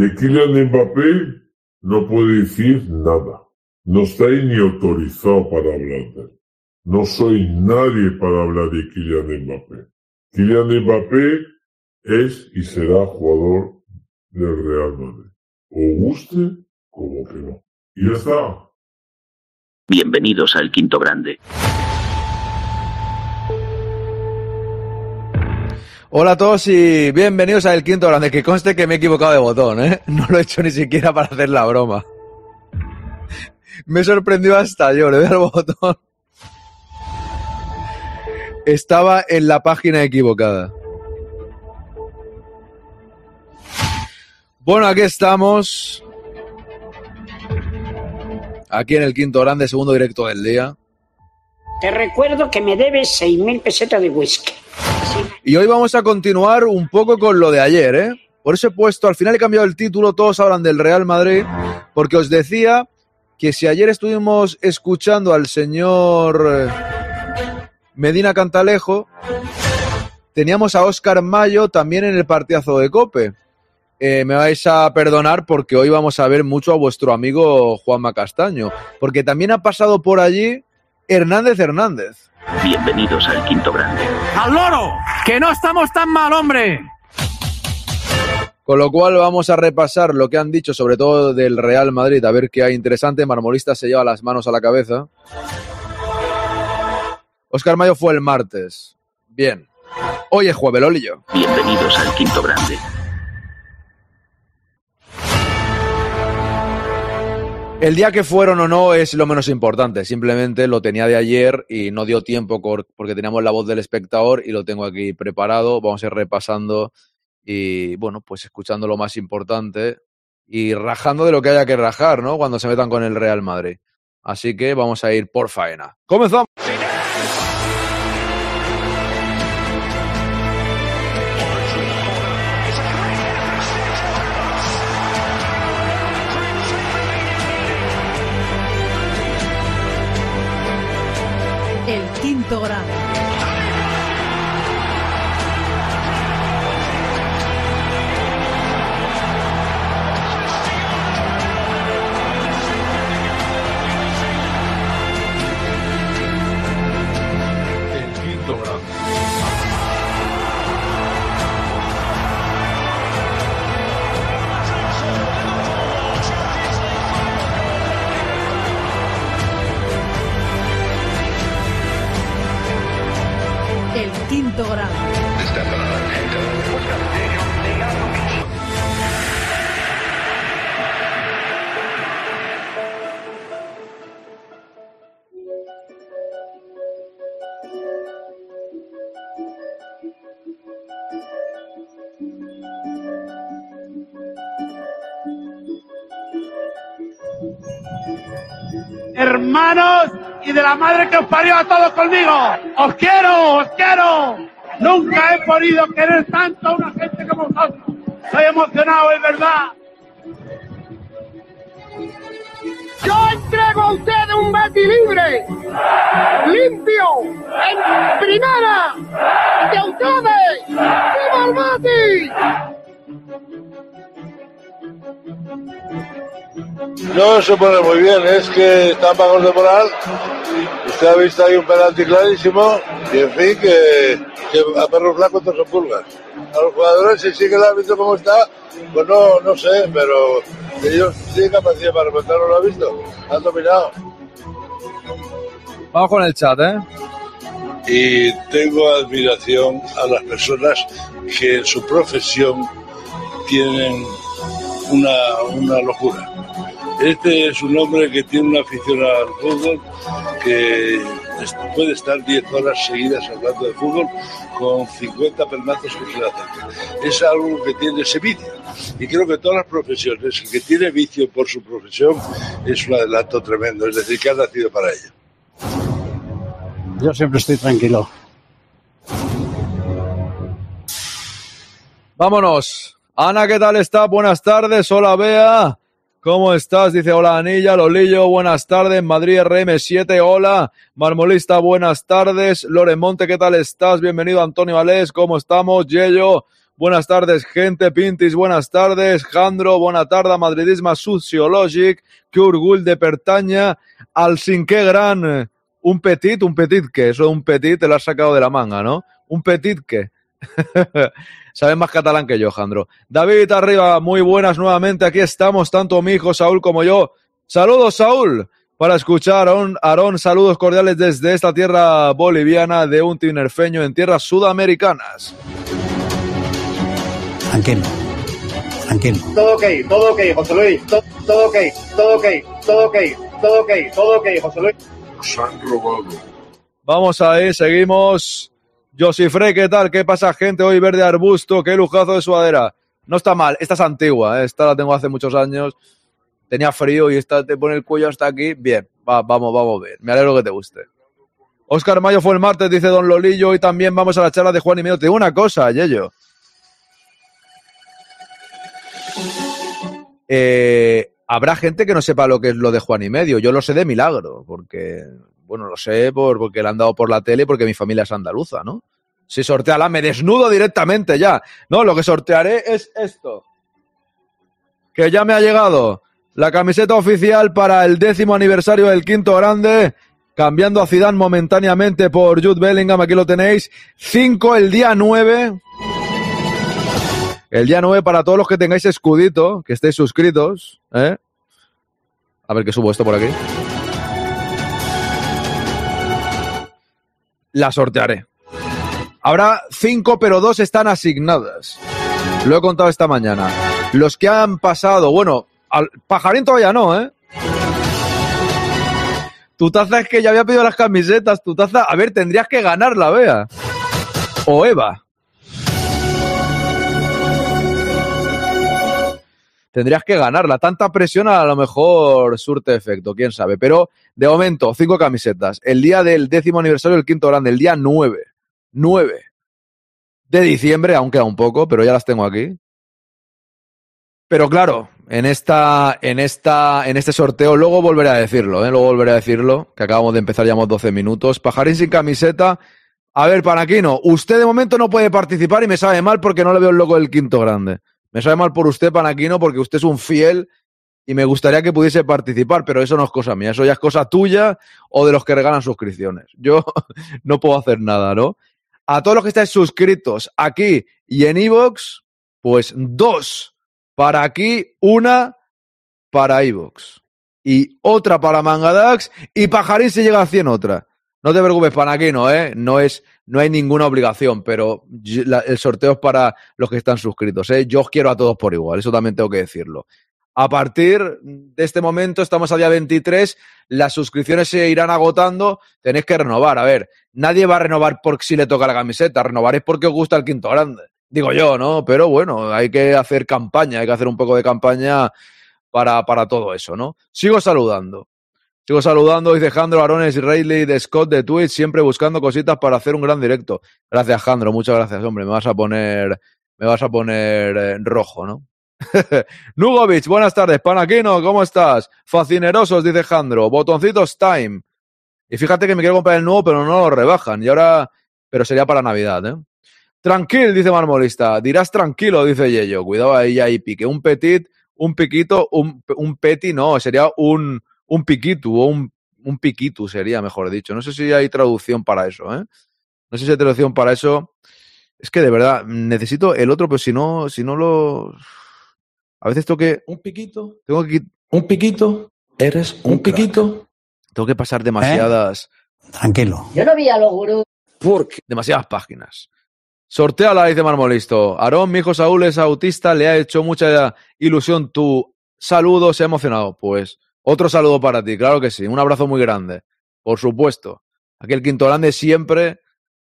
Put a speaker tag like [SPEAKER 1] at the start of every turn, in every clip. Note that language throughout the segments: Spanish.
[SPEAKER 1] De Kylian Mbappé no puede decir nada. No estoy ni autorizado para hablar de él. No soy nadie para hablar de Kylian Mbappé. Kylian Mbappé es y será jugador del Real Madrid. O guste como que no. Y ya está.
[SPEAKER 2] Bienvenidos al Quinto Grande.
[SPEAKER 3] Hola a todos y bienvenidos al Quinto Grande. Que conste que me he equivocado de botón, ¿eh? No lo he hecho ni siquiera para hacer la broma. Me sorprendió hasta yo, le doy al botón. Estaba en la página equivocada. Bueno, aquí estamos. Aquí en el quinto grande, segundo directo del día.
[SPEAKER 4] Te recuerdo que me debes 6.000 pesetas de whisky.
[SPEAKER 3] Y hoy vamos a continuar un poco con lo de ayer, ¿eh? Por eso he puesto, al final he cambiado el título, todos hablan del Real Madrid, porque os decía que si ayer estuvimos escuchando al señor eh, Medina Cantalejo, teníamos a Óscar Mayo también en el partidazo de Cope. Eh, me vais a perdonar porque hoy vamos a ver mucho a vuestro amigo Juanma Castaño, porque también ha pasado por allí Hernández Hernández.
[SPEAKER 2] Bienvenidos al Quinto Grande.
[SPEAKER 5] ¡Al loro! ¡Que no estamos tan mal, hombre!
[SPEAKER 3] Con lo cual vamos a repasar lo que han dicho, sobre todo del Real Madrid, a ver qué hay interesante. Marmolista se lleva las manos a la cabeza. Oscar Mayo fue el martes. Bien. Hoy es jueves, Lolillo.
[SPEAKER 2] Bienvenidos al Quinto Grande.
[SPEAKER 3] El día que fueron o no es lo menos importante. Simplemente lo tenía de ayer y no dio tiempo porque teníamos la voz del espectador y lo tengo aquí preparado. Vamos a ir repasando y, bueno, pues escuchando lo más importante y rajando de lo que haya que rajar, ¿no? Cuando se metan con el Real Madrid. Así que vamos a ir por faena. ¡Comenzamos!
[SPEAKER 6] El
[SPEAKER 5] Hermanos y de la madre que os parió a todos conmigo. Os quiero, os quiero. Nunca he podido querer tanto a una gente como vosotros. Estoy emocionado, es verdad. Yo entrego a ustedes un Betty libre, limpio, en primera, de ustedes. ¡Viva el Betty!
[SPEAKER 7] No se pone muy bien, es que están pagos de moral. Usted ha visto ahí un penalti clarísimo y en fin que, que a perro flaco todos son pulgas. A los jugadores, si sigue el árbitro como está, pues no, no sé, pero ellos tienen capacidad para remontarlo, lo ha visto. Han dominado.
[SPEAKER 3] Vamos con el chat, ¿eh?
[SPEAKER 7] Y tengo admiración a las personas que en su profesión tienen una, una locura. Este es un hombre que tiene una afición al fútbol que puede estar 10 horas seguidas hablando de fútbol con 50 pelmazos que se le hacen. Es algo que tiene ese vicio. Y creo que todas las profesiones, el que tiene vicio por su profesión es un adelanto tremendo, es decir, que ha nacido para ello.
[SPEAKER 8] Yo siempre estoy tranquilo.
[SPEAKER 3] Vámonos. Ana, ¿qué tal está? Buenas tardes. Hola, Bea. ¿Cómo estás? Dice hola Anilla, Lolillo, buenas tardes, Madrid RM7, hola, Marmolista, buenas tardes, Loremonte, ¿qué tal estás? Bienvenido Antonio Alés, ¿cómo estamos? Yello, Buenas tardes, gente Pintis. Buenas tardes, Jandro. Buena tarde, Madridisme Sociologic. Que orgull de pertanya al cinquè gran. Un petit, un petit que. Eso de un petit te lo has sacado de la manga, ¿no? Un petit que. Sabes más catalán que yo, Jandro. David arriba, muy buenas nuevamente. Aquí estamos, tanto mi hijo Saúl como yo. Saludos, Saúl. Para escuchar a un Aarón, saludos cordiales desde esta tierra boliviana de un tinerfeño en tierras sudamericanas.
[SPEAKER 8] Tranquilo. Tranquilo.
[SPEAKER 9] Todo ok, todo ok, José Luis. To- Todo, ok, todo ok, todo ok, todo ok, todo ok, José Luis.
[SPEAKER 1] Nos han robado.
[SPEAKER 3] Vamos ahí, seguimos. Josifre, ¿qué tal? ¿Qué pasa, gente? Hoy verde arbusto, qué lujazo de sudadera. No está mal, esta es antigua, ¿eh? esta la tengo hace muchos años. Tenía frío y esta te pone el cuello hasta aquí. Bien, va, vamos, vamos bien. Me alegro que te guste. Oscar Mayo fue el martes, dice Don Lolillo. Hoy también vamos a la charla de Juan y Medio. Te digo una cosa, Yello. Eh, habrá gente que no sepa lo que es lo de Juan y Medio. Yo lo sé de milagro, porque, bueno, lo sé por, porque le han dado por la tele porque mi familia es andaluza, ¿no? Si sorteala, me desnudo directamente ya. No, lo que sortearé es esto. Que ya me ha llegado la camiseta oficial para el décimo aniversario del quinto grande. Cambiando a Zidane momentáneamente por Jude Bellingham, aquí lo tenéis. 5 el día 9. El día 9 para todos los que tengáis escudito, que estéis suscritos. ¿eh? A ver que subo esto por aquí. La sortearé. Habrá 5, pero dos están asignadas. Lo he contado esta mañana. Los que han pasado, bueno, al pajarín todavía no, ¿eh? Tu taza es que ya había pedido las camisetas, tu taza, a ver, tendrías que ganarla, vea. O Eva. Tendrías que ganarla. Tanta presión a lo mejor surte efecto, quién sabe. Pero de momento, cinco camisetas. El día del décimo aniversario del quinto grande, el día 9. 9 de diciembre, aún queda un poco, pero ya las tengo aquí. Pero claro, en esta, en esta, en este sorteo, luego volveré a decirlo, ¿eh? luego volveré a decirlo, que acabamos de empezar, llevamos 12 minutos. Pajarín sin camiseta. A ver, Panaquino, usted de momento no puede participar y me sabe mal porque no le veo el loco del quinto grande. Me sabe mal por usted, Panaquino, porque usted es un fiel y me gustaría que pudiese participar, pero eso no es cosa mía, eso ya es cosa tuya o de los que regalan suscripciones. Yo no puedo hacer nada, ¿no? A todos los que estáis suscritos aquí y en iVoox, pues dos para aquí, una para iVoox y otra para Mangadax y Pajarín si llega a 100 otra. No te preocupes, Panaquino, ¿eh? No, es, no hay ninguna obligación, pero el sorteo es para los que están suscritos, ¿eh? Yo os quiero a todos por igual, eso también tengo que decirlo. A partir de este momento, estamos a día 23, las suscripciones se irán agotando, tenéis que renovar. A ver, nadie va a renovar porque si le toca la camiseta, renovaréis porque os gusta el quinto grande. Digo yo, ¿no? Pero bueno, hay que hacer campaña, hay que hacer un poco de campaña para, para todo eso, ¿no? Sigo saludando. Sigo saludando, dice Jandro Arones y Rayleigh de Scott de Twitch, siempre buscando cositas para hacer un gran directo. Gracias, Jandro, muchas gracias, hombre. Me vas a poner, me vas a poner eh, rojo, ¿no? Nugovic, buenas tardes. Panaquino, ¿cómo estás? Fascinerosos, dice Jandro. Botoncitos time. Y fíjate que me quiero comprar el nuevo, pero no lo rebajan. Y ahora, pero sería para Navidad, ¿eh? Tranquil, dice Marmolista. Dirás tranquilo, dice Yello. Cuidado ahí, ahí pique. Un petit, un piquito, un, un peti, no, sería un, un piquitu o un, un piquitu sería, mejor dicho. No sé si hay traducción para eso, ¿eh? No sé si hay traducción para eso. Es que de verdad, necesito el otro, pero si no, si no lo. A veces tengo que.
[SPEAKER 10] Un piquito,
[SPEAKER 3] Tengo que,
[SPEAKER 10] un piquito, eres un,
[SPEAKER 8] Un crack.
[SPEAKER 10] piquito.
[SPEAKER 3] tengo que pasar demasiadas.
[SPEAKER 8] Tranquilo.
[SPEAKER 6] Yo no vi a los gurús.
[SPEAKER 10] Porque
[SPEAKER 3] demasiadas páginas. Sorteala, dice Marmolisto. Aarón, mi hijo Saúl es autista, le ha hecho mucha ilusión tu saludo, se ha emocionado. Pues otro saludo para ti, claro que sí. Un abrazo muy grande, por supuesto. Aquí el Quinto Grande siempre,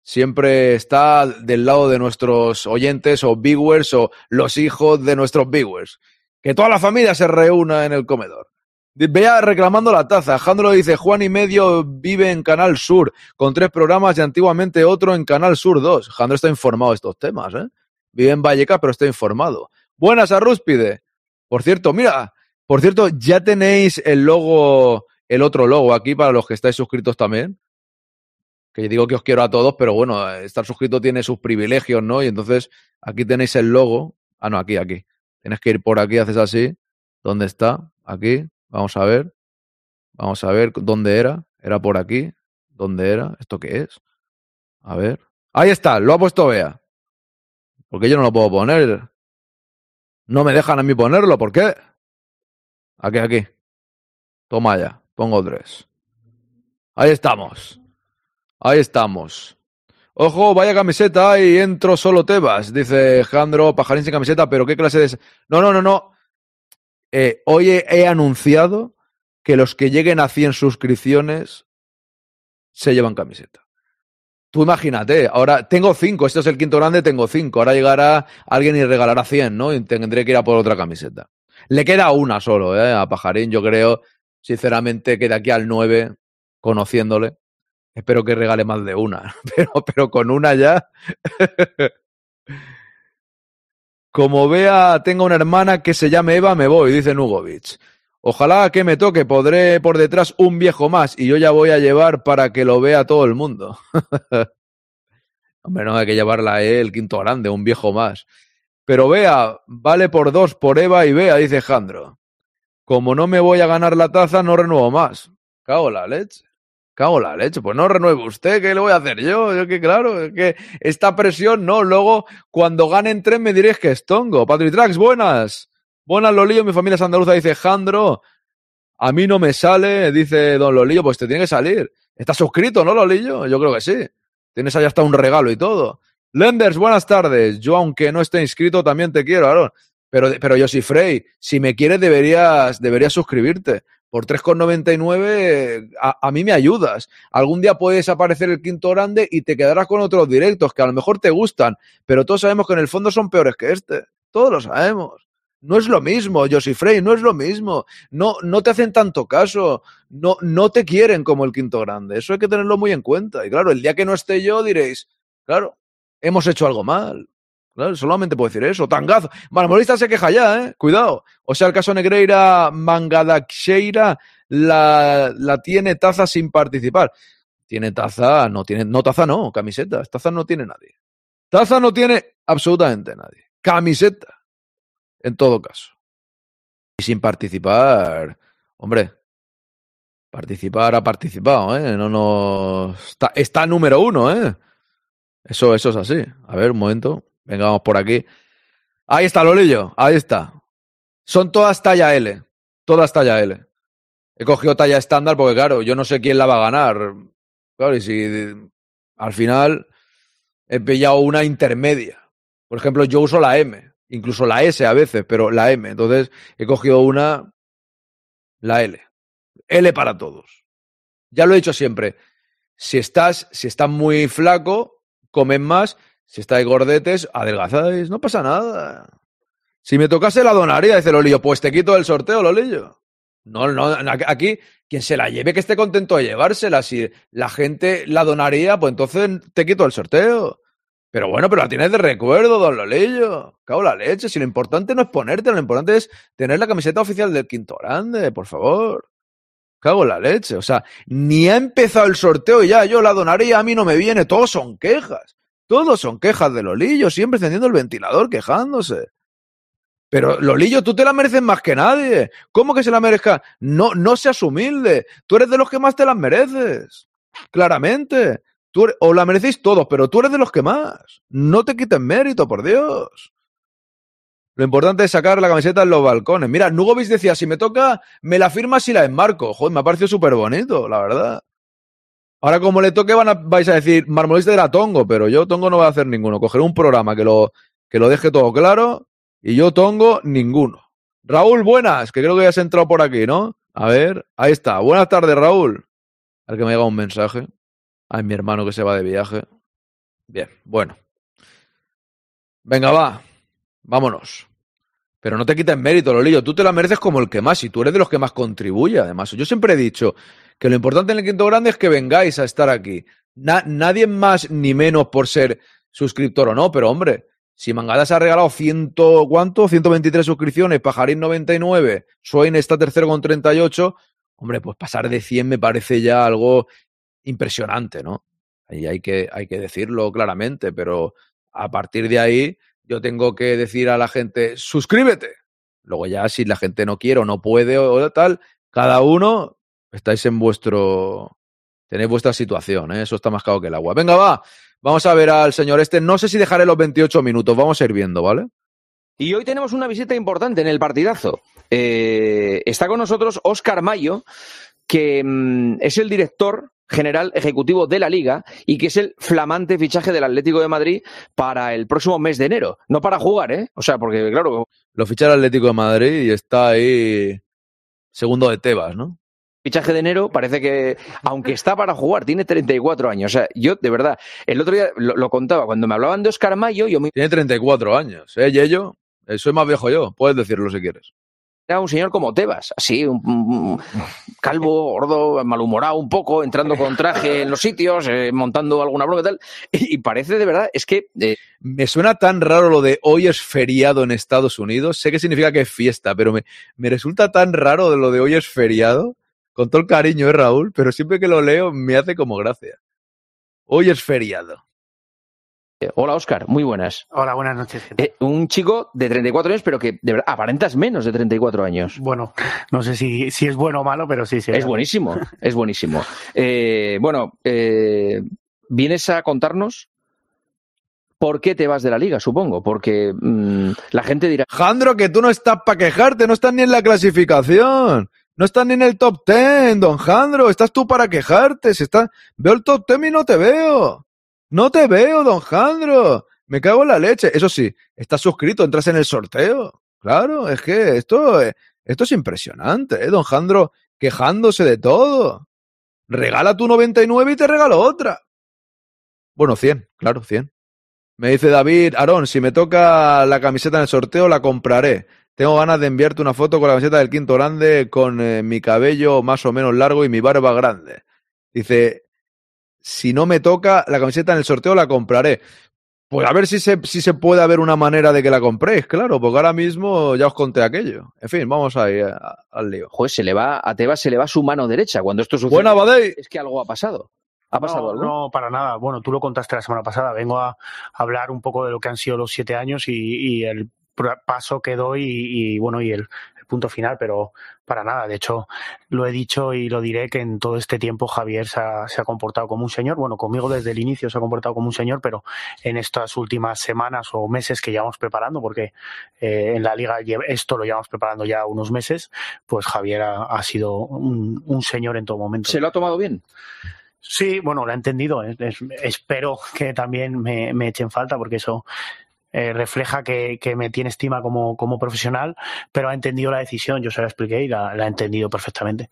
[SPEAKER 3] siempre está del lado de nuestros oyentes o viewers o los hijos de nuestros viewers. Que toda la familia se reúna en el comedor. Vea reclamando la taza. Jandro dice, Juan y medio vive en Canal Sur con tres programas y antiguamente otro en Canal Sur 2. Jandro está informado de estos temas, ¿eh? Vive en Vallecas, pero está informado. Buenas a Rúspide. Por cierto, mira, por cierto, ya tenéis el logo, el otro logo aquí para los que estáis suscritos también. Que digo que os quiero a todos, pero bueno, estar suscrito tiene sus privilegios, ¿no? Y entonces aquí tenéis el logo. Ah, no, aquí, aquí. Tienes que ir por aquí, haces así. ¿Dónde está? Aquí. Vamos a ver. Vamos a ver dónde era. Era por aquí. ¿Dónde era? ¿Esto qué es? A ver. Ahí está, lo ha puesto Bea. Porque yo no lo puedo poner. No me dejan a mí ponerlo, ¿por qué? Aquí, aquí. Toma ya, pongo tres. Ahí estamos. Ahí estamos. Ojo, vaya camiseta y entro solo Tebas, dice Jandro, pajarín sin camiseta, pero ¿qué clase de...? No, no, no, no. Eh, hoy he, anunciado que los que lleguen a 100 suscripciones se llevan camiseta. Tú imagínate, ahora tengo cinco, este es el quinto grande, tengo cinco. Ahora llegará alguien y regalará 100, ¿no? Y tendré que ir a por otra camiseta. Le queda una solo, ¿eh? A Pajarín, yo creo, sinceramente, que de aquí al 9, conociéndole, espero que regale más de una. Pero, con una ya. Como vea, tengo una hermana que se llame Eva, me voy, dice Nugovic. Ojalá que me toque, podré por detrás un viejo más y yo ya voy a llevar para que lo vea todo el mundo. Hombre, no hay que llevarla a él, quinto grande, un viejo más. Pero vea, vale por dos por Eva y vea, dice Jandro. Como no me voy a ganar la taza, no renuevo más. Cago la leche. Cago la leche. Pues no renueve usted, ¿qué le voy a hacer yo? Yo que claro, es que esta presión, no. Luego, cuando ganen tres, me diréis que es tongo. Patritrax, buenas. Buenas, Lolillo, mi familia es andaluza, dice Jandro. A mí no me sale, dice Don Lolillo, pues te tiene que salir. ¿Estás suscrito, no, Lolillo? Yo creo que sí. Tienes ahí hasta un regalo y todo. Lenders, buenas tardes. Yo, aunque no esté inscrito, también te quiero, Aaron. Pero, pero yo Frey, si me quieres, deberías, deberías suscribirte. Por 3,99 a, a mí me ayudas. Algún día puedes aparecer el quinto grande y te quedarás con otros directos que a lo mejor te gustan, pero todos sabemos que en el fondo son peores que este. Todos lo sabemos. No es lo mismo, Josie Frey, no es lo mismo. No, no te hacen tanto caso. No, no te quieren como el quinto grande. Eso hay que tenerlo muy en cuenta. Y claro, el día que no esté yo diréis, claro, hemos hecho algo mal. Solamente puedo decir eso. Tangazo. Marmolista se queja ya, ¿eh? Cuidado. O sea, el caso Negreira Mangadaxeira la, la tiene taza sin participar. Tiene taza, no tiene, no taza no, camisetas. Taza no tiene nadie. Taza no tiene absolutamente nadie. Camiseta en todo caso. Y sin participar, hombre, participar ha participado, ¿eh? No, no, está, está número uno, ¿eh? Eso, eso es así. A ver, un momento. Venga, vamos por aquí. Ahí está, Lolillo, ahí está. Son todas talla L, todas talla L. He cogido talla estándar porque, claro, yo no sé quién la va a ganar. Claro, y si al final he pillado una intermedia. Por ejemplo, yo uso la M incluso la S a veces, pero la M. Entonces he cogido una, la L. L para todos. Ya lo he dicho siempre. Si estás, si estás muy flaco, comen más. Si estáis gordetes, adelgazáis. No pasa nada. Si me tocase la donaría, dice Lolillo, pues te quito el sorteo, Lolillo. No, no, aquí quien se la lleve que esté contento de llevársela. Si la gente la donaría, pues entonces te quito el sorteo. Pero bueno, pero la tienes de recuerdo, don Lolillo. Cago la leche. Si lo importante no es ponerte, lo importante es tener la camiseta oficial del Quinto Grande, por favor. Cago la leche. O sea, ni ha empezado el sorteo y ya yo la donaría, a mí no me viene. Todos son quejas. Todos son quejas de Lolillo, siempre encendiendo el ventilador, quejándose. Pero Lolillo, tú te la mereces más que nadie. ¿Cómo que se la merezca? No, no seas humilde. Tú eres de los que más te las mereces. Claramente. Tú o la merecéis todos, pero tú eres de los que más. No te quiten mérito, por Dios. Lo importante es sacar la camiseta en los balcones. Mira, Nugovic decía, si me toca, me la firmas y la enmarco. Joder, me ha parecido súper bonito, la verdad. Ahora, como le toque, van a, vais a decir, marmolista de la Tongo, pero yo Tongo no voy a hacer ninguno. Cogeré un programa que lo, que lo deje todo claro y yo Tongo ninguno. Raúl, buenas, que creo que ya has entrado por aquí, ¿no? A ver, ahí está. Buenas tardes, Raúl. A ver que me llega un mensaje. Ay, mi hermano que se va de viaje. Bien, bueno. Venga, va. Vámonos. Pero no te quites mérito, Lolillo. Tú te la mereces como el que más y tú eres de los que más contribuye, además. Yo siempre he dicho que lo importante en el quinto grande es que vengáis a estar aquí. Na nadie más ni menos por ser suscriptor o no, pero hombre, si Mangadas ha regalado ciento, ¿cuánto? 123 suscripciones, Pajarín 99, Swain está tercero con 38, hombre, pues pasar de 100 me parece ya algo impresionante, ¿no? Y hay que, hay que decirlo claramente, pero a partir de ahí yo tengo que decir a la gente, suscríbete. Luego ya si la gente no quiere o no puede o tal, cada uno estáis en vuestro... Tenéis vuestra situación, ¿eh? eso está más claro que el agua. Venga, va. Vamos a ver al señor este. No sé si dejaré los 28 minutos, vamos a ir viendo, ¿vale?
[SPEAKER 11] Y hoy tenemos una visita importante en el partidazo. Eh, está con nosotros Óscar Mayo, que mm, es el director general ejecutivo de la liga y que es el flamante fichaje del Atlético de Madrid para el próximo mes de enero. No para jugar, ¿eh? O sea, porque claro...
[SPEAKER 3] Lo ficha el Atlético de Madrid y está ahí segundo de Tebas, ¿no?
[SPEAKER 11] Fichaje de enero, parece que, aunque está para jugar, tiene 34 años. O sea, yo, de verdad, el otro día lo, lo contaba, cuando me hablaban de Oscar Mayo, yo me...
[SPEAKER 3] Tiene 34 años, ¿eh, Yello? Eh, Soy más viejo yo, puedes decirlo si quieres.
[SPEAKER 11] Era un señor como Tebas, así, un, calvo, gordo, malhumorado un poco, entrando con traje en los sitios, eh, montando alguna broma y tal. Y, y parece de verdad, es que eh,
[SPEAKER 3] Me suena tan raro lo de hoy es feriado en Estados Unidos. Sé que significa que es fiesta, pero me, me resulta tan raro de lo de hoy es feriado. Con todo el cariño, ¿eh, Raúl? Pero siempre que lo leo me hace como gracia. Hoy es feriado.
[SPEAKER 11] Eh, hola Oscar, muy buenas.
[SPEAKER 12] Hola, buenas noches.
[SPEAKER 11] Eh, un chico de 34 años, pero que de verdad aparentas menos de 34 años.
[SPEAKER 12] Bueno, no sé si, si es bueno o malo, pero sí, sí.
[SPEAKER 11] Es buenísimo, es buenísimo. Eh, bueno, eh, vienes a contarnos por qué te vas de la liga, supongo, porque mm, la gente dirá,
[SPEAKER 3] Jandro, que tú no estás para quejarte, no estás ni en la clasificación. No estás ni en el top 10, don Jandro. Estás tú para quejarte. Si estás... Veo el top 10 y no te veo. No te veo, don Jandro. Me cago en la leche. Eso sí, estás suscrito, entras en el sorteo. Claro, es que esto, eh, esto es impresionante, ¿eh? Don Jandro quejándose de todo. Regala tu 99 y te regalo otra. Bueno, 100, claro, 100. Me dice David, Aarón, si me toca la camiseta en el sorteo, la compraré. Tengo ganas de enviarte una foto con la camiseta del quinto grande, con eh, mi cabello más o menos largo y mi barba grande. Dice, si no me toca la camiseta en el sorteo, la compraré. Pues a ver si se, si se puede haber una manera de que la compréis, claro, porque ahora mismo ya os conté aquello. En fin, vamos ahí a- al lío.
[SPEAKER 11] joder, se le va, a Tebas se le va su mano derecha cuando esto sucede.
[SPEAKER 3] Buena, Badey.
[SPEAKER 11] Es que algo ha pasado. ¿Ha pasado
[SPEAKER 12] no,
[SPEAKER 11] algo?
[SPEAKER 12] no, para nada. Bueno, tú lo contaste la semana pasada. Vengo a hablar un poco de lo que han sido los siete años y, y el paso que doy y, y, bueno, y el punto final, pero para nada. De hecho, lo he dicho y lo diré que en todo este tiempo Javier se ha, se ha comportado como un señor. Bueno, conmigo desde el inicio se ha comportado como un señor, pero en estas últimas semanas o meses que llevamos preparando, porque eh, en la liga esto lo llevamos preparando ya unos meses, pues Javier ha, ha sido un, un señor en todo momento.
[SPEAKER 11] ¿Se lo ha tomado bien?
[SPEAKER 12] Sí, bueno, lo he entendido. Es- es- espero que también me, me echen falta porque eso eh, refleja que, que me tiene estima como, como profesional, pero ha entendido la decisión. Yo se la expliqué y la, ha entendido perfectamente.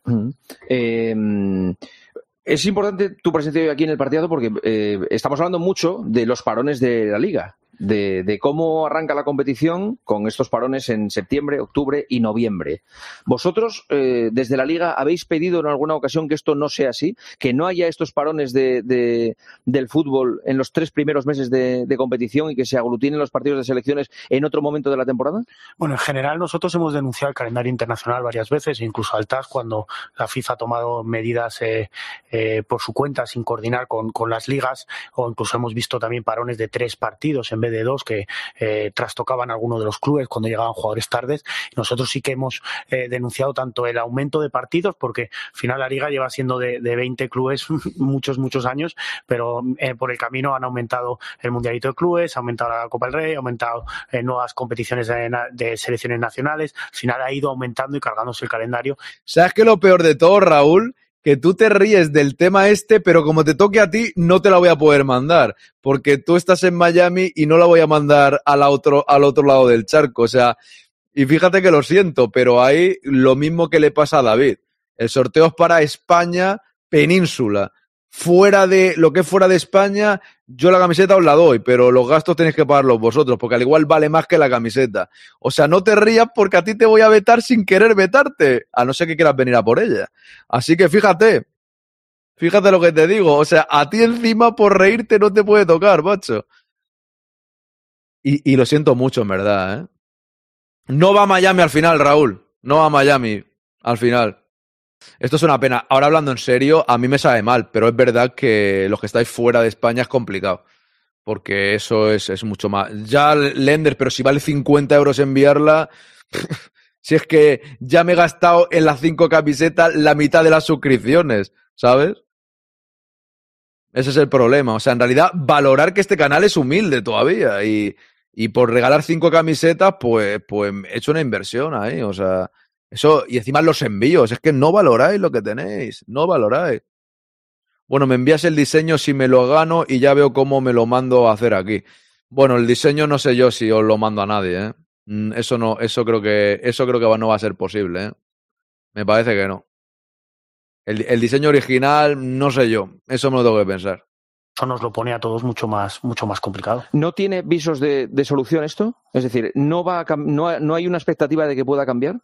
[SPEAKER 11] Eh, es importante tu presencia hoy aquí en el partido porque eh, estamos hablando mucho de los parones de la liga, de, cómo arranca la competición con estos parones en septiembre, octubre y noviembre. Vosotros, eh, desde la liga, habéis pedido en alguna ocasión que esto no sea así, que no haya estos parones de, de- del fútbol en los tres primeros meses de, competición y que se aglutinen los partidos de selecciones en otro momento de la temporada?
[SPEAKER 12] Bueno, en general nosotros hemos denunciado el calendario internacional varias veces, incluso al TAS cuando la FIFA ha tomado medidas eh, eh, por su cuenta sin coordinar con, con las ligas, o incluso hemos visto también parones de tres partidos en vez de dos que eh, trastocaban alguno de los clubes cuando llegaban jugadores tardes. Nosotros sí que hemos eh, denunciado tanto el aumento de partidos, porque al final la liga lleva siendo de, de 20 clubes muchos, muchos años, pero eh, por el camino han aumentado el Mundialito de Clubes, ha aumentado la Copa del Rey, ha aumentado eh, nuevas competiciones de, de selecciones nacionales. Al final ha ido aumentando y cargándose el calendario.
[SPEAKER 3] ¿Sabes qué lo peor de todo, Raúl? Que tú te ríes del tema este, pero como te toque a ti, no te la voy a poder mandar. Porque tú estás en Miami y no la voy a mandar al otro, al otro lado del charco. O sea, y fíjate que lo siento, pero hay lo mismo que le pasa a David. El sorteo es para España, península. Fuera de lo que es fuera de España, yo la camiseta os la doy, pero los gastos tenéis que pagarlos vosotros, porque al igual vale más que la camiseta. O sea, no te rías porque a ti te voy a vetar sin querer vetarte, a no ser que quieras venir a por ella. Así que fíjate, fíjate lo que te digo. O sea, a ti encima por reírte no te puede tocar, macho. Y, lo siento mucho, en verdad, ¿eh? No va a Miami al final, Raúl. No va a Miami al final. Esto es una pena. Ahora hablando en serio, a mí me sabe mal, pero es verdad que los que estáis fuera de España es complicado. Porque eso es, es mucho más. Ya Lender, pero si vale 50 euros enviarla, si es que ya me he gastado en las cinco camisetas la mitad de las suscripciones, ¿sabes? Ese es el problema. O sea, en realidad, valorar que este canal es humilde todavía. Y, y por regalar cinco camisetas, pues, pues he hecho una inversión ahí. O sea, eso, y encima los envíos. Es que no valoráis lo que tenéis. No valoráis. Bueno, me envías el diseño si me lo gano y ya veo cómo me lo mando a hacer aquí. Bueno, el diseño no sé yo si os lo mando a nadie, ¿eh? Mm, Eso no, eso creo que, eso creo que no va a ser posible, ¿eh? Me parece que no. El, el diseño original, no sé yo. Eso me lo tengo que pensar.
[SPEAKER 12] Eso nos lo pone a todos mucho más, mucho más complicado.
[SPEAKER 11] ¿No tiene visos de, de solución esto? Es decir, ¿no, va a no, ¿no hay una expectativa de que pueda cambiar?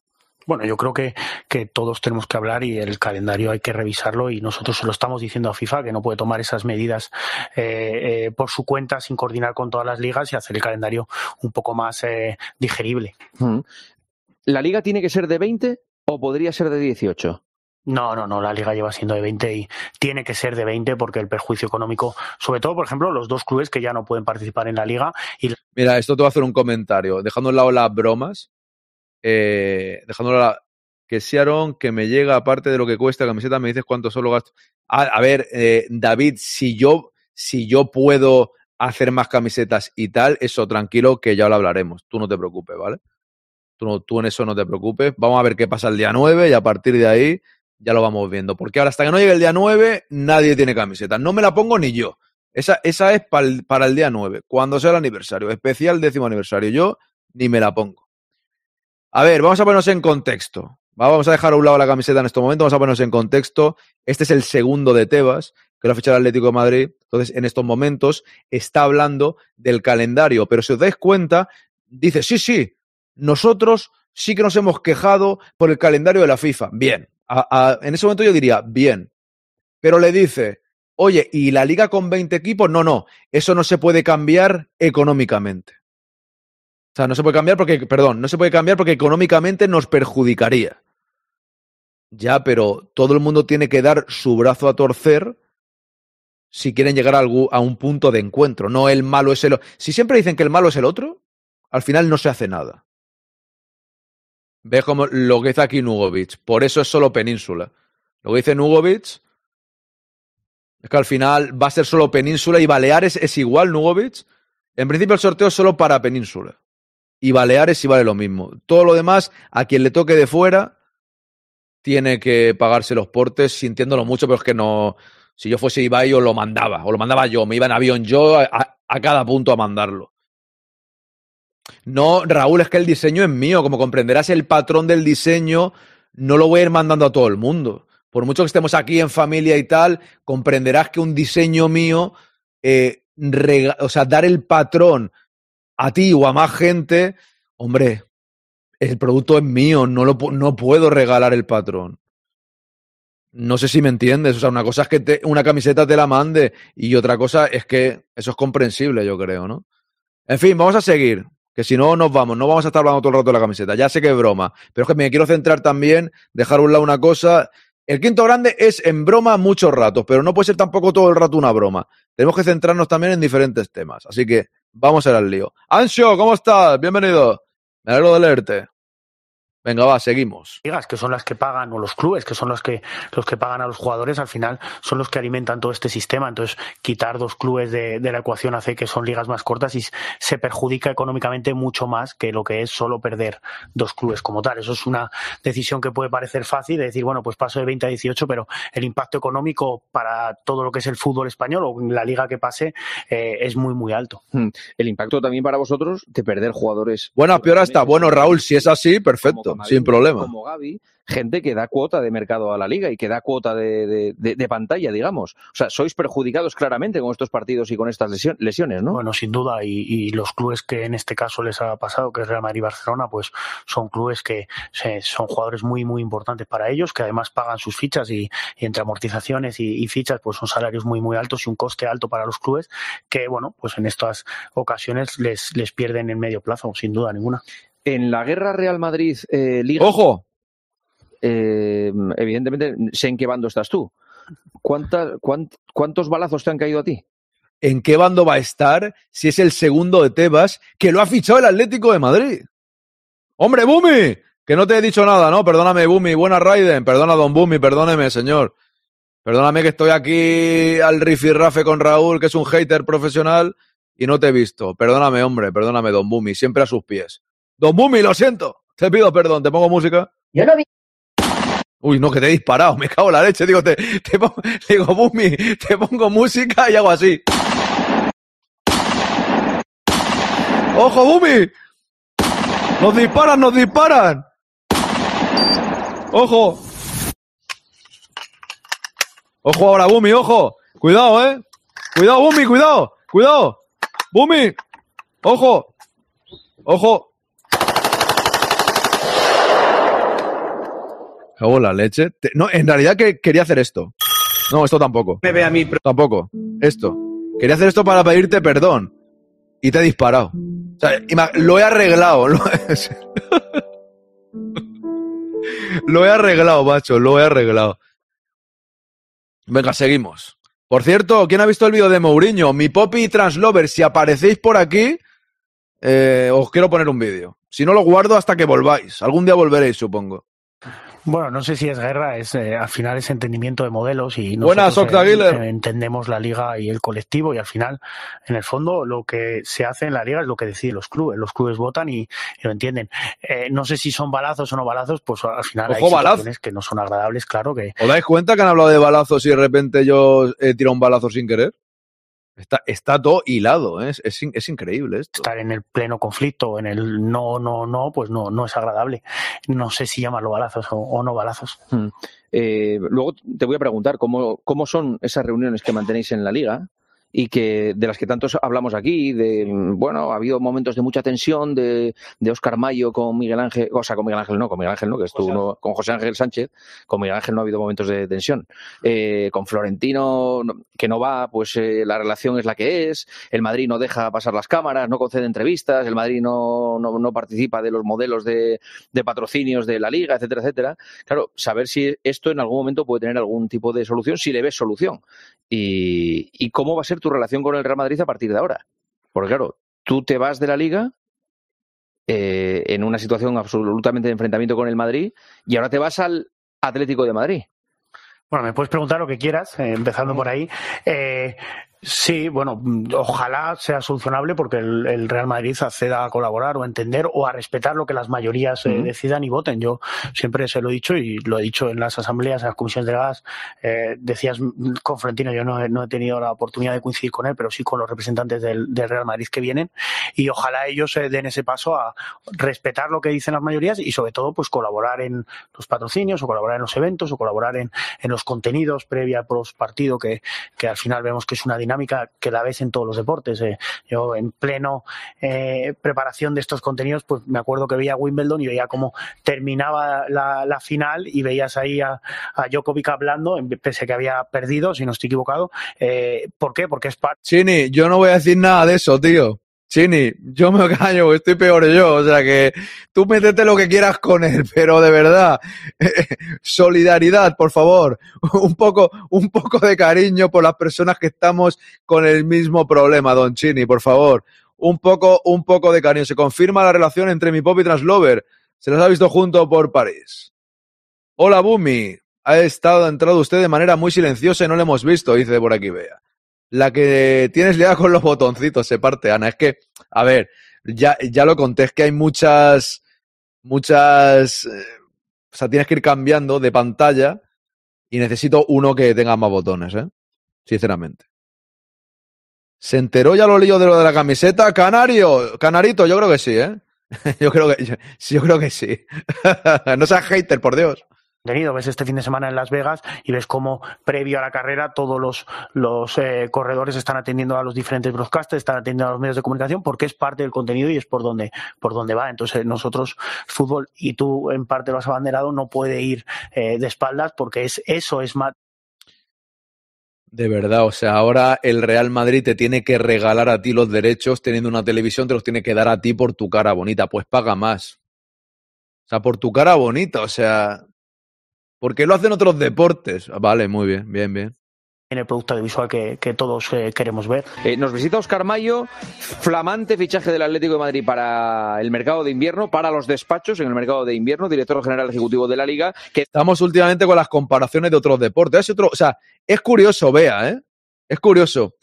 [SPEAKER 12] Bueno, yo creo que, que todos tenemos que hablar y el calendario hay que revisarlo y nosotros se lo estamos diciendo a FIFA que no puede tomar esas medidas eh, eh, por su cuenta sin coordinar con todas las ligas y hacer el calendario un poco más eh, digerible.
[SPEAKER 11] ¿La liga tiene que ser de 20 o podría ser de 18?
[SPEAKER 12] No, no, no, la liga lleva siendo de 20 y tiene que ser de 20 porque el perjuicio económico, sobre todo, por ejemplo, los dos clubes que ya no pueden participar en la liga y
[SPEAKER 3] Mira, esto te voy a hacer un comentario. Dejando a un lado las bromas, eh, dejando a la, que si Aaron, que me llega aparte de lo que cuesta camiseta, me dices cuánto solo gasto. A, ver, eh, David, si yo, si yo puedo hacer más camisetas y tal, eso tranquilo que ya lo hablaremos. Tú no te preocupes, ¿vale? Tú, no- tú en eso no te preocupes. Vamos a ver qué pasa el día 9 y a partir de ahí ya lo vamos viendo. Porque ahora, hasta que no llegue el día 9, nadie tiene camiseta. No me la pongo ni yo. Esa, esa es pa'l- para el día 9, cuando sea el aniversario, especial décimo aniversario. Yo ni me la pongo. A ver, vamos a ponernos en contexto. Va, Vamos a dejar a un lado la camiseta en este momento, vamos a ponernos en contexto. Este es el segundo de Tebas, que lo ha fichado el Atlético de Madrid. Entonces, en estos momentos está hablando del calendario, pero si os dais cuenta, dice, sí, sí, nosotros sí que nos hemos quejado por el calendario de la FIFA. Bien, a- en ese momento yo diría, bien, pero le dice, oye, ¿y la liga con 20 equipos? No, no, eso no se puede cambiar económicamente. O sea, no se puede cambiar porque, perdón, no se puede cambiar porque económicamente nos perjudicaría. Ya, pero todo el mundo tiene que dar su brazo a torcer si quieren llegar a, algú- a un punto de encuentro. No el malo es el... o- Si siempre dicen que el malo es el otro, al final no se hace nada. Ves como lo que dice aquí Nugovic. Por eso es solo península. Lo que dice Nugovic es que al final va a ser solo península y Baleares es igual, Nugovic. En principio el sorteo es solo para península. Y Baleares sí vale lo mismo. Todo lo demás, a quien le toque de fuera, tiene que pagarse los portes sintiéndolo mucho, pero es que no. Si yo fuese Ibai, os lo mandaba. O lo mandaba yo. Me iba en avión yo a, cada punto a mandarlo. No, Raúl, es que el diseño es mío. Como comprenderás, el patrón del diseño no lo voy a ir mandando a todo el mundo. Por mucho que estemos aquí en familia y tal, comprenderás que un diseño mío, eh, o sea, dar el patrón a ti o a más gente, hombre, el producto es mío, no, lo, no puedo regalar el patrón. No sé si me entiendes. O sea, una cosa es que una camiseta te la mande y otra cosa es que eso es comprensible, yo creo, ¿no? En fin, vamos a seguir. Que si no, nos vamos. No vamos a estar hablando todo el rato de la camiseta. Ya sé que es broma. Pero es que me quiero centrar también, dejar un lado una cosa. El quinto grande es en broma muchos ratos, pero no puede ser tampoco todo el rato una broma. Tenemos que centrarnos también en diferentes temas. Así que vamos a ir al lío. Ansio, ¿cómo estás? Bienvenido. Me alegro de leerte. Venga, va, seguimos.
[SPEAKER 12] ligas que son las que pagan o los clubes que son los que los que pagan a los jugadores al final son los que alimentan todo este sistema entonces quitar dos clubes de, de la ecuación hace que son ligas más cortas y se perjudica económicamente mucho más que lo que es solo perder dos clubes como tal eso es una decisión que puede parecer fácil de decir bueno pues paso de 20 a 18 pero el impacto económico para todo lo que es el fútbol español o la liga que pase eh, es muy muy alto
[SPEAKER 11] Mm. El impacto también para vosotros de perder jugadores.
[SPEAKER 3] Bueno, a peor está. Bueno, Raúl, si es así, perfecto, sin problema.
[SPEAKER 11] Como Gaby, gente que da cuota de mercado a la liga y que da cuota de, de- de- de pantalla, digamos. O sea, sois perjudicados claramente con estos partidos y con estas lesio- lesiones, ¿no?
[SPEAKER 12] Bueno, sin duda, y, y los clubes que en este caso les ha pasado, que es Real Madrid y Barcelona, pues son clubes que se- son jugadores muy, muy importantes para ellos, que además pagan sus fichas y, y entre amortizaciones y, y fichas, pues son salarios muy, muy altos y un coste alto para los clubes, que bueno, pues en estas ocasiones les, les pierden en medio plazo, sin duda ninguna.
[SPEAKER 11] En la guerra Real Madrid eh, Liga.
[SPEAKER 3] ¡Ojo!
[SPEAKER 11] eh, eh, evidentemente sé en qué bando estás tú. ¿Cuánta- cuánt- ¿Cuántos balazos te han caído a ti?
[SPEAKER 3] ¿En qué bando va a estar si es el segundo de Tebas que lo ha fichado el Atlético de Madrid? ¡Hombre, Bumi! Que no te he dicho nada, ¿no? Perdóname, Bumi. Buena Raiden. Perdona, don Bumi. Perdóneme, señor. Perdóname que estoy aquí al rifirrafe con Raúl, que es un hater profesional, y no te he visto. Perdóname, hombre. Perdóname, don Bumi. Siempre a sus pies. Don Bumi, lo siento. Te pido perdón. ¿Te pongo música?
[SPEAKER 13] Yo no vi.
[SPEAKER 3] Uy, no, que te he disparado. Me cago en la leche. Digo, te, te pongo, digo, Bumi, te pongo música y hago así. ¡Ojo, Bumi! ¡Nos disparan, nos disparan! ¡Ojo! ¡Ojo ahora, Bumi, ojo! ¡Cuidado, eh! ¡Cuidado, Bumi, cuidado! ¡Cuidado! ¡Bumi! ¡Ojo! ¡Ojo! Cago en la leche. Te- no, en realidad que quería hacer esto. No, esto tampoco.
[SPEAKER 14] Me ve a mí.
[SPEAKER 3] Tampoco. Esto. Quería hacer esto para pedirte perdón. Y te he disparado. O sea, lo he arreglado. Lo, lo he arreglado, macho. Lo he arreglado. Venga, seguimos. Por cierto, ¿quién ha visto el vídeo de Mourinho? Mi Poppy y Translover, si aparecéis por aquí, eh, os quiero poner un vídeo. Si no, lo guardo hasta que volváis. Algún día volveréis, supongo.
[SPEAKER 12] Bueno, no sé si es guerra, es eh, al final es entendimiento de modelos y
[SPEAKER 3] Buenas,
[SPEAKER 12] eh, entendemos la liga y el colectivo y al final, en el fondo, lo que se hace en la liga es lo que deciden los clubes. Los clubes votan y, y lo entienden. Eh, no sé si son balazos o no balazos, pues al final hay
[SPEAKER 3] Ojo, balazo.
[SPEAKER 12] situaciones que no son agradables, claro que
[SPEAKER 3] ¿Os dais cuenta que han hablado de balazos y de repente yo he tirado un balazo sin querer? Está, está todo hilado, ¿eh? es, es, es increíble esto.
[SPEAKER 12] estar en el pleno conflicto, en el no, no, no, pues no, no es agradable. No sé si llamarlo balazos o, o no balazos.
[SPEAKER 11] Mm. Eh, luego te voy a preguntar cómo, cómo son esas reuniones que mantenéis en la liga y que de las que tantos hablamos aquí, de bueno, ha habido momentos de mucha tensión de, de Oscar Mayo con Miguel Ángel, o sea, con Miguel Ángel no, con Miguel Ángel no, que estuvo con José Ángel Sánchez, con Miguel Ángel no ha habido momentos de tensión. Eh, con Florentino, no- que no va, pues eh, la relación es la que es, el Madrid no deja pasar las cámaras, no concede entrevistas, el Madrid no, no, no participa de los modelos de, de patrocinios de la liga, etcétera, etcétera. Claro, saber si esto en algún momento puede tener algún tipo de solución, si le ves solución. Y, y cómo va a ser tu relación con el Real Madrid a partir de ahora. Porque claro, tú te vas de la liga eh, en una situación absolutamente de enfrentamiento con el Madrid y ahora te vas al Atlético de Madrid.
[SPEAKER 12] Bueno, me puedes preguntar lo que quieras, eh, empezando por ahí. Eh, sí, bueno, mm, ojalá sea solucionable porque el, el Real Madrid acceda a colaborar o a entender o a respetar lo que las mayorías eh, decidan y voten. Yo siempre se lo he dicho y lo he dicho en las asambleas, en las comisiones delegadas. Eh, decías mm, con Florentino, yo no he, no he tenido la oportunidad de coincidir con él, pero sí con los representantes del, del Real Madrid que vienen y ojalá ellos eh, den ese paso a respetar lo que dicen las mayorías y sobre todo pues colaborar en los patrocinios o colaborar en los eventos o colaborar en, en los contenidos previa post partido que, que al final vemos que es una dinámica que la ves en todos los deportes. eh. Yo en pleno eh, preparación de estos contenidos pues me acuerdo que veía Wimbledon y veía cómo terminaba la, final y veías ahí a, a Djokovic hablando pese a que había perdido si no estoy equivocado. Eh, ¿Por qué? Porque es parte
[SPEAKER 3] Chini, yo no voy a decir nada de eso, tío. Chini, yo me callo, estoy peor yo. O sea que tú métete lo que quieras con él, pero de verdad, solidaridad, por favor. Un poco, un poco de cariño por las personas que estamos con el mismo problema, don Chini, por favor. Un poco, un poco de cariño. Se confirma la relación entre mi pop y Translover. Se los ha visto junto por París. Hola, Bumi. Ha estado ha entrado usted de manera muy silenciosa y no lo hemos visto, dice por aquí, vea la que tienes liada con los botoncitos, se parte, Ana. Es que, a ver, ya, ya lo conté, es que hay muchas, muchas, eh, o sea, tienes que ir cambiando de pantalla y necesito uno que tenga más botones, ¿eh? Sinceramente. ¿Se enteró ya lo lío de lo de la camiseta? Canario, Canarito, yo creo que sí, ¿eh? Yo creo que, yo, yo creo que sí. no seas hater, por Dios.
[SPEAKER 12] Contenido. Ves este fin de semana en Las Vegas y ves cómo previo a la carrera todos los, los eh, corredores están atendiendo a los diferentes broadcasters, están atendiendo a los medios de comunicación porque es parte del contenido y es por donde, por donde va. Entonces nosotros, fútbol, y tú en parte lo has abanderado, no puede ir eh, de espaldas porque es, eso es más
[SPEAKER 3] De verdad, o sea, ahora el Real Madrid te tiene que regalar a ti los derechos, teniendo una televisión, te los tiene que dar a ti por tu cara bonita, pues paga más. O sea, por tu cara bonita, o sea, porque lo hacen otros deportes. Ah, Vale, muy bien, bien, bien.
[SPEAKER 12] en el producto audiovisual que, que todos eh, queremos ver.
[SPEAKER 11] Eh, nos visita Oscar Mayo, flamante fichaje del Atlético de Madrid para el mercado de invierno, para los despachos en el mercado de invierno, director general ejecutivo de la Liga, que
[SPEAKER 3] Estamos últimamente con las comparaciones de otros deportes. Es otro, o sea, es curioso, vea, ¿eh? Es curioso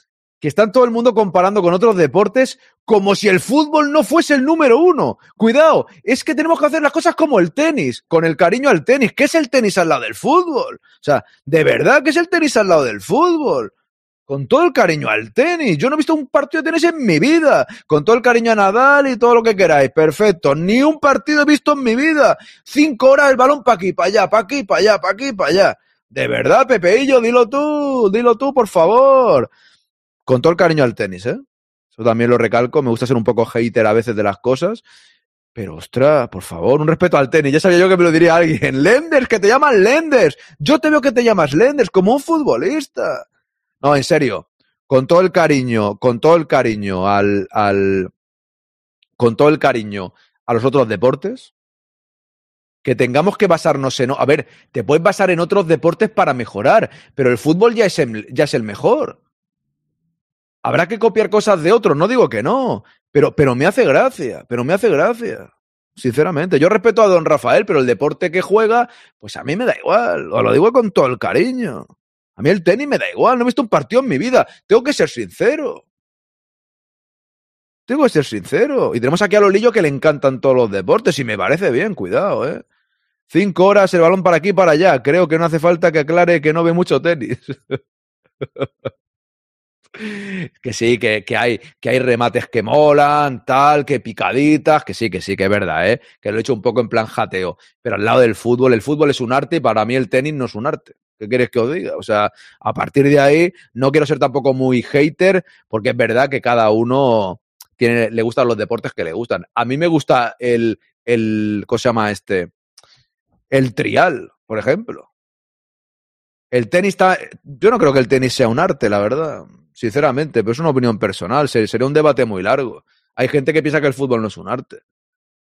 [SPEAKER 3] que están todo el mundo comparando con otros deportes como si el fútbol no fuese el número uno. Cuidado, es que tenemos que hacer las cosas como el tenis, con el cariño al tenis. ¿Qué es el tenis al lado del fútbol? O sea, de verdad, ¿qué es el tenis al lado del fútbol? Con todo el cariño al tenis. Yo no he visto un partido de tenis en mi vida. Con todo el cariño a Nadal y todo lo que queráis. Perfecto. Ni un partido he visto en mi vida. Cinco horas el balón para aquí, para allá, para aquí, para allá, para aquí, para allá. De verdad, Pepeillo, dilo tú, dilo tú, por favor. Con todo el cariño al tenis, ¿eh? Eso también lo recalco. Me gusta ser un poco hater a veces de las cosas. Pero, ostras, por favor, un respeto al tenis. Ya sabía yo que me lo diría alguien. Lenders, que te llaman Lenders. Yo te veo que te llamas Lenders, como un futbolista. No, en serio. Con todo el cariño, con todo el cariño al, con todo el cariño a los otros deportes, que tengamos que basarnos en... A ver, te puedes basar en otros deportes para mejorar, pero el fútbol ya es el mejor. Habrá que copiar cosas de otros, no digo que no, pero, pero me hace gracia, pero me hace gracia. Sinceramente, yo respeto a don Rafael, pero el deporte que juega, pues a mí me da igual, os lo digo con todo el cariño. A mí el tenis me da igual, no he visto un partido en mi vida, tengo que ser sincero. Tengo que ser sincero. Y tenemos aquí a Lolillo que le encantan todos los deportes y me parece bien, cuidado, ¿eh? Cinco horas el balón para aquí y para allá. Creo que no hace falta que aclare que no ve mucho tenis. que sí, que, que, hay, que hay remates que molan, tal, que picaditas, que sí, que sí, que es verdad, ¿eh? Que lo he hecho un poco en plan jateo. Pero al lado del fútbol, el fútbol es un arte y para mí el tenis no es un arte. ¿Qué quieres que os diga? O sea, a partir de ahí no quiero ser tampoco muy hater, porque es verdad que cada uno tiene, le gustan los deportes que le gustan. A mí me gusta el, el, ¿cómo se llama este? El trial, por ejemplo. El tenis está, yo no creo que el tenis sea un arte, la verdad, sinceramente, pero es una opinión personal, sería un debate muy largo. Hay gente que piensa que el fútbol no es un arte.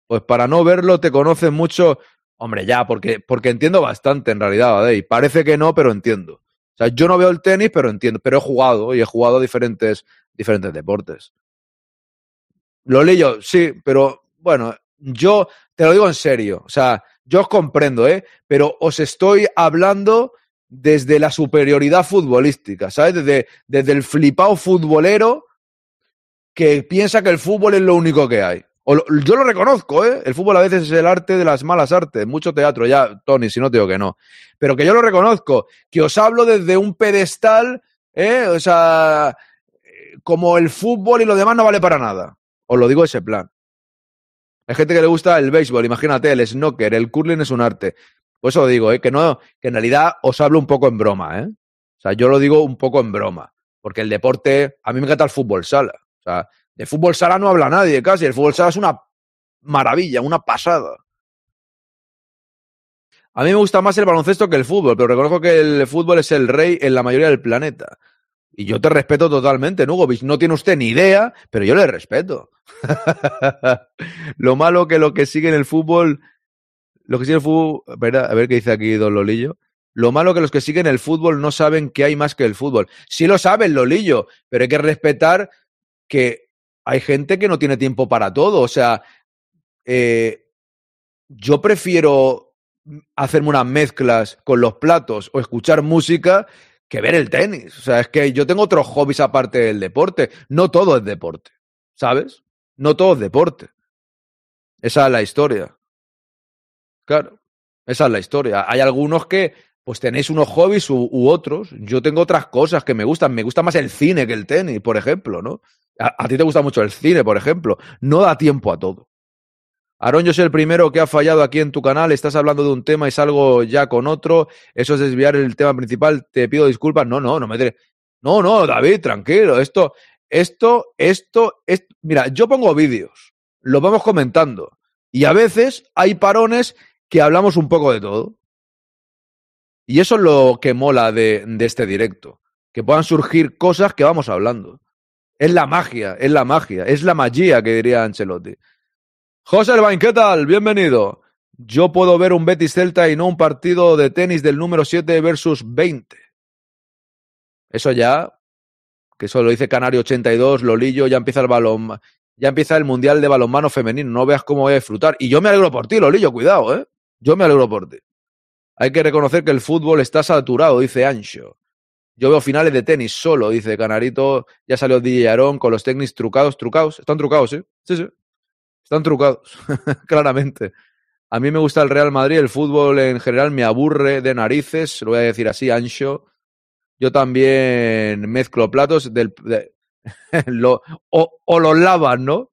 [SPEAKER 3] Pues para no verlo te conocen mucho, hombre, ya, porque, porque entiendo bastante en realidad, ¿vale? Parece que no, pero entiendo. O sea, yo no veo el tenis, pero entiendo, pero he jugado y he jugado diferentes, diferentes deportes. Lo yo, sí, pero bueno, yo te lo digo en serio, o sea, yo os comprendo, ¿eh? Pero os estoy hablando desde la superioridad futbolística, ¿sabes? Desde, desde el flipado futbolero que piensa que el fútbol es lo único que hay. O yo lo reconozco, ¿eh? El fútbol a veces es el arte de las malas artes, mucho teatro, ya, Tony, si no te digo que no. Pero que yo lo reconozco, que os hablo desde un pedestal, ¿eh? O sea, como el fútbol y lo demás no vale para nada. Os lo digo ese plan. Hay gente que le gusta el béisbol, imagínate, el snooker, el curling es un arte. Por eso digo, ¿eh? que no, que en realidad os hablo un poco en broma, ¿eh? O sea, yo lo digo un poco en broma. Porque el deporte, a mí me encanta el fútbol sala. O sea, de fútbol sala no habla nadie casi. El fútbol sala es una maravilla, una pasada. A mí me gusta más el baloncesto que el fútbol, pero reconozco que el fútbol es el rey en la mayoría del planeta. Y yo te respeto totalmente, Nugovic. No tiene usted ni idea, pero yo le respeto. lo malo que lo que sigue en el fútbol, lo que en el fútbol, a ver qué dice aquí Don Lolillo. Lo malo que los que siguen el fútbol no saben que hay más que el fútbol. Sí lo saben, Lolillo, pero hay que respetar que hay gente que no tiene tiempo para todo. O sea, eh, yo prefiero hacerme unas mezclas con los platos o escuchar música que ver el tenis. O sea, es que yo tengo otros hobbies aparte del deporte. No todo es deporte, ¿sabes? No todo es deporte. Esa es la historia. Claro, esa es la historia. Hay algunos que, pues tenéis unos hobbies u, otros. Yo tengo otras cosas que me gustan. Me gusta más el cine que el tenis, por ejemplo, ¿no? A, ti te gusta mucho el cine, por ejemplo. No da tiempo a todo. Aarón, yo soy el primero que ha fallado aquí en tu canal. Estás hablando de un tema y salgo ya con otro. Eso es desviar el tema principal. Te pido disculpas. No, no, no me. No, no, David, tranquilo. Esto, esto, esto, esto. Mira, yo pongo vídeos. Lo vamos comentando. Y a veces hay parones que hablamos un poco de todo. Y eso es lo que mola de, este directo. Que puedan surgir cosas que vamos hablando. Es la magia, es la magia, es la magia que diría Ancelotti. José Elvain, ¿qué tal? Bienvenido. Yo puedo ver un Betis Celta y no un partido de tenis del número 7 versus 20. Eso ya, que eso lo dice Canario 82, Lolillo, ya empieza el balón, ya empieza el Mundial de Balonmano Femenino. No veas cómo voy a disfrutar. Y yo me alegro por ti, Lolillo, cuidado, ¿eh? Yo me alegro por ti. Hay que reconocer que el fútbol está saturado, dice Ancho. Yo veo finales de tenis solo, dice Canarito. Ya salió DJ Aarón con los tenis trucados, trucados. Están trucados, ¿sí? Sí, sí. Están trucados, claramente. A mí me gusta el Real Madrid, el fútbol en general me aburre de narices, lo voy a decir así, Ancho. Yo también mezclo platos del, de- lo- o, los lavan, ¿no?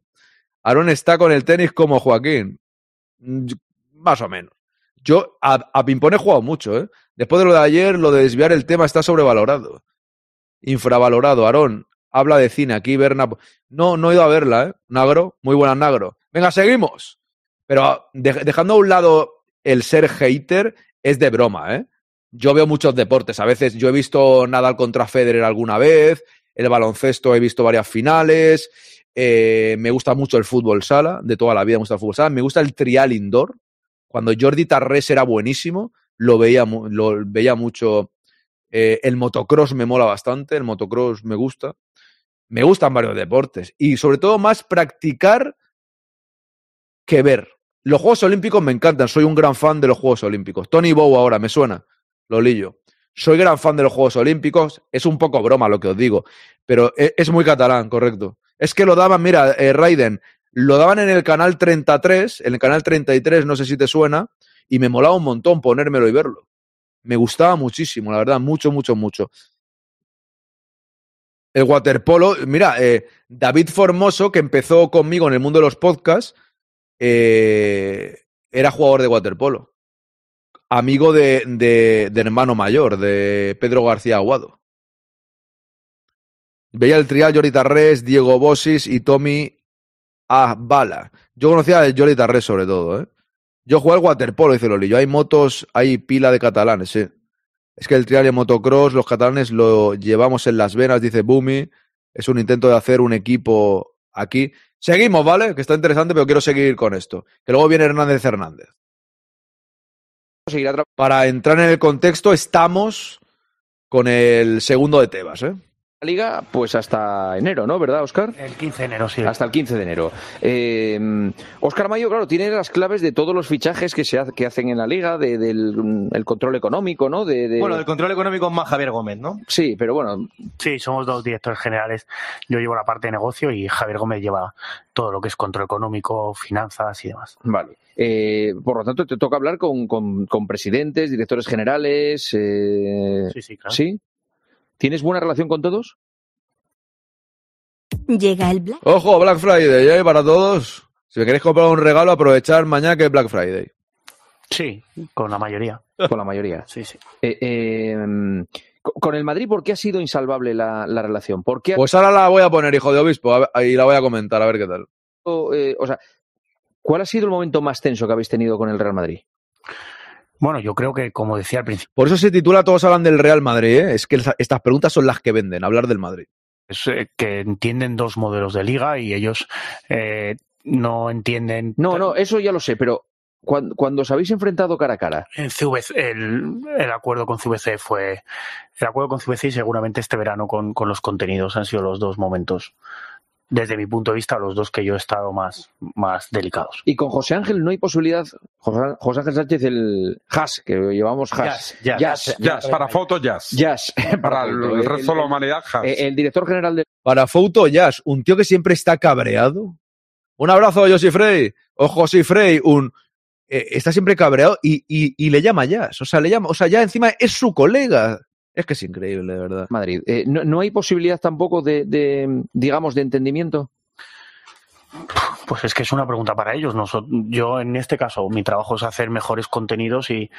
[SPEAKER 3] Aarón está con el tenis como Joaquín. Mm, Más o menos. Yo a, a ping-pong he jugado mucho, ¿eh? Después de lo de ayer, lo de desviar el tema está sobrevalorado. Infravalorado. Aarón, habla de cine. Aquí Berna. No, no he ido a verla, ¿eh? Nagro, muy buena Nagro. Venga, seguimos. Pero de- dejando a un lado el ser hater, es de broma, ¿eh? Yo veo muchos deportes. A veces yo he visto Nadal contra Federer alguna vez. El baloncesto he visto varias finales. eh, me gusta mucho el fútbol sala. De toda la vida me gusta el fútbol sala. Me gusta el trial indoor. Cuando Jordi Tarrés era buenísimo, lo veía, lo veía mucho. Eh, el motocross me mola bastante. El motocross me gusta. Me gustan varios deportes. Y sobre todo más practicar que ver. Los Juegos Olímpicos me encantan. Soy un gran fan de los Juegos Olímpicos. Tony Bow ahora, me suena. Lolillo. Soy gran fan de los Juegos Olímpicos. Es un poco broma lo que os digo. Pero e- es, muy catalán, correcto. Es que lo daban, mira, eh, Raiden, lo daban en el canal 33, en el canal 33, no sé si te suena, y me molaba un montón ponérmelo y verlo. Me gustaba muchísimo, la verdad, mucho, mucho, mucho. El waterpolo, mira, eh, David Formoso, que empezó conmigo en el mundo de los podcasts, eh, era jugador de waterpolo. Amigo de, de, hermano mayor, de Pedro García Aguado. Veía el trial Jordi Tarrés, Diego Bosis y Tommy Bala. Yo conocía a Jordi Tarrés sobre todo, ¿eh? Yo jugué al waterpolo, dice Lolillo. Hay motos, hay pila de catalanes, sí. Es que el trial y el motocross, los catalanes lo llevamos en las venas, dice Bumi. Es un intento de hacer un equipo aquí. Seguimos, ¿vale? Que está interesante, pero quiero seguir con esto. Que luego viene Hernández Hernández. Para entrar en el contexto, estamos con el segundo de Tebas, ¿eh?
[SPEAKER 11] Liga pues hasta enero, ¿no? ¿Verdad, Oscar?
[SPEAKER 12] El 15 de enero, sí.
[SPEAKER 11] Hasta el 15 de enero. Eh, Oscar Mayo, claro, tiene las claves de todos los fichajes que se ha- que hacen en la liga, de- del mm, el control económico, ¿no? De, de-
[SPEAKER 13] Bueno, el control económico es más Javier Gómez, ¿no?
[SPEAKER 11] Sí, pero bueno,
[SPEAKER 12] Sí, somos dos directores generales. Yo llevo la parte de negocio y Javier Gómez lleva todo lo que es control económico, finanzas y demás.
[SPEAKER 11] Vale. Eh, por lo tanto, te toca hablar con, con- con presidentes, directores generales. eh,
[SPEAKER 12] Sí, sí, claro.
[SPEAKER 11] ¿Sí? ¿Tienes buena relación con todos?
[SPEAKER 14] Llega el Black.
[SPEAKER 3] Ojo, Black Friday, ¿eh? Para todos. Si me queréis comprar un regalo, aprovechar mañana que es Black Friday.
[SPEAKER 12] Sí, con la mayoría.
[SPEAKER 11] Con la mayoría.
[SPEAKER 12] Sí, sí.
[SPEAKER 11] Eh, eh, con- el Madrid, ¿por qué ha sido insalvable la, la relación? ¿Por qué ha
[SPEAKER 3] Pues ahora la voy a poner, hijo de obispo, ver- y la voy a comentar, a ver qué tal.
[SPEAKER 11] eh, o sea, ¿cuál ha sido el momento más tenso que habéis tenido con el Real Madrid?
[SPEAKER 12] Bueno, yo creo que, como decía al principio,
[SPEAKER 3] Por eso se titula Todos hablan del Real Madrid, ¿eh? Es que estas preguntas son las que venden, hablar del Madrid.
[SPEAKER 12] es eh, que entienden dos modelos de liga y ellos eh, no entienden.
[SPEAKER 11] No, no, eso ya lo sé, pero cuando, cuando os habéis enfrentado cara a cara,
[SPEAKER 12] En CVC, el, el acuerdo con CVC fue. El acuerdo con CVC y seguramente este verano con, con los contenidos han sido los dos momentos, desde mi punto de vista, los dos que yo he estado más, más delicados.
[SPEAKER 11] y con José Ángel no hay posibilidad. José, José Ángel Sánchez, el Has, que llevamos Has.
[SPEAKER 13] Jazz, jazz, jazz, para fotos jazz.
[SPEAKER 11] Jazz.
[SPEAKER 13] Para el, el resto de la humanidad, jazz.
[SPEAKER 11] Eh, el director general de
[SPEAKER 3] Para Fouto Jazz, un tío que siempre está cabreado. Un abrazo, Josi Frey. O Josi Frey, un. eh, está siempre cabreado y, y- y le llama Jazz. O sea, le llama. O sea, ya encima es su colega. Es que es increíble, de verdad.
[SPEAKER 11] Madrid. Eh, no, no hay posibilidad tampoco de, de, digamos, de entendimiento?
[SPEAKER 12] Pues es que es una pregunta para ellos. Yo, en este caso, mi trabajo es hacer mejores contenidos y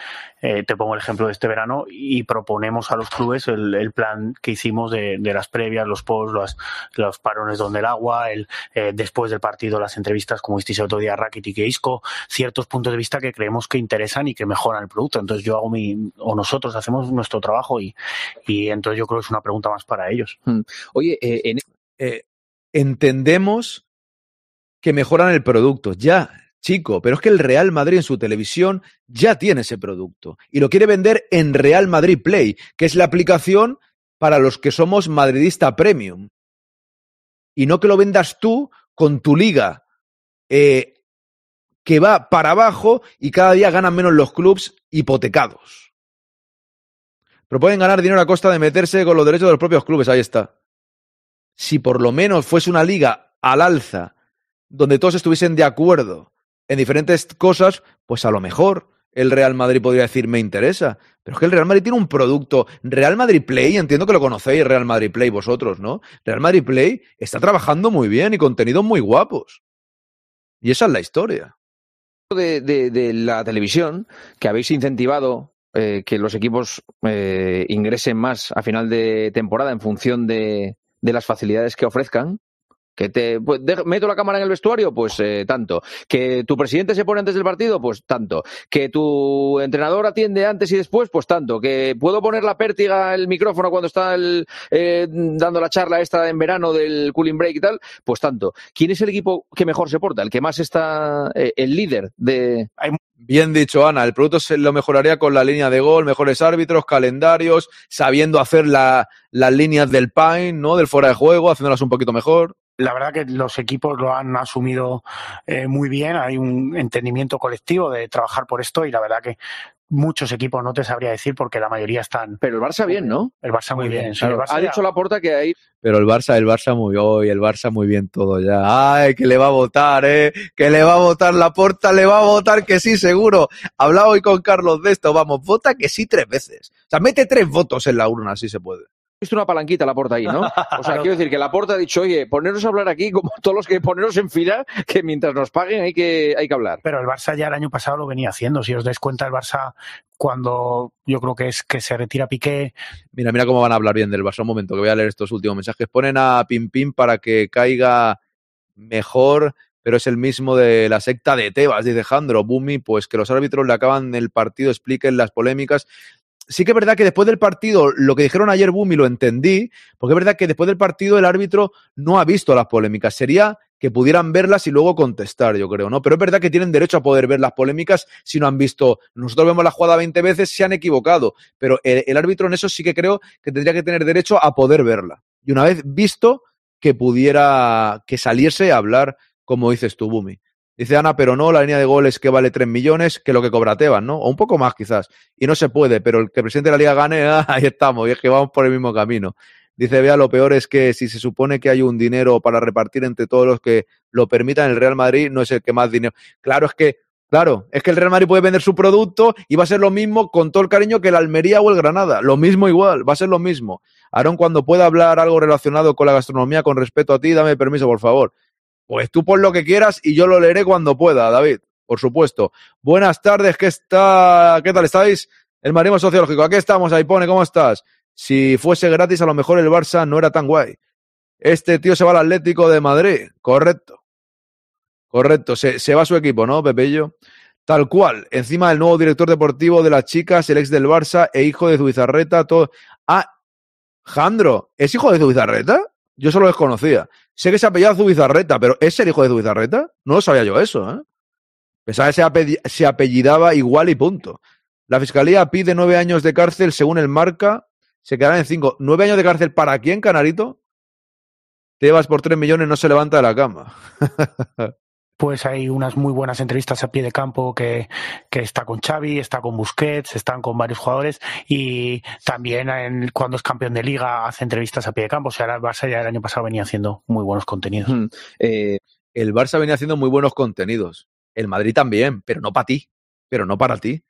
[SPEAKER 12] eh, te pongo el ejemplo de este verano y proponemos a los clubes el, el plan que hicimos de, de las previas, los posts, los, los parones donde el agua, el, eh, después del partido, las entrevistas, como visteis el otro día, Rakitic e Isco, ciertos puntos de vista que creemos que interesan y que mejoran el producto. Entonces yo hago mi, o nosotros hacemos nuestro trabajo y, y entonces yo creo que es una pregunta más para ellos.
[SPEAKER 11] Mm. Oye, eh, en
[SPEAKER 3] Eh, entendemos que mejoran el producto. Ya, chico, pero es que el Real Madrid en su televisión ya tiene ese producto y lo quiere vender en Real Madrid Play, que es la aplicación para los que somos madridista premium. Y no que lo vendas tú con tu liga eh, que va para abajo y cada día ganan menos los clubs hipotecados. Pero pueden ganar dinero a costa de meterse con los derechos de los propios clubes, ahí está. Si por lo menos fuese una liga al alza, donde todos estuviesen de acuerdo en diferentes cosas, pues a lo mejor el Real Madrid podría decir me interesa. Pero es que el Real Madrid tiene un producto. Real Madrid Play, entiendo que lo conocéis, Real Madrid Play vosotros, ¿no? Real Madrid Play está trabajando muy bien y contenidos muy guapos. Y esa es la historia.
[SPEAKER 11] De, la televisión, que habéis incentivado eh, que los equipos eh, ingresen más a final de temporada en función de las facilidades que ofrezcan. Que te pues, meto la cámara en el vestuario, pues eh, tanto. Que tu presidente se pone antes del partido, pues tanto. Que tu entrenador atiende antes y después, pues tanto. Que puedo poner la pértiga, el micrófono cuando está el, eh, dando la charla esta en verano del cooling break y tal, pues tanto. ¿Quién es el equipo que mejor se porta? El que más está, eh, el líder de.
[SPEAKER 3] Bien dicho, Ana. El producto se lo mejoraría con la línea de gol, mejores árbitros, calendarios, sabiendo hacer la- las líneas del Pine, ¿no? Del fuera de juego, haciéndolas un poquito mejor.
[SPEAKER 12] La verdad que los equipos lo han asumido eh, muy bien, hay un entendimiento colectivo de trabajar por esto y la verdad que muchos equipos no te sabría decir porque la mayoría están.
[SPEAKER 11] Pero el Barça bien, ¿no?
[SPEAKER 12] El Barça muy, bien. sí,
[SPEAKER 11] Claro,
[SPEAKER 12] el Barça
[SPEAKER 11] ha
[SPEAKER 12] ya-
[SPEAKER 11] dicho la porta que hay
[SPEAKER 3] Pero el Barça, el Barça muy hoy, el Barça muy bien todo ya. Ay, que le va a votar, eh. Que le va a votar la porta, le va a votar que sí, seguro. Hablaba hoy con Carlos de esto, vamos, vota que sí tres veces. O sea, mete tres votos en la urna, si se puede.
[SPEAKER 11] Visto una palanquita la porta ahí, ¿no? O sea, quiero decir que la porta ha dicho, oye, poneros a hablar aquí como todos los que poneros en fila, que mientras nos paguen hay que, hay que hablar.
[SPEAKER 12] Pero el Barça ya el año pasado lo venía haciendo. Si os dais cuenta, el Barça, cuando yo creo que es que se retira Piqué,
[SPEAKER 3] Mira, mira cómo van a hablar bien del Barça. Un momento, que voy a leer estos últimos mensajes. Ponen a Pim Pim para que caiga mejor, pero es el mismo de la secta de Tebas, dice Jandro. Bumi, pues que los árbitros le acaban el partido, expliquen las polémicas. Sí que es verdad que después del partido, lo que dijeron ayer Bumi lo entendí, porque es verdad que después del partido el árbitro no ha visto las polémicas. Sería que pudieran verlas y luego contestar, yo creo, ¿no? Pero es verdad que tienen derecho a poder ver las polémicas si no han visto. Nosotros vemos la jugada 20 veces, se han equivocado, pero el, árbitro en eso sí que creo que tendría que tener derecho a poder verla. Y una vez visto, que pudiera, que saliese a hablar, como dices tú, Bumi. Dice Ana, pero no, la línea de goles que vale 3 millones, que lo que cobra Tebas, ¿no? O un poco más quizás. Y no se puede, pero el que el presidente de la liga gane, ah, ahí estamos, y es que vamos por el mismo camino. Dice, vea, lo peor es que si se supone que hay un dinero para repartir entre todos los que lo permitan, el Real Madrid no es el que más dinero. Claro, es que, claro, es que el Real Madrid puede vender su producto y va a ser lo mismo con todo el cariño que el Almería o el Granada. Lo mismo igual, va a ser lo mismo. Aaron, cuando pueda hablar algo relacionado con la gastronomía con respeto a ti, dame permiso, por favor. Pues tú pon lo que quieras y yo lo leeré cuando pueda, David. Por supuesto. Buenas tardes, ¿qué está? ¿Qué tal estáis? El marismo sociológico. Aquí estamos, ahí pone, ¿cómo estás? Si fuese gratis, a lo mejor el Barça no era tan guay. Este tío se va al Atlético de Madrid. Correcto. Correcto. Se, se va a su equipo, ¿no, Pepillo? Tal cual. Encima del nuevo director deportivo de las chicas, el ex del Barça e hijo de Zubizarreta. Todo. Ah, Jandro, ¿es hijo de Zubizarreta? Yo solo desconocía. Sé que se apellida Zubizarreta, pero ¿es el hijo de Zubizarreta? No lo sabía yo eso, ¿eh? Pensaba que se, apelli- se apellidaba igual y punto. La fiscalía pide nueve años de cárcel según el marca. Se quedarán en cinco. ¿Nueve años de cárcel para quién, Canarito? Tebas por tres millones no se levanta de la cama.
[SPEAKER 12] pues hay unas muy buenas entrevistas a pie de campo que, que está con Xavi, está con Busquets, están con varios jugadores y también en- cuando es campeón de liga hace entrevistas a pie de campo. O sea, el Barça ya el año pasado venía haciendo muy buenos contenidos.
[SPEAKER 3] Eh, el Barça venía haciendo muy buenos contenidos. El Madrid también, pero no para ti. Pero no para ti.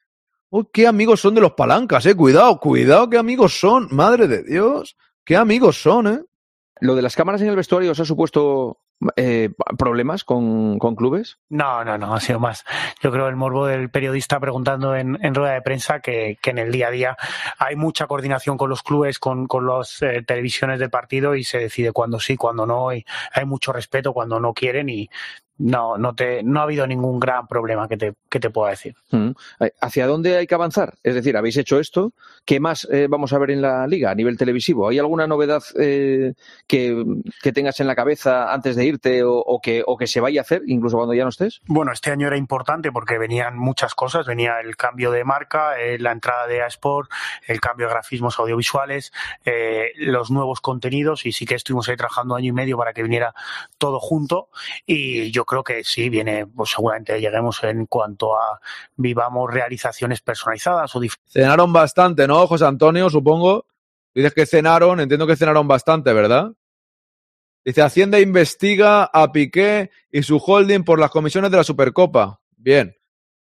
[SPEAKER 3] Uy, qué amigos son de los palancas, eh. Cuidado, cuidado, qué amigos son. Madre de Dios. Qué amigos son, eh.
[SPEAKER 11] ¿Lo de las cámaras en el vestuario os ha supuesto eh, problemas con, con clubes?
[SPEAKER 12] No, no, no, ha sido más. Yo creo el morbo del periodista preguntando en, en rueda de prensa que, que en el día a día hay mucha coordinación con los clubes, con, con las eh, televisiones del partido y se decide cuándo sí, cuándo no. Y hay mucho respeto cuando no quieren y, no, no, te, no ha habido ningún gran problema que te, que te pueda decir.
[SPEAKER 11] Mm. ¿Hacia dónde hay que avanzar? Es decir, habéis hecho esto. ¿Qué más eh, vamos a ver en la liga a nivel televisivo? ¿Hay alguna novedad eh, que, que, tengas en la cabeza antes de irte o, o, que, o que se vaya a hacer, incluso cuando ya no estés?
[SPEAKER 12] Bueno, este año era importante porque venían muchas cosas. Venía el cambio de marca, eh, la entrada de Sport, el cambio de grafismos audiovisuales, eh, los nuevos contenidos y sí que estuvimos ahí trabajando año y medio para que viniera todo junto y yo creo que sí, viene, pues seguramente lleguemos en cuanto a vivamos realizaciones personalizadas o
[SPEAKER 3] Cenaron bastante, ¿no, José Antonio? Supongo. Dices que cenaron, entiendo que cenaron bastante, ¿verdad? Dice, Hacienda investiga a Piqué y su holding por las comisiones de la Supercopa. Bien.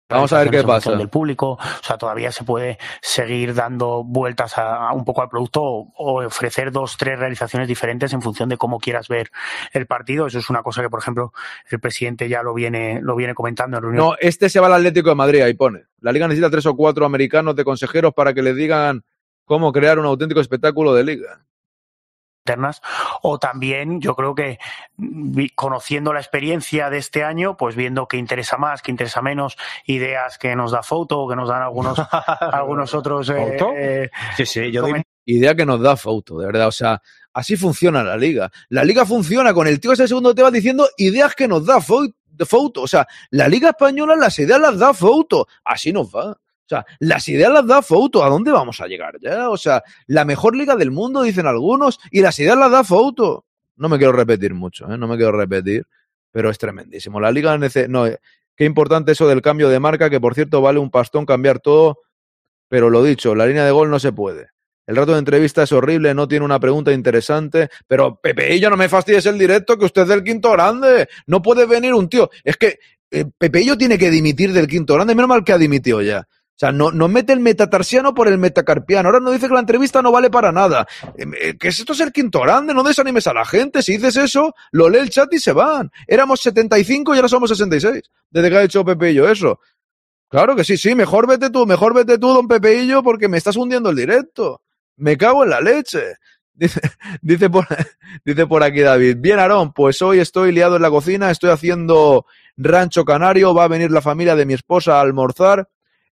[SPEAKER 3] Vamos a ver qué pasa.
[SPEAKER 12] Del público, o sea, todavía se puede seguir dando vueltas a, a un poco al producto o, o, ofrecer dos, tres realizaciones diferentes en función de cómo quieras ver el partido. Eso es una cosa que, por ejemplo, el presidente ya lo viene, lo viene comentando en reunión.
[SPEAKER 3] No, este se va al Atlético de Madrid, ahí pone. La liga necesita tres o cuatro americanos de consejeros para que les digan cómo crear un auténtico espectáculo de liga
[SPEAKER 12] internas. O también yo creo que conociendo la experiencia de este año pues viendo qué interesa más qué interesa menos ideas que nos da foto que nos dan algunos algunos otros eh, eh,
[SPEAKER 3] sí sí yo doy idea que nos da foto de verdad. O sea así funciona la liga. La liga funciona con el tío ese segundo te va diciendo ideas que nos da foto o sea la liga española las ideas las da foto así nos va o sea, las ideas las da Fouto. ¿A dónde vamos a llegar ya? O sea, la mejor liga del mundo, dicen algunos, y las ideas las da Fouto. No me quiero repetir mucho, ¿eh? no me quiero repetir, pero es tremendísimo. La liga no, qué importante eso del cambio de marca, que por cierto vale un pastón cambiar todo, pero lo dicho, la línea de gol no se puede. El rato de entrevista es horrible, no tiene una pregunta interesante, pero Pepe y yo no me fastidies el directo, que usted es del quinto grande. No puede venir un tío. Es que eh, Pepeillo tiene que dimitir del quinto grande, menos mal que ha dimitido ya. O sea, no, no mete el metatarsiano por el metacarpiano. Ahora no dice que la entrevista no vale para nada. Eh, que esto es el quinto grande, no desanimes a la gente. Si dices eso, lo lee el chat y se van. Éramos 75 y ahora somos 66. Desde que ha hecho Pepeillo eso. Claro que sí, sí, mejor vete tú, mejor vete tú, don Pepeillo, porque me estás hundiendo el directo. Me cago en la leche. Dice, dice, por, dice por aquí David. Bien, Aarón, pues hoy estoy liado en la cocina, estoy haciendo rancho canario, va a venir la familia de mi esposa a almorzar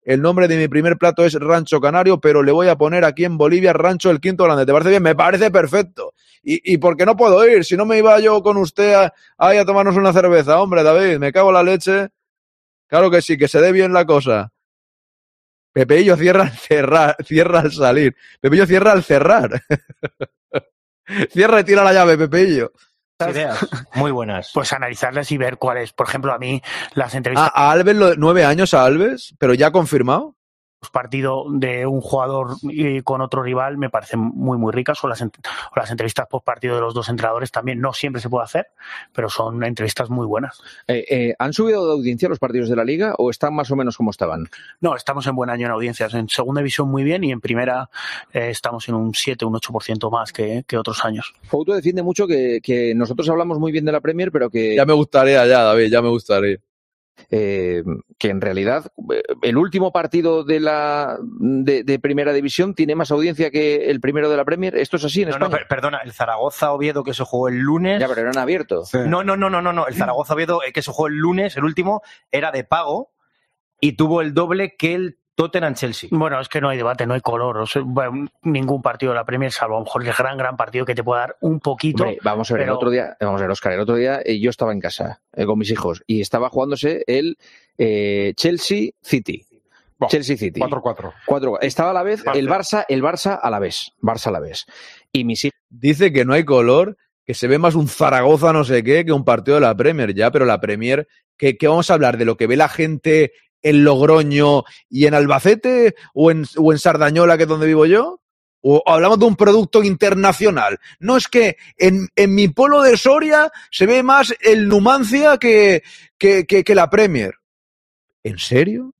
[SPEAKER 3] el nombre de mi primer plato es Rancho Canario, pero le voy a poner aquí en Bolivia Rancho el Quinto Grande. ¿Te parece bien? Me parece perfecto. ¿Y, y por qué no puedo ir? Si no me iba yo con usted a, a, a tomarnos una cerveza. Hombre, David, me cago en la leche. Claro que sí, que se dé bien la cosa. Pepeillo cierra al cerrar, cierra al salir. Pepeillo cierra al cerrar. cierra y tira la llave, Pepeillo.
[SPEAKER 14] Ideas muy buenas.
[SPEAKER 12] Pues analizarlas y ver cuáles. Por ejemplo, a mí las entrevistas.
[SPEAKER 3] Ah, a Alves, lo, nueve años a Alves, pero ya confirmado.
[SPEAKER 12] Partido de un jugador y con otro rival me parecen muy, muy ricas. O las, o las entrevistas post partido de los dos entrenadores también. No siempre se puede hacer, pero son entrevistas muy buenas.
[SPEAKER 11] Eh, eh, ¿Han subido de audiencia los partidos de la liga o están más o menos como estaban?
[SPEAKER 12] No, estamos en buen año en audiencias. En segunda división muy bien y en primera eh, estamos en un 7, un 8% más que, que, otros años.
[SPEAKER 11] Fouto defiende mucho que, que nosotros hablamos muy bien de la Premier, pero que.
[SPEAKER 3] Ya me gustaría, ya, David, ya me gustaría.
[SPEAKER 11] Eh, que en realidad el último partido de la de, de, primera división tiene más audiencia que el primero de la Premier. ¿Esto es así en
[SPEAKER 14] no,
[SPEAKER 11] España?
[SPEAKER 14] No, perdona, el Zaragoza Oviedo que se jugó el lunes.
[SPEAKER 11] Ya, pero eran abiertos.
[SPEAKER 14] Sí. No, no, no, no, no, no. El Zaragoza Oviedo que se jugó el lunes, el último, era de pago y tuvo el doble que el Tottenham Chelsea.
[SPEAKER 12] Bueno, es que no hay debate, no hay color. O sea, bueno, ningún partido de la Premier, salvo a lo mejor el gran, gran partido que te puede dar un poquito.
[SPEAKER 11] Hombre, vamos a ver, pero... el otro día, vamos a ver, Oscar, el otro día eh, yo estaba en casa eh, con mis hijos y estaba jugándose el eh, Chelsea City.
[SPEAKER 13] Bon,
[SPEAKER 11] Chelsea City.
[SPEAKER 13] 4-4.
[SPEAKER 11] Estaba a la vez el Barça, el Barça a la vez. Barça a la vez. Y mis hijos.
[SPEAKER 3] Dice que no hay color, que se ve más un Zaragoza no sé qué que un partido de la Premier ya, pero la Premier, que, que vamos a hablar de lo que ve la gente en Logroño y en Albacete o en, o en Sardañola, que es donde vivo yo? ¿O hablamos de un producto internacional? No es que en, mi polo de Soria se ve más el Numancia que, la Premier. ¿En serio?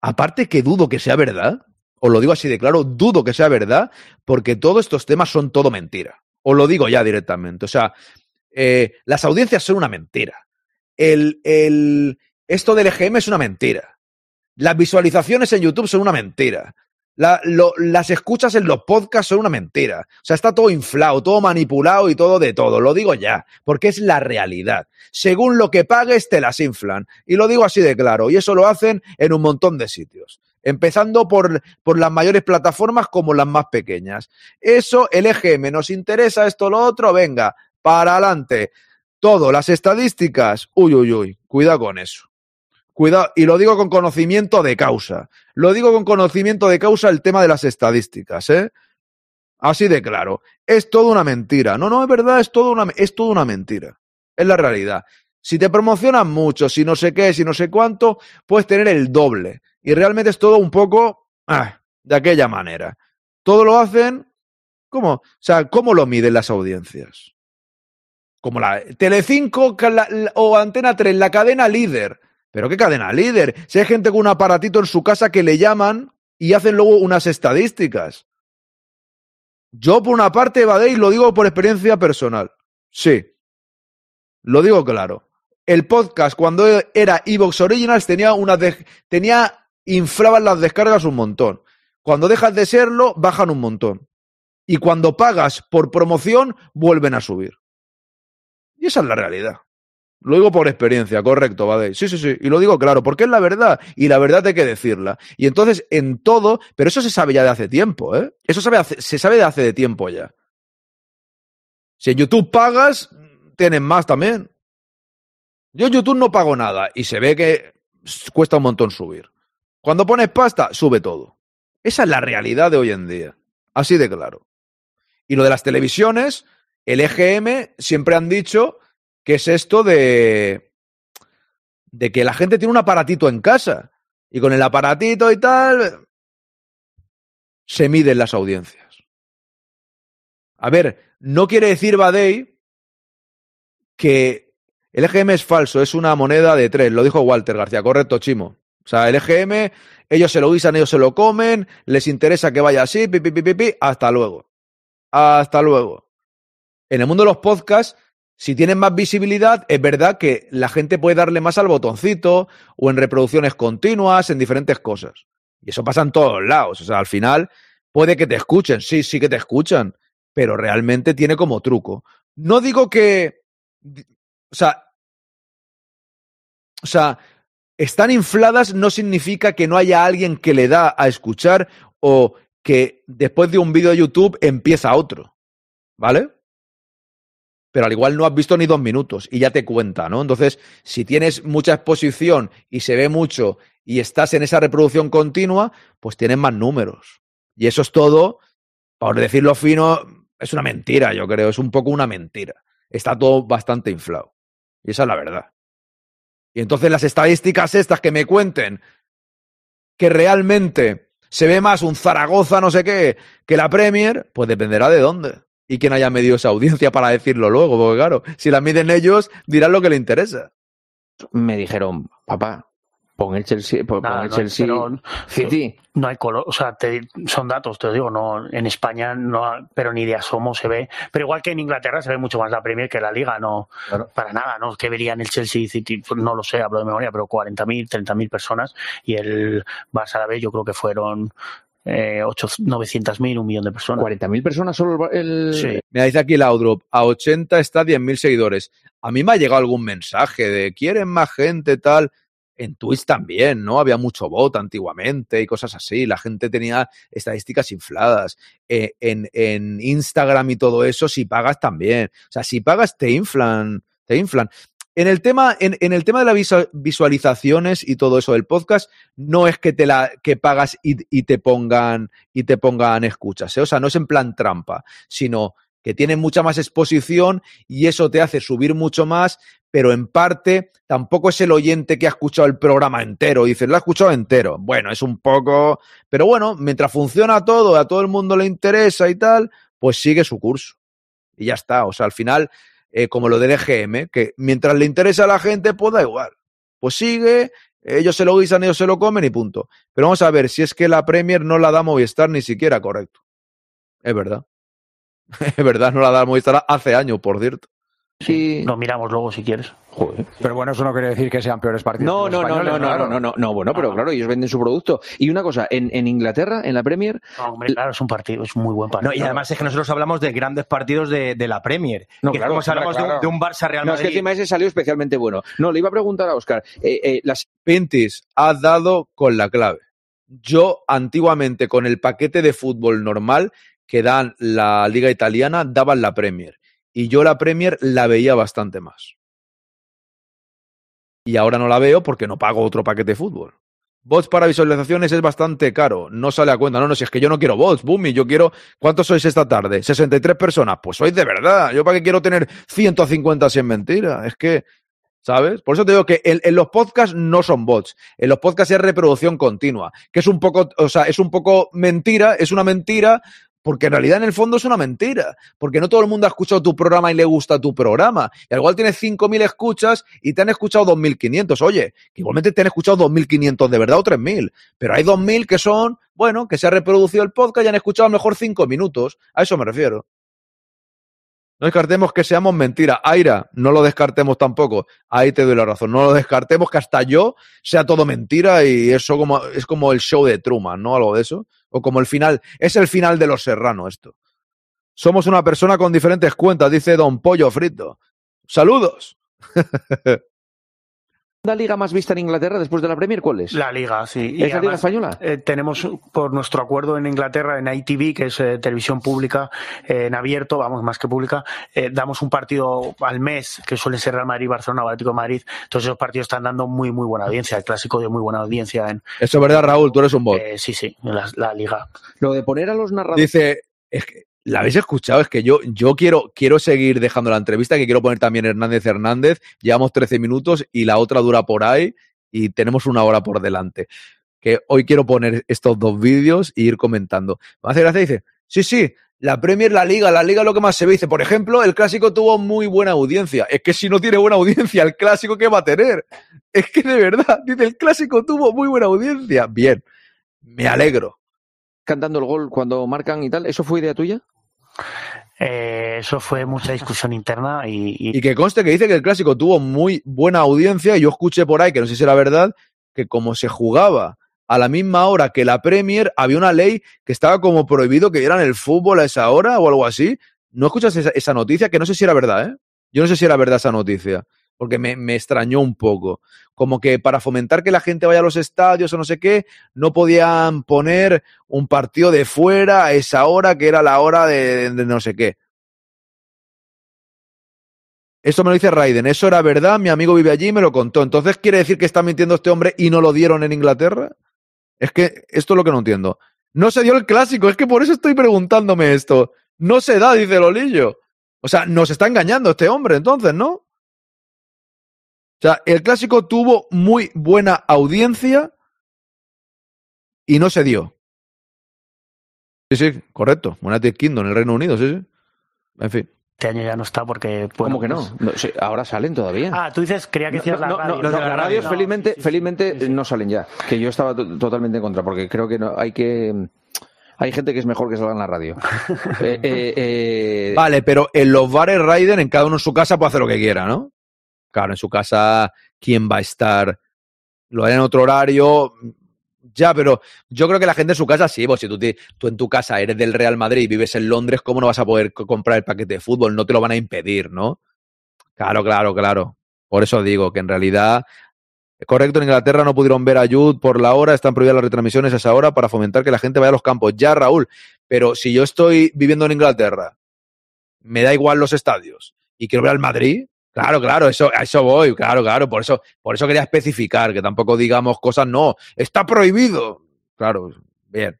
[SPEAKER 3] Aparte que dudo que sea verdad, os lo digo así de claro, dudo que sea verdad, porque todos estos temas son todo mentira. Os lo digo ya directamente. O sea, eh, las audiencias son una mentira. El, esto del EGM es una mentira. Las visualizaciones en YouTube son una mentira. Las escuchas en los podcasts son una mentira. O sea, está todo inflado, todo manipulado y todo de todo. Lo digo ya, porque es la realidad. Según lo que pagues, te las inflan. Y lo digo así de claro. Y eso lo hacen en un montón de sitios. Empezando por, por las mayores plataformas como las más pequeñas. Eso, el EGM, nos interesa esto, lo otro, venga, para adelante. Todo, las estadísticas, uy, uy, uy, cuidado con eso. Cuidado, y lo digo con conocimiento de causa. Lo digo con conocimiento de causa el tema de las estadísticas, ¿eh? Así de claro. Es todo una mentira. No, no, es verdad, es todo una, es todo una mentira. Es la realidad. Si te promocionan mucho, si no sé qué, si no sé cuánto, puedes tener el doble. Y realmente es todo un poco ah, de aquella manera. Todo lo hacen. ¿Cómo? O sea, ¿cómo lo miden las audiencias? Como la Telecinco o Antena 3, la cadena líder. ¿Pero qué cadena líder? Si hay gente con un aparatito en su casa que le llaman y hacen luego unas estadísticas. Yo, por una parte, Badei, lo digo por experiencia personal. Sí. Lo digo claro. El podcast, cuando era Evox Originals, tenía una de- tenía, inflaban las descargas un montón. Cuando dejas de serlo, bajan un montón. Y cuando pagas por promoción, vuelven a subir. Y esa es la realidad. Lo digo por experiencia, correcto, Badei. Sí, sí, sí. Y lo digo claro, porque es la verdad. Y la verdad hay que decirla. Y entonces, en todo, pero eso se sabe ya de hace tiempo, ¿eh? Eso sabe se sabe de hace de tiempo ya. Si en YouTube pagas, tienes más también. Yo en YouTube no pago nada y se ve que cuesta un montón subir. Cuando pones pasta, sube todo. Esa es la realidad de hoy en día. Así de claro. Y lo de las televisiones, el EGM siempre han dicho que es esto de, de que la gente tiene un aparatito en casa. Y con el aparatito y tal, se miden las audiencias. A ver, no quiere decir Badei que el EGM es falso, es una moneda de tres, lo dijo Walter García, correcto, Chimo. O sea, el EGM, ellos se lo guisan, ellos se lo comen, les interesa que vaya así, pi, pi, pi, pi, hasta luego. Hasta luego. En el mundo de los podcasts, si tienen más visibilidad, es verdad que la gente puede darle más al botoncito o en reproducciones continuas, en diferentes cosas. Y eso pasa en todos lados. O sea, al final puede que te escuchen, sí, sí que te escuchan, pero realmente tiene como truco. No digo que. O sea. O sea, están infladas no significa que no haya alguien que le da a escuchar o que después de un vídeo de YouTube empieza otro. ¿Vale? Pero al igual no has visto ni dos minutos y ya te cuenta, ¿no? Entonces, si tienes mucha exposición y se ve mucho y estás en esa reproducción continua, pues tienes más números. Y eso es todo, por decirlo fino, es una mentira, yo creo, es un poco una mentira. Está todo bastante inflado. Y esa es la verdad. Y entonces las estadísticas estas que me cuenten que realmente se ve más un Zaragoza no sé qué que la Premier, pues dependerá de dónde. Y quién haya medido esa audiencia para decirlo luego, porque claro, si la miden ellos, dirán lo que le interesa.
[SPEAKER 11] Me dijeron, papá, pon el Chelsea, pon
[SPEAKER 12] Nada,
[SPEAKER 11] el
[SPEAKER 12] no,
[SPEAKER 11] Chelsea
[SPEAKER 12] pero-
[SPEAKER 11] City.
[SPEAKER 12] No hay color, o sea, te- son datos, te lo digo, no, en España no, pero ni de asomo se ve. Pero igual que en Inglaterra se ve mucho más la Premier que la Liga, no, para nada, ¿no? Que verían el Chelsea City, pues no lo sé, hablo de memoria, pero 40.000, 30.000 personas y el Barça la vez yo creo que fueron eh, 8 900.000, un millón de personas.
[SPEAKER 11] 40.000 personas solo el...
[SPEAKER 12] Sí.
[SPEAKER 3] Me dice aquí Laudrop, a 80 está 10.000 seguidores. A mí me ha llegado algún mensaje de quieren más gente, tal. En Twitch también, ¿no? Había mucho bot antiguamente y cosas así. La gente tenía estadísticas infladas. Eh, en, en Instagram y todo eso, si pagas también. O sea, si pagas, te inflan, te inflan. En el tema, en, el tema de las visualizaciones y todo eso del podcast, no es que te la, que pagas y, te pongan, y te pongan escuchas, ¿eh? O sea, no es en plan trampa, sino que tiene mucha más exposición y eso te hace subir mucho más, pero en parte tampoco es el oyente que ha escuchado el programa entero. Dices, lo ha escuchado entero. Bueno, es un poco. Pero bueno, mientras funciona todo, a todo el mundo le interesa y tal, pues sigue su curso. Y ya está. O sea, al final, eh, como lo del EGM, que mientras le interesa a la gente, pues da igual. Pues sigue, ellos se lo guisan, ellos se lo comen y punto. Pero vamos a ver si es que la Premier no la da Movistar ni siquiera correcto. Es verdad. Es verdad, no la da Movistar hace años, por cierto.
[SPEAKER 11] Sí.
[SPEAKER 12] Lo miramos luego si quieres.
[SPEAKER 11] Joder.
[SPEAKER 15] Pero bueno, eso no quiere decir que sean peores partidos.
[SPEAKER 11] No,
[SPEAKER 15] que
[SPEAKER 11] no,
[SPEAKER 15] los
[SPEAKER 11] no, no,
[SPEAKER 15] españoles,
[SPEAKER 11] no,
[SPEAKER 15] claro.
[SPEAKER 11] no, no, no, bueno, pero claro, ellos venden su producto. Y una cosa, en, en Inglaterra, en la Premier,
[SPEAKER 12] No, hombre, claro, es un partido, es un muy buen partido.
[SPEAKER 14] No, y además es que nosotros hablamos de grandes partidos de, de la Premier.
[SPEAKER 11] No,
[SPEAKER 14] que
[SPEAKER 11] claro,
[SPEAKER 14] como si hablamos de un-
[SPEAKER 11] claro.
[SPEAKER 14] de, un, Barça Real
[SPEAKER 11] no, es que
[SPEAKER 14] Madrid.
[SPEAKER 11] encima ese salió especialmente bueno. No, le iba a preguntar a Oscar, eh, eh, las
[SPEAKER 3] Pintis, has dado con la clave. Yo antiguamente con el paquete de fútbol normal que dan la liga italiana, daban la Premier. Y yo la Premier la veía bastante más. Y ahora no la veo porque no pago otro paquete de fútbol. Bots para visualizaciones es bastante caro. No sale a cuenta. No, no, si es que yo no quiero bots, Boomy. Yo quiero. ¿Cuántos sois esta tarde? 63 personas. Pues sois de verdad. ¿Yo para qué quiero tener 150 si es mentira? Es que. ¿Sabes? Por eso te digo que en, en los podcasts no son bots. En los podcasts es reproducción continua. Que es un poco. O sea, es un poco mentira. Es una mentira. Porque en realidad en el fondo es una mentira. Porque no todo el mundo ha escuchado tu programa y le gusta tu programa. Y al igual tienes 5.000 escuchas y te han escuchado 2.500. Oye, que igualmente te han escuchado 2.500 de verdad o 3.000. Pero hay 2.000 que son, bueno, que se ha reproducido el podcast y han escuchado a lo mejor 5 minutos. A eso me refiero. No descartemos que seamos mentira. Aira, no lo descartemos tampoco. Ahí te doy la razón. No lo descartemos que hasta yo sea todo mentira y eso como, es como el show de Truman, ¿no? Algo de eso. O como el final. Es el final de los serranos esto. Somos una persona con diferentes cuentas, dice Don Pollo Frito. Saludos.
[SPEAKER 11] ¿La liga más vista en Inglaterra después de la Premier cuál es?
[SPEAKER 12] La Liga, sí.
[SPEAKER 11] ¿Es la Liga Española?
[SPEAKER 12] eh, tenemos por nuestro acuerdo en Inglaterra, en ITV, que es eh, televisión pública, eh, en abierto, vamos, más que pública, eh, damos un partido al mes, que suele ser Real Madrid, Barcelona, o Atlético de Madrid. Entonces esos partidos están dando muy, muy buena audiencia. El clásico de muy buena audiencia en...
[SPEAKER 3] Eso es verdad, Raúl, tú eres un bot.
[SPEAKER 12] eh, sí, sí, la, la Liga.
[SPEAKER 11] Lo de poner a los narradores...
[SPEAKER 3] Dice, es que, ¿la habéis escuchado? Es que yo, yo quiero, quiero seguir dejando la entrevista, que quiero poner también Hernández Hernández. Llevamos 13 minutos y la otra dura por ahí y tenemos una hora por delante. Que hoy quiero poner estos dos vídeos e ir comentando. Me hace gracia, dice, sí, sí, la Premier, la Liga, la Liga lo que más se ve. Dice, por ejemplo, el clásico tuvo muy buena audiencia. Es que si no tiene buena audiencia, el clásico, ¿qué va a tener? Es que de verdad, dice, el clásico tuvo muy buena audiencia. Bien, me alegro.
[SPEAKER 11] Cantando el gol cuando marcan y tal, ¿eso fue idea tuya?
[SPEAKER 12] Eh, eso fue mucha discusión interna y, y-
[SPEAKER 3] que conste que dice que el clásico tuvo muy buena audiencia y yo escuché por ahí, que no sé si era verdad, que como se jugaba a la misma hora que la Premier, había una ley que estaba como prohibido que dieran el fútbol a esa hora o algo así. ¿No escuchas esa, esa noticia? Que no sé si era verdad, ¿eh? Yo no sé si era verdad esa noticia, porque me, me extrañó un poco. Como que para fomentar que la gente vaya a los estadios o no sé qué, no podían poner un partido de fuera a esa hora que era la hora de, no sé qué. Eso me lo dice Raiden. Eso era verdad, mi amigo vive allí y me lo contó. Entonces, ¿quiere decir que está mintiendo este hombre y no lo dieron en Inglaterra? Es que esto es lo que no entiendo. No se dio el clásico, es que por eso estoy preguntándome esto. No se da, dice Lolillo. O sea, nos está engañando este hombre, entonces, ¿no? O sea, el clásico tuvo muy buena audiencia y no se dio. Sí, sí, correcto. United Kingdom, en el Reino Unido, sí, sí. En fin.
[SPEAKER 12] este año ya no está porque...
[SPEAKER 11] ¿Cómo
[SPEAKER 12] bueno,
[SPEAKER 11] que no?
[SPEAKER 12] pues-
[SPEAKER 11] No, sí, ahora salen todavía.
[SPEAKER 12] Ah, tú dices, creía que
[SPEAKER 11] No,
[SPEAKER 12] decías la
[SPEAKER 11] no,
[SPEAKER 12] radio.
[SPEAKER 11] no, los de las radios
[SPEAKER 12] No,
[SPEAKER 11] felizmente,
[SPEAKER 12] sí, sí, sí.
[SPEAKER 11] felizmente
[SPEAKER 12] Sí, sí.
[SPEAKER 11] no salen ya. Que yo estaba to- totalmente en contra, porque creo que no, hay que hay gente que es mejor que salga en la radio. Eh, eh, eh,
[SPEAKER 3] Vale, pero en los bares Raiden, en cada uno en su casa puede hacer lo que quiera, ¿no? Claro, en su casa, ¿quién va a estar? Lo hará en otro horario. Ya, pero yo creo que la gente en su casa sí, pues si tú, tú en tu casa eres del Real Madrid y vives en Londres, ¿cómo no vas a poder co- comprar el paquete de fútbol? No te lo van a impedir, ¿no? Claro, claro, claro. Por eso digo que en realidad, correcto, en Inglaterra no pudieron ver a Jude por la hora, están prohibidas las retransmisiones a esa hora para fomentar que la gente vaya a los campos. Ya, Raúl, pero si yo estoy viviendo en Inglaterra, me da igual los estadios y quiero ver al Madrid, claro, claro, eso, a eso voy, claro, claro, por eso, por eso quería especificar, que tampoco digamos cosas, no, está prohibido. Claro, bien.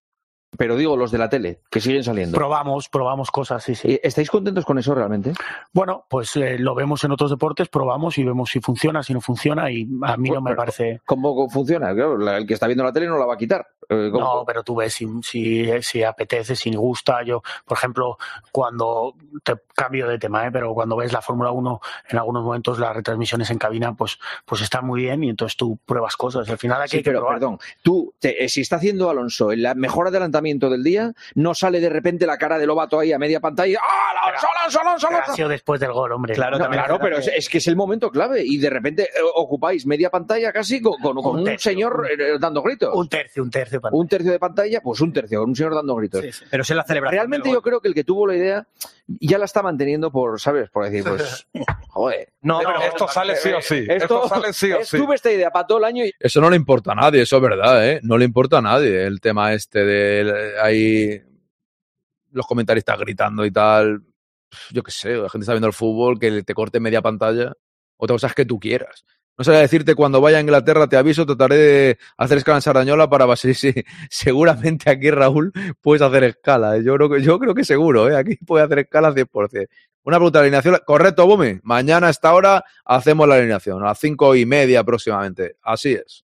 [SPEAKER 11] pero digo, los de la tele, que siguen saliendo.
[SPEAKER 12] Probamos, probamos cosas, sí, sí.
[SPEAKER 11] ¿Estáis contentos con eso realmente?
[SPEAKER 12] Bueno, pues eh, lo vemos en otros deportes, probamos y vemos si funciona, si no funciona y a mí no me
[SPEAKER 11] Pero,
[SPEAKER 12] parece...
[SPEAKER 11] ¿Cómo funciona? Claro, el que está viendo la tele no la va a quitar. Eh, ¿cómo?
[SPEAKER 12] No, pero tú ves si, si, si apetece, si gusta. Yo, por ejemplo, cuando te cambio de tema, ¿eh? pero cuando ves la Fórmula 1, en algunos momentos las retransmisiones en cabina, pues, pues están muy bien y entonces tú pruebas cosas. Al final aquí
[SPEAKER 11] Sí,
[SPEAKER 12] hay que
[SPEAKER 11] pero
[SPEAKER 12] probar.
[SPEAKER 11] perdón, tú, te- eh, si está haciendo Alonso el mejor adelantado enfrentamiento del día, no sale de repente la cara de Lobato ahí a media pantalla. ¡Ah, Alonso, Alonso, Alonso, Alonso!
[SPEAKER 12] ha sido después del gol, hombre.
[SPEAKER 11] No, claro, pero es, es que es el momento clave y de repente eh, ocupáis media pantalla casi con, con- con un,
[SPEAKER 12] tercio,
[SPEAKER 11] señor eh, dando gritos.
[SPEAKER 12] Un tercio, un tercio.
[SPEAKER 11] Un tercio de pantalla, pues un tercio, con un señor dando gritos.
[SPEAKER 12] Sí, sí.
[SPEAKER 14] Pero es en la celebración.
[SPEAKER 11] Realmente yo creo que el que tuvo la idea ya la está manteniendo por, ¿sabes? Por decir, pues, joder.
[SPEAKER 14] No,
[SPEAKER 13] Pero
[SPEAKER 14] pero
[SPEAKER 13] esto sale sí o sí.
[SPEAKER 11] Esto,
[SPEAKER 13] Esto sale sí o sí.
[SPEAKER 11] Tuve esta idea para todo el año y
[SPEAKER 3] Eso no le importa a nadie, eso es verdad, ¿eh? No le importa a nadie el tema este de ahí los comentaristas gritando y tal. Yo qué sé, la gente está viendo el fútbol, que te corte media pantalla. Otra cosa es que tú quieras. No sé decirte cuando vaya a Inglaterra, te aviso, trataré de hacer escala en Sardañola para sí, sí, seguramente aquí Raúl puedes hacer escala. Yo creo que, yo creo que seguro, ¿eh? aquí puedes hacer escala 100%. Una pregunta de alineación. Correcto, Bumi. Mañana a esta hora hacemos la alineación, a las cinco y media aproximadamente. Así es.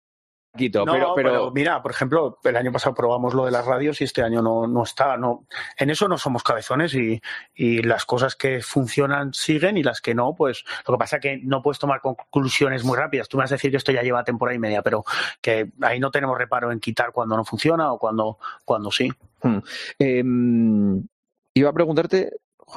[SPEAKER 11] Quito,
[SPEAKER 12] No,
[SPEAKER 11] pero, pero,
[SPEAKER 12] mira, por ejemplo, el año pasado probamos lo de las radios y este año no, no está. No, en eso no somos cabezones y, y las cosas que funcionan siguen y las que no, pues lo que pasa es que no puedes tomar conclusiones muy rápidas. Tú me vas a decir que esto ya lleva temporada y media, pero que ahí no tenemos reparo en quitar cuando no funciona o cuando, cuando sí.
[SPEAKER 11] Hmm. Em, iba a preguntarte,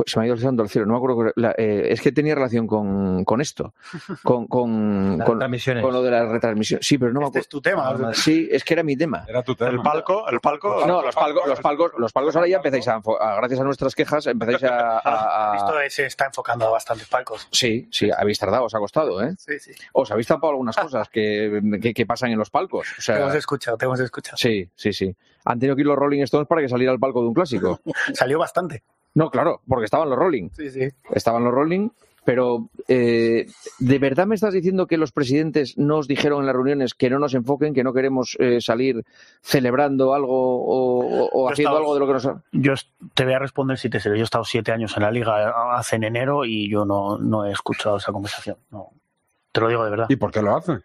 [SPEAKER 11] se me ha ido el santo al cielo, no me acuerdo, la- eh, es que tenía relación con, con esto, con, con, con,
[SPEAKER 14] retransmisiones.
[SPEAKER 11] con lo de la retransmisión. Sí, pero no me
[SPEAKER 12] Este
[SPEAKER 11] acuerdo.
[SPEAKER 12] es tu tema.
[SPEAKER 11] Sí, es que era mi tema.
[SPEAKER 13] Era tu
[SPEAKER 16] El
[SPEAKER 13] tema.
[SPEAKER 16] palco, el palco.
[SPEAKER 11] No, los palcos, los palcos, los palcos ahora ya empezáis a, gracias a nuestras quejas, empezáis a, a- a-
[SPEAKER 12] Esto se está enfocando a bastantes palcos.
[SPEAKER 11] Sí, sí, habéis tardado, os ha costado, ¿eh?
[SPEAKER 12] Sí, sí.
[SPEAKER 11] Os habéis tapado algunas cosas que, que, que pasan en los palcos. O
[SPEAKER 12] Te hemos escuchado, te hemos escuchado.
[SPEAKER 11] sí, sí, sí. Han tenido que ir los Rolling Stones para que saliera al palco de un clásico.
[SPEAKER 12] Salió bastante.
[SPEAKER 11] No, claro, porque estaban los Rolling.
[SPEAKER 12] Sí, sí.
[SPEAKER 11] Estaban los Rolling, pero eh, ¿de verdad me estás diciendo que los presidentes nos dijeron en las reuniones que no nos enfoquen, que no queremos eh, salir celebrando algo o, haciendo algo de lo que nos... ha-
[SPEAKER 12] Yo te voy a responder si te sé. Yo he estado siete años en la liga hace en enero y yo no, no he escuchado esa conversación. No. Te lo digo de verdad.
[SPEAKER 13] ¿Y por qué lo hacen?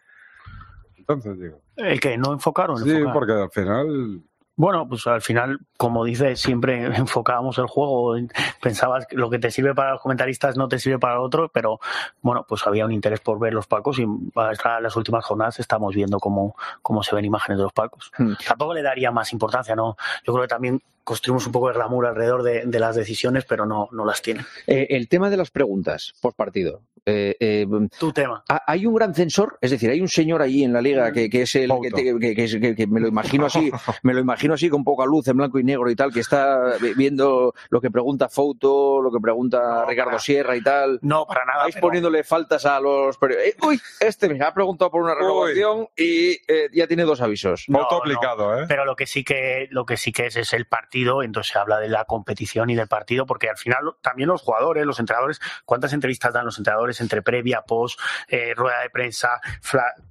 [SPEAKER 13] Entonces digo.
[SPEAKER 12] ¿El que ¿No enfocaron?
[SPEAKER 13] Sí, porque al final.
[SPEAKER 12] Bueno, pues al final, como dices, siempre enfocábamos el juego. Pensabas que lo que te sirve para los comentaristas no te sirve para otro, pero bueno, pues había un interés por ver los palcos y para las últimas jornadas estamos viendo cómo, cómo se ven imágenes de los palcos.
[SPEAKER 11] Hmm.
[SPEAKER 12] Tampoco le daría más importancia, ¿no? Yo creo que también construimos un poco de glamour alrededor de, de las decisiones, pero no, no las tiene.
[SPEAKER 11] Eh, el tema de las preguntas post partido. Eh, eh,
[SPEAKER 12] Tu tema.
[SPEAKER 11] ¿ha- ¿Hay un gran censor? Es decir, hay un señor allí en la liga que, que es el que, te- que- que es- que- que me lo imagino así, me lo imagino así con poca luz en blanco y negro y tal, que está vi- viendo lo que pregunta Fouto, lo que pregunta Ricardo Sierra y tal.
[SPEAKER 12] No, para nada.
[SPEAKER 11] Vais
[SPEAKER 12] pero-
[SPEAKER 11] poniéndole faltas a los periodistas. uy, este me ha preguntado por una renovación y eh, ya tiene dos avisos.
[SPEAKER 12] No,
[SPEAKER 13] Auto
[SPEAKER 12] no.
[SPEAKER 13] aplicado, ¿eh?
[SPEAKER 12] Pero lo que sí que lo que sí que es es el partido, entonces se habla de la competición y del partido, porque al final también los jugadores, los entrenadores, ¿cuántas entrevistas dan los entrenadores entre previa, post, eh, rueda de prensa,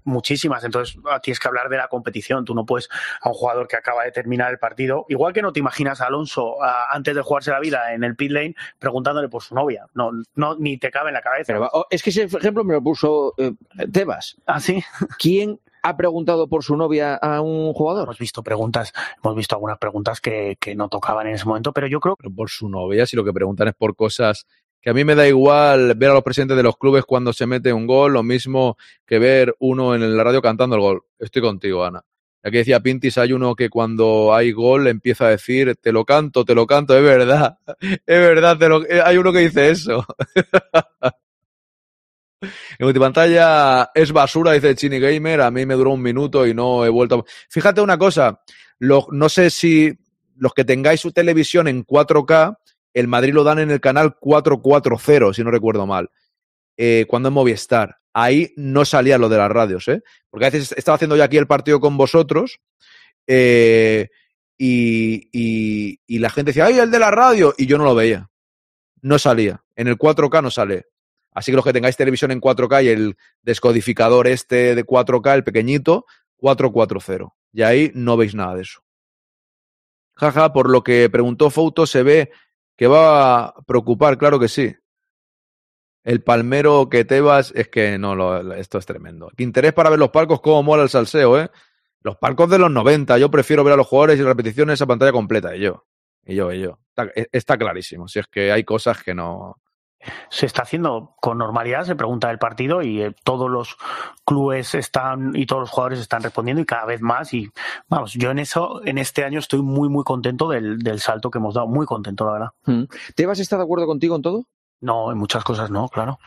[SPEAKER 12] muchísimas? Entonces ah, tienes que hablar de la competición. Tú no puedes a un jugador que acaba de terminar el partido, igual que no te imaginas a Alonso ah, antes de jugarse la vida en el pit lane preguntándole por su novia. No, no ni te cabe en la cabeza.
[SPEAKER 11] Pero oh, es que ese ejemplo me lo puso eh, Tebas.
[SPEAKER 12] ¿Ah, sí?
[SPEAKER 11] ¿Quién ha preguntado por su novia a un jugador?
[SPEAKER 12] Hemos visto preguntas, hemos visto algunas preguntas que, que no tocaban en ese momento, pero yo creo
[SPEAKER 3] Pero por su novia, si lo que preguntan es por cosas que a mí me da igual ver a los presidentes de los clubes cuando se mete un gol, lo mismo que ver uno en la radio cantando el gol. Estoy contigo, Ana. Aquí decía Pintis, hay uno que cuando hay gol empieza a decir, te lo canto, te lo canto, es verdad, es verdad, te lo- eh, hay uno que dice eso. En multipantalla es basura, dice Chini Gamer. A mí me duró un minuto y no he vuelto. Fíjate una cosa, lo- no sé si los que tengáis su televisión en 4K, el Madrid lo dan en el canal 440, si no recuerdo mal, eh, cuando en Movistar. Ahí no salía lo de las radios, ¿eh? Porque a veces estaba haciendo yo aquí el partido con vosotros eh, y, y- y la gente decía, ¡ay, el de la radio! Y yo no lo veía. No salía. En el 4K no sale. Así que los que tengáis televisión en 4K y el descodificador este de 4K, el pequeñito, 440. Y ahí no veis nada de eso. Jaja, por lo que preguntó Fouto, se ve que va a preocupar, claro que sí. El palmero que Tebas, es que no, lo- esto es tremendo. Qué interés para ver los palcos, cómo mola el salseo, ¿eh? Los palcos de los 90, yo prefiero ver a los jugadores y repeticiones esa pantalla completa, y yo. Y yo, y yo. Está, e- está clarísimo. Si es que hay cosas que no,
[SPEAKER 12] se está haciendo con normalidad, se pregunta el partido y eh, todos los clubes están y todos los jugadores están respondiendo y cada vez más y vamos, yo en eso en este año estoy muy muy contento del, del salto que hemos dado, muy contento la verdad.
[SPEAKER 11] Mm. ¿Tebas está de acuerdo contigo en todo?
[SPEAKER 12] No, en muchas cosas no, claro.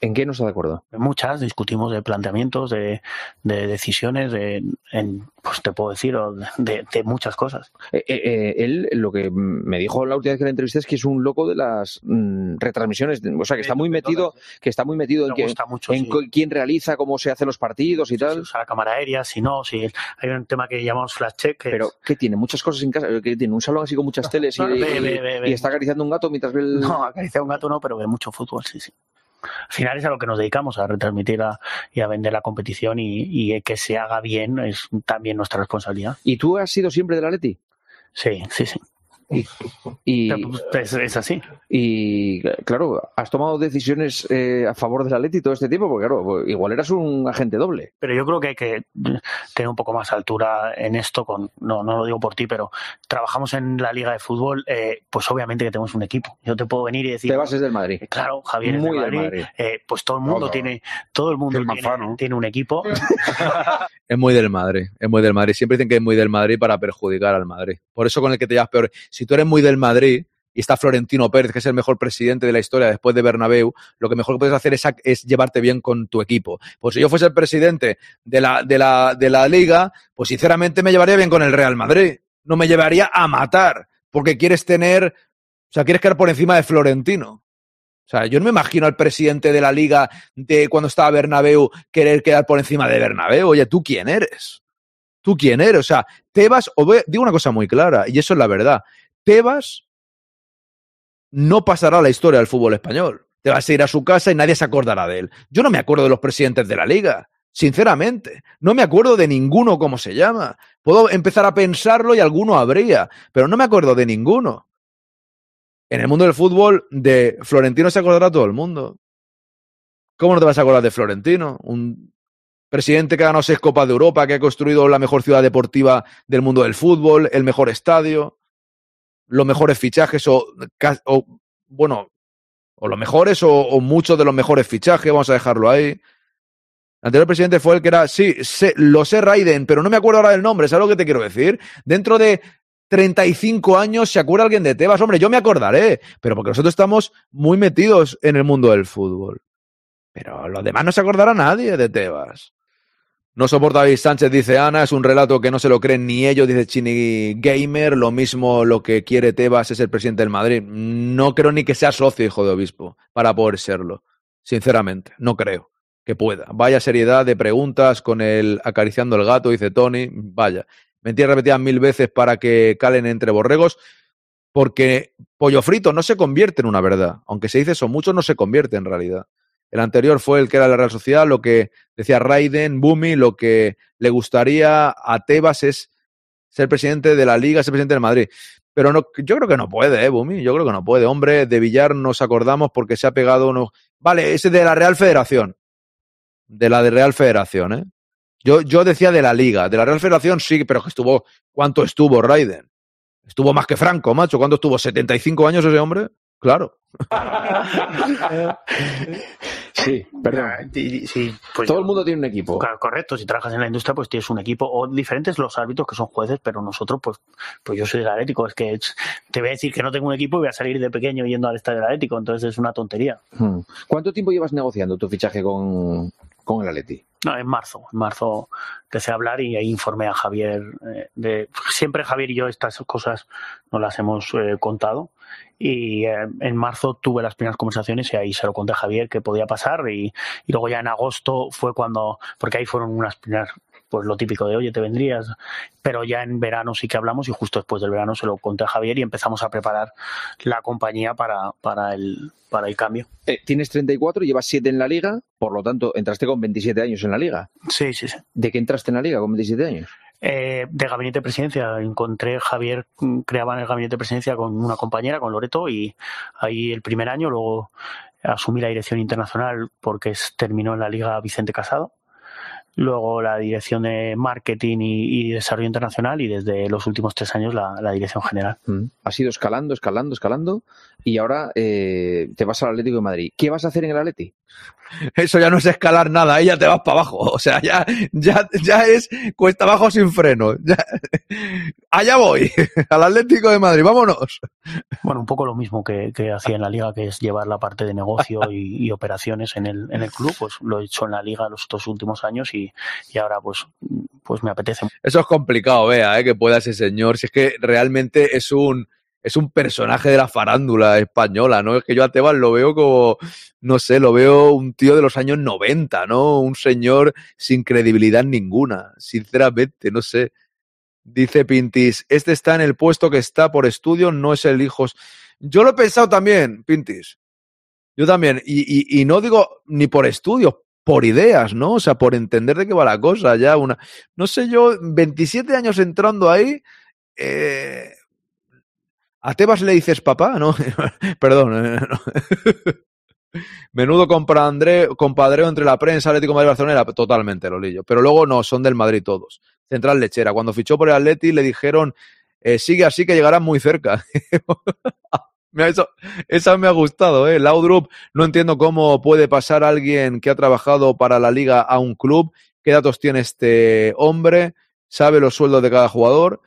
[SPEAKER 11] ¿En qué no está de acuerdo?
[SPEAKER 12] En muchas, discutimos de planteamientos, de, de decisiones, de, en, pues te puedo decir, de, de muchas cosas.
[SPEAKER 11] Eh, eh, eh, él lo que me dijo la última vez que la entrevisté es que es un loco de las mm, retransmisiones, o sea que está muy metido, que está muy metido en, que-
[SPEAKER 12] mucho,
[SPEAKER 11] en
[SPEAKER 12] sí.
[SPEAKER 11] quién realiza, cómo se hacen los partidos y tal.
[SPEAKER 12] Si usa la cámara aérea, si no, si hay un tema que llamamos flash check. que
[SPEAKER 11] Pero, ¿qué tiene? ¿Muchas cosas en casa? ¿Qué tiene? ¿Un salón así con muchas teles y-
[SPEAKER 12] ve, ve, ve.
[SPEAKER 11] y está acariciando un gato mientras ve el...
[SPEAKER 12] No, acariciar un gato no, pero ve mucho fútbol, sí, sí. Al final es a lo que nos dedicamos, a retransmitir a- y a vender la competición y, y que se haga bien es también nuestra responsabilidad.
[SPEAKER 11] ¿Y tú has sido siempre del Atleti?
[SPEAKER 12] Sí, sí, sí.
[SPEAKER 11] Y,
[SPEAKER 12] Es, es así.
[SPEAKER 11] y claro, has tomado decisiones eh, a favor del Atleti todo este tiempo, porque claro, igual eras un agente doble.
[SPEAKER 12] Pero yo creo que hay que tener un poco más altura en esto. Con, no, no lo digo por ti, pero trabajamos en la liga de fútbol, eh, pues obviamente que tenemos un equipo. Yo te puedo venir y decir.
[SPEAKER 11] Te bases del Madrid.
[SPEAKER 12] Claro, Javier es
[SPEAKER 11] Muy
[SPEAKER 12] del
[SPEAKER 11] del
[SPEAKER 12] Madrid.
[SPEAKER 11] Madrid.
[SPEAKER 12] eh, pues todo el mundo tiene, todo el mundo tiene un equipo.
[SPEAKER 3] Es muy del Madrid, es muy del Madrid. Siempre dicen que es muy del Madrid para perjudicar al Madrid. Por eso con el que te llevas peor. Si tú eres muy del Madrid y está Florentino Pérez, que es el mejor presidente de la historia después de Bernabéu, lo que mejor que puedes hacer es, llevarte bien con tu equipo. Pues si yo fuese el presidente de la, de, la, de la liga, pues sinceramente me llevaría bien con el Real Madrid. No me llevaría a matar, porque quieres tener, o sea, quieres quedar por encima de Florentino. O sea, yo no me imagino al presidente de la liga de cuando estaba Bernabéu querer quedar por encima de Bernabéu. Oye, ¿tú quién eres? ¿Tú quién eres? O sea, Tebas, o digo una cosa muy clara, y eso es la verdad. Tebas no pasará a la historia del fútbol español. Te vas a ir a su casa y nadie se acordará de él. Yo no me acuerdo de los presidentes de la liga, sinceramente. No me acuerdo de ninguno cómo se llama. Puedo empezar a pensarlo y alguno habría, pero no me acuerdo de ninguno. En el mundo del fútbol, de Florentino se acordará todo el mundo. ¿Cómo no te vas a acordar de Florentino? Un presidente que ha ganado seis Copas de Europa, que ha construido la mejor ciudad deportiva del mundo del fútbol, el mejor estadio, los mejores fichajes o, bueno, o los mejores o, o muchos de los mejores fichajes, vamos a dejarlo ahí. El anterior presidente fue el que era, sí, sé- lo sé Raiden, pero no me acuerdo ahora del nombre, ¿sabes lo que te quiero decir? Dentro de 35 años se acuerda alguien de Tebas, hombre, yo me acordaré, pero porque nosotros estamos muy metidos en el mundo del fútbol. Pero los demás no se acordará nadie de Tebas. No soporta David Sánchez, dice Ana, es un relato que no se lo creen ni ellos, dice Chini Gamer. Lo mismo lo que quiere Tebas es el presidente del Madrid. No creo ni que sea socio, hijo de obispo, para poder serlo. Sinceramente, no creo que pueda. Vaya seriedad de preguntas con el acariciando el gato, dice Tony. Vaya. Mentiras repetidas mil veces para que calen entre borregos, porque pollo frito no se convierte en una verdad. Aunque se dice eso mucho, no se convierte en realidad. El anterior fue el que era la Real Sociedad, lo que decía Raiden, Bumi, lo que le gustaría a Tebas es ser presidente de la Liga, ser presidente del Madrid. Pero no, yo creo que no puede, ¿eh, Bumi? Yo creo que no puede. Hombre, de Villar nos acordamos porque se ha pegado uno. Vale, ese de la Real Federación. De la de Real Federación, ¿eh? Yo, yo decía de la Liga. De la Real Federación sí, pero que estuvo. ¿Cuánto estuvo Raiden? Estuvo más que Franco, macho. ¿Cuánto estuvo? ¿75 años ese hombre? Claro.
[SPEAKER 11] Sí, perdón.
[SPEAKER 12] Sí, pues
[SPEAKER 11] Todo el mundo tiene un equipo.
[SPEAKER 12] Correcto, si trabajas en la industria, pues tienes un equipo, o diferentes los árbitros que son jueces, pero nosotros, pues, pues yo soy del Atlético, es que te voy a decir que no tengo un equipo y voy a salir de pequeño yendo al estadio del Atlético, entonces es una tontería.
[SPEAKER 11] Hmm. ¿Cuánto tiempo llevas negociando tu fichaje con, con el Atleti?
[SPEAKER 12] No, en marzo, en marzo empecé a hablar y ahí informé a Javier eh, de siempre Javier y yo estas cosas no las hemos eh, contado y eh, en marzo tuve las primeras conversaciones y ahí se lo conté a Javier que podía pasar y, y luego ya en agosto fue cuando porque ahí fueron unas primeras pues lo típico de oye te vendrías pero ya en verano sí que hablamos y justo después del verano se lo conté a Javier y empezamos a preparar la compañía para, para el para el cambio
[SPEAKER 11] Eh, tienes 34, llevas 7 en la liga, por lo tanto, entraste con 27 años en la liga.
[SPEAKER 12] sí sí sí
[SPEAKER 11] ¿De qué entraste en la liga con 27 años?
[SPEAKER 12] Eh, de gabinete de presidencia. Encontré Javier mm, creaba en el gabinete de presidencia con una compañera, con Loreto, y ahí el primer año, luego asumí la dirección internacional porque terminó en la Liga Vicente Casado. luego la dirección de marketing y, desarrollo internacional y desde los últimos tres años la, dirección general.
[SPEAKER 11] Mm. Has ido escalando, escalando, escalando y ahora eh, te vas al Atlético de Madrid. ¿Qué vas a hacer en el Atleti?
[SPEAKER 3] Eso ya no es escalar nada, ahí ya te vas para abajo. O sea, ya, ya, ya es cuesta abajo sin freno. Ya- allá voy, al Atlético de Madrid, vámonos.
[SPEAKER 12] Bueno, un poco lo mismo que, que hacía en la liga, que es llevar la parte de negocio y, y operaciones en el, en el club. Pues lo he hecho en la liga los dos últimos años y, y ahora pues, pues me apetece.
[SPEAKER 3] Eso es complicado, vea, ¿eh? que pueda ese señor. Si es que realmente es un, es un personaje de la farándula española, ¿no? Es que yo a Tebas lo veo como, no sé, lo veo un tío de los años 90, ¿no? Un señor sin credibilidad ninguna, sinceramente, no sé. Dice Pintis, este está en el puesto que está por estudio, no es el hijo. Yo lo he pensado también, Pintis. Yo también. Y, y, y no digo ni por estudios, por ideas, ¿no? O sea, por entender de qué va la cosa. Ya una. No sé yo, 27 años entrando ahí. Eh, a Tebas le dices papá, ¿no? Perdón. eh, no. Menudo compadre, compadreo entre la prensa, Atlético Madrid Barcelona, totalmente, Lolillo. Pero luego no, son del Madrid todos. Central Lechera. Cuando fichó por el Atleti le dijeron, eh, sigue así que llegará muy cerca. Esa me ha gustado, ¿eh? Laudrup, no entiendo cómo puede pasar alguien que ha trabajado para la liga a un club. ¿Qué datos tiene este hombre? ¿Sabe los sueldos de cada jugador?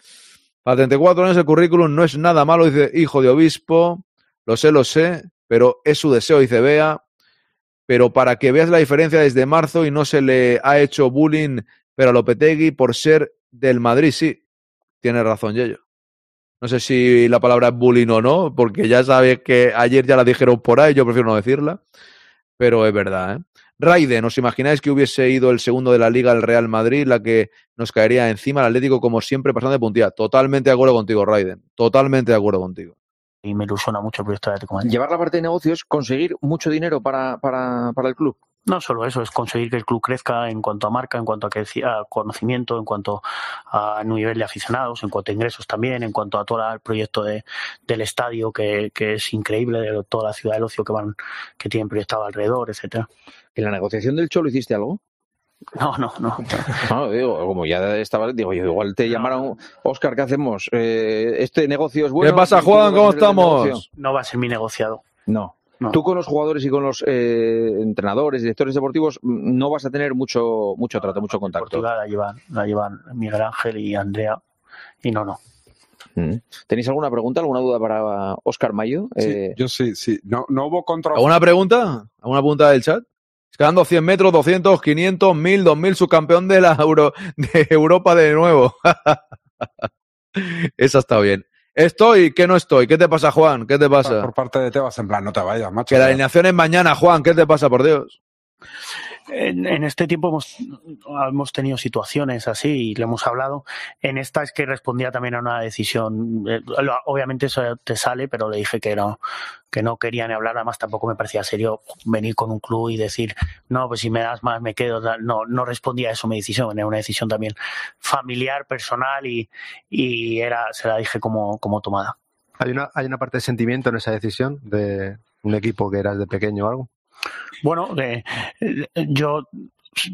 [SPEAKER 3] Para 34 años el currículum no es nada malo, dice hijo de obispo. Lo sé, lo sé, pero es su deseo, dice Bea. Pero para que veas la diferencia desde marzo y no se le ha hecho bullying, pero a Lopetegui por ser del Madrid, sí. Tiene razón, Yello. No sé si la palabra es bullying o no, porque ya sabes que ayer ya la dijeron por ahí, yo prefiero no decirla, pero es verdad. ¿eh? Raiden, ¿os imagináis que hubiese ido el segundo de la liga el Real Madrid, la que nos caería encima el Atlético como siempre pasando de puntilla? Totalmente de acuerdo contigo, Raiden. Totalmente de acuerdo contigo.
[SPEAKER 12] Y me ilusiona mucho el proyecto de Atlético Madrid.
[SPEAKER 11] Llevar la parte de negocios, conseguir mucho dinero para, para, para el club.
[SPEAKER 12] No solo eso, es conseguir que el club crezca en cuanto a marca, en cuanto a, creci- a conocimiento, en cuanto a nivel de aficionados, en cuanto a ingresos también, en cuanto a todo el proyecto de, del estadio que, que es increíble, de toda la ciudad del ocio que van, que tienen proyectado alrededor, etcétera.
[SPEAKER 11] ¿En la negociación del Cholo hiciste algo?
[SPEAKER 12] No, no, no.
[SPEAKER 11] No, digo, como ya estaba, digo, yo igual te llamaron, Oscar, ¿qué hacemos? Eh, este negocio es bueno.
[SPEAKER 3] ¿Qué pasa,
[SPEAKER 11] ¿tú no
[SPEAKER 3] Juan? ¿Cómo estamos?
[SPEAKER 12] No va a ser mi negociado.
[SPEAKER 11] No.
[SPEAKER 12] No.
[SPEAKER 11] Tú con los jugadores y con los eh, entrenadores, directores deportivos, mm, no vas a tener mucho, mucho trato, mucho contacto.
[SPEAKER 12] Portugal la llevan, la llevan Miguel Ángel y Andrea, y no, no.
[SPEAKER 11] Mm. ¿Tenéis alguna pregunta, alguna duda para Oscar Mayo?
[SPEAKER 13] Sí,
[SPEAKER 11] Eh,
[SPEAKER 13] yo sí, sí. No, no hubo contra.
[SPEAKER 3] ¿Alguna pregunta? ¿Alguna pregunta del chat? Quedando 100 metros, 200, 500, 1000, 2000, subcampeón de la Euro, de Europa de nuevo. Esa está bien. Estoy, que no estoy. ¿Qué te pasa, Juan? ¿Qué te pasa?
[SPEAKER 13] Por parte de Tebas, en plan, no te vayas, macho.
[SPEAKER 3] Que la alineación es mañana, Juan. ¿Qué te pasa, por Dios?
[SPEAKER 12] En, este tiempo hemos, hemos tenido situaciones así y lo hemos hablado. En esta es que respondía también a una decisión. eh, Obviamente eso te sale, pero le dije que no, que no quería ni hablar. Además, tampoco me parecía serio venir con un club y decir, no, pues si me das más me quedo. No, no respondía a eso mi decisión. Era una decisión también familiar, personal y, y era, se la dije como, como tomada.
[SPEAKER 16] ¿Hay una, ¿Hay una parte de sentimiento en esa decisión de un equipo que eras de pequeño o algo?
[SPEAKER 12] Bueno, eh, eh, yo,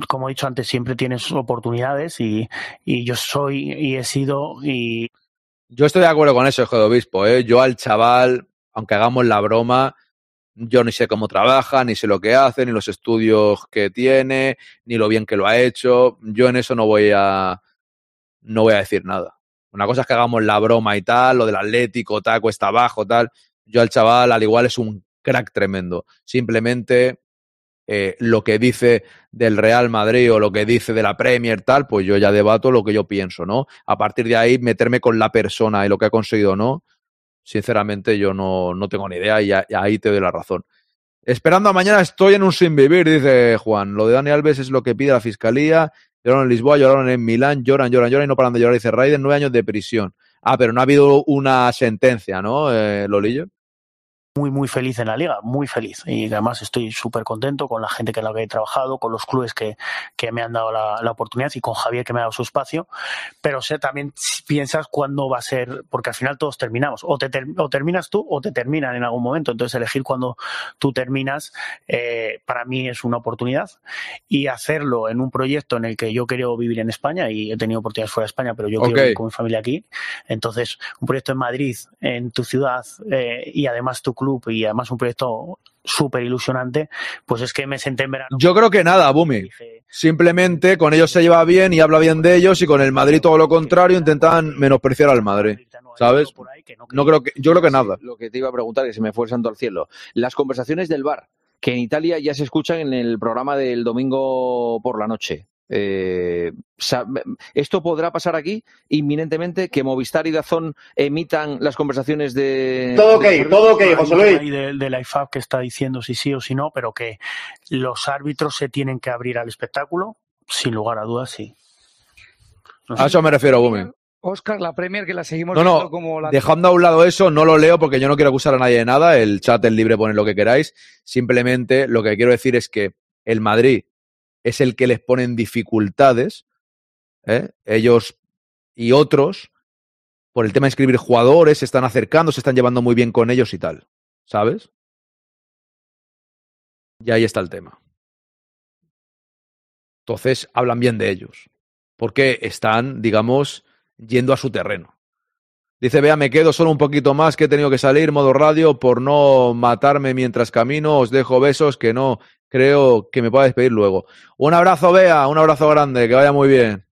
[SPEAKER 12] como he dicho antes, siempre tienes oportunidades y, yo soy y he sido y
[SPEAKER 3] Yo estoy de acuerdo con eso, hijo de obispo. ¿eh? Yo al chaval, aunque hagamos la broma, yo ni sé cómo trabaja, ni sé lo que hace, ni los estudios que tiene, ni lo bien que lo ha hecho. Yo en eso no voy a, no voy a decir nada. Una cosa es que hagamos la broma y tal, lo del Atlético, tal, cuesta abajo, tal. Yo al chaval, al igual, es un crack tremendo. Simplemente eh, lo que dice del Real Madrid o lo que dice de la Premier, tal, pues yo ya debato lo que yo pienso, ¿no? A partir de ahí, meterme con la persona y lo que ha conseguido o no, sinceramente yo no, no tengo ni idea y, ahí te doy la razón. Esperando a mañana estoy en un sin vivir, dice Juan. Lo de Dani Alves es lo que pide la fiscalía. Lloraron en Lisboa, lloraron en Milán, lloran, lloran, lloran y no paran de llorar. Dice Raiden, nueve años de prisión. Ah, pero no ha habido una sentencia, ¿no, eh, Lolillo?
[SPEAKER 12] Muy, muy feliz en la liga, muy feliz. Y además estoy súper contento con la gente con la que he trabajado, con los clubes que, que me han dado la, la oportunidad y con Javier que me ha dado su espacio. Pero sé también si piensas cuándo va a ser, porque al final todos terminamos. O, te ter- o terminas tú o te terminan en algún momento. Entonces elegir cuando tú terminas eh, para mí es una oportunidad. Y hacerlo en un proyecto en el que yo quiero vivir en España y he tenido oportunidades fuera de España, pero yo
[SPEAKER 3] Ok.
[SPEAKER 12] quiero vivir con mi familia aquí. Entonces, un proyecto en Madrid, en tu ciudad eh, y además tu club y además un proyecto súper ilusionante, pues es que me senté en verano.
[SPEAKER 3] Yo creo que nada, Bumi. Simplemente con ellos se lleva bien y habla bien de ellos y con el Madrid todo lo contrario intentan menospreciar al Madrid. ¿Sabes? No creo que, yo creo que nada.
[SPEAKER 11] Lo que te iba a preguntar, que se me fue el santo al cielo. Las conversaciones del bar, que en Italia ya se escuchan en el programa del domingo por la noche. Eh, ¿Esto podrá pasar aquí inminentemente? ¿Que Movistar y Dazón emitan las conversaciones de...
[SPEAKER 9] Todo ok,
[SPEAKER 11] de-
[SPEAKER 9] todo ok, José Luis.
[SPEAKER 12] Ahí de, de la IFAB que está diciendo si sí o si no, pero que los árbitros se tienen que abrir al espectáculo, sin lugar a dudas, sí. No sé.
[SPEAKER 3] A eso me refiero, Bumi.
[SPEAKER 17] Oscar, la Premier que la seguimos
[SPEAKER 3] No,
[SPEAKER 17] viendo
[SPEAKER 3] no,
[SPEAKER 17] como la
[SPEAKER 3] dejando a un lado eso, no lo leo porque yo no quiero acusar a nadie de nada. El chat es libre, poner lo que queráis. Simplemente lo que quiero decir es que el Madrid es el que les pone en dificultades, ¿eh? ellos y otros, por el tema de inscribir jugadores, se están acercando, se están llevando muy bien con ellos y tal. ¿Sabes? Y ahí está el tema. Entonces, hablan bien de ellos. Porque están, digamos, yendo a su terreno. Dice, vea, me quedo solo un poquito más que he tenido que salir, modo radio, por no matarme mientras camino. Os dejo besos que no creo que me pueda despedir luego. Un abrazo, Bea, un abrazo grande, que vaya muy bien.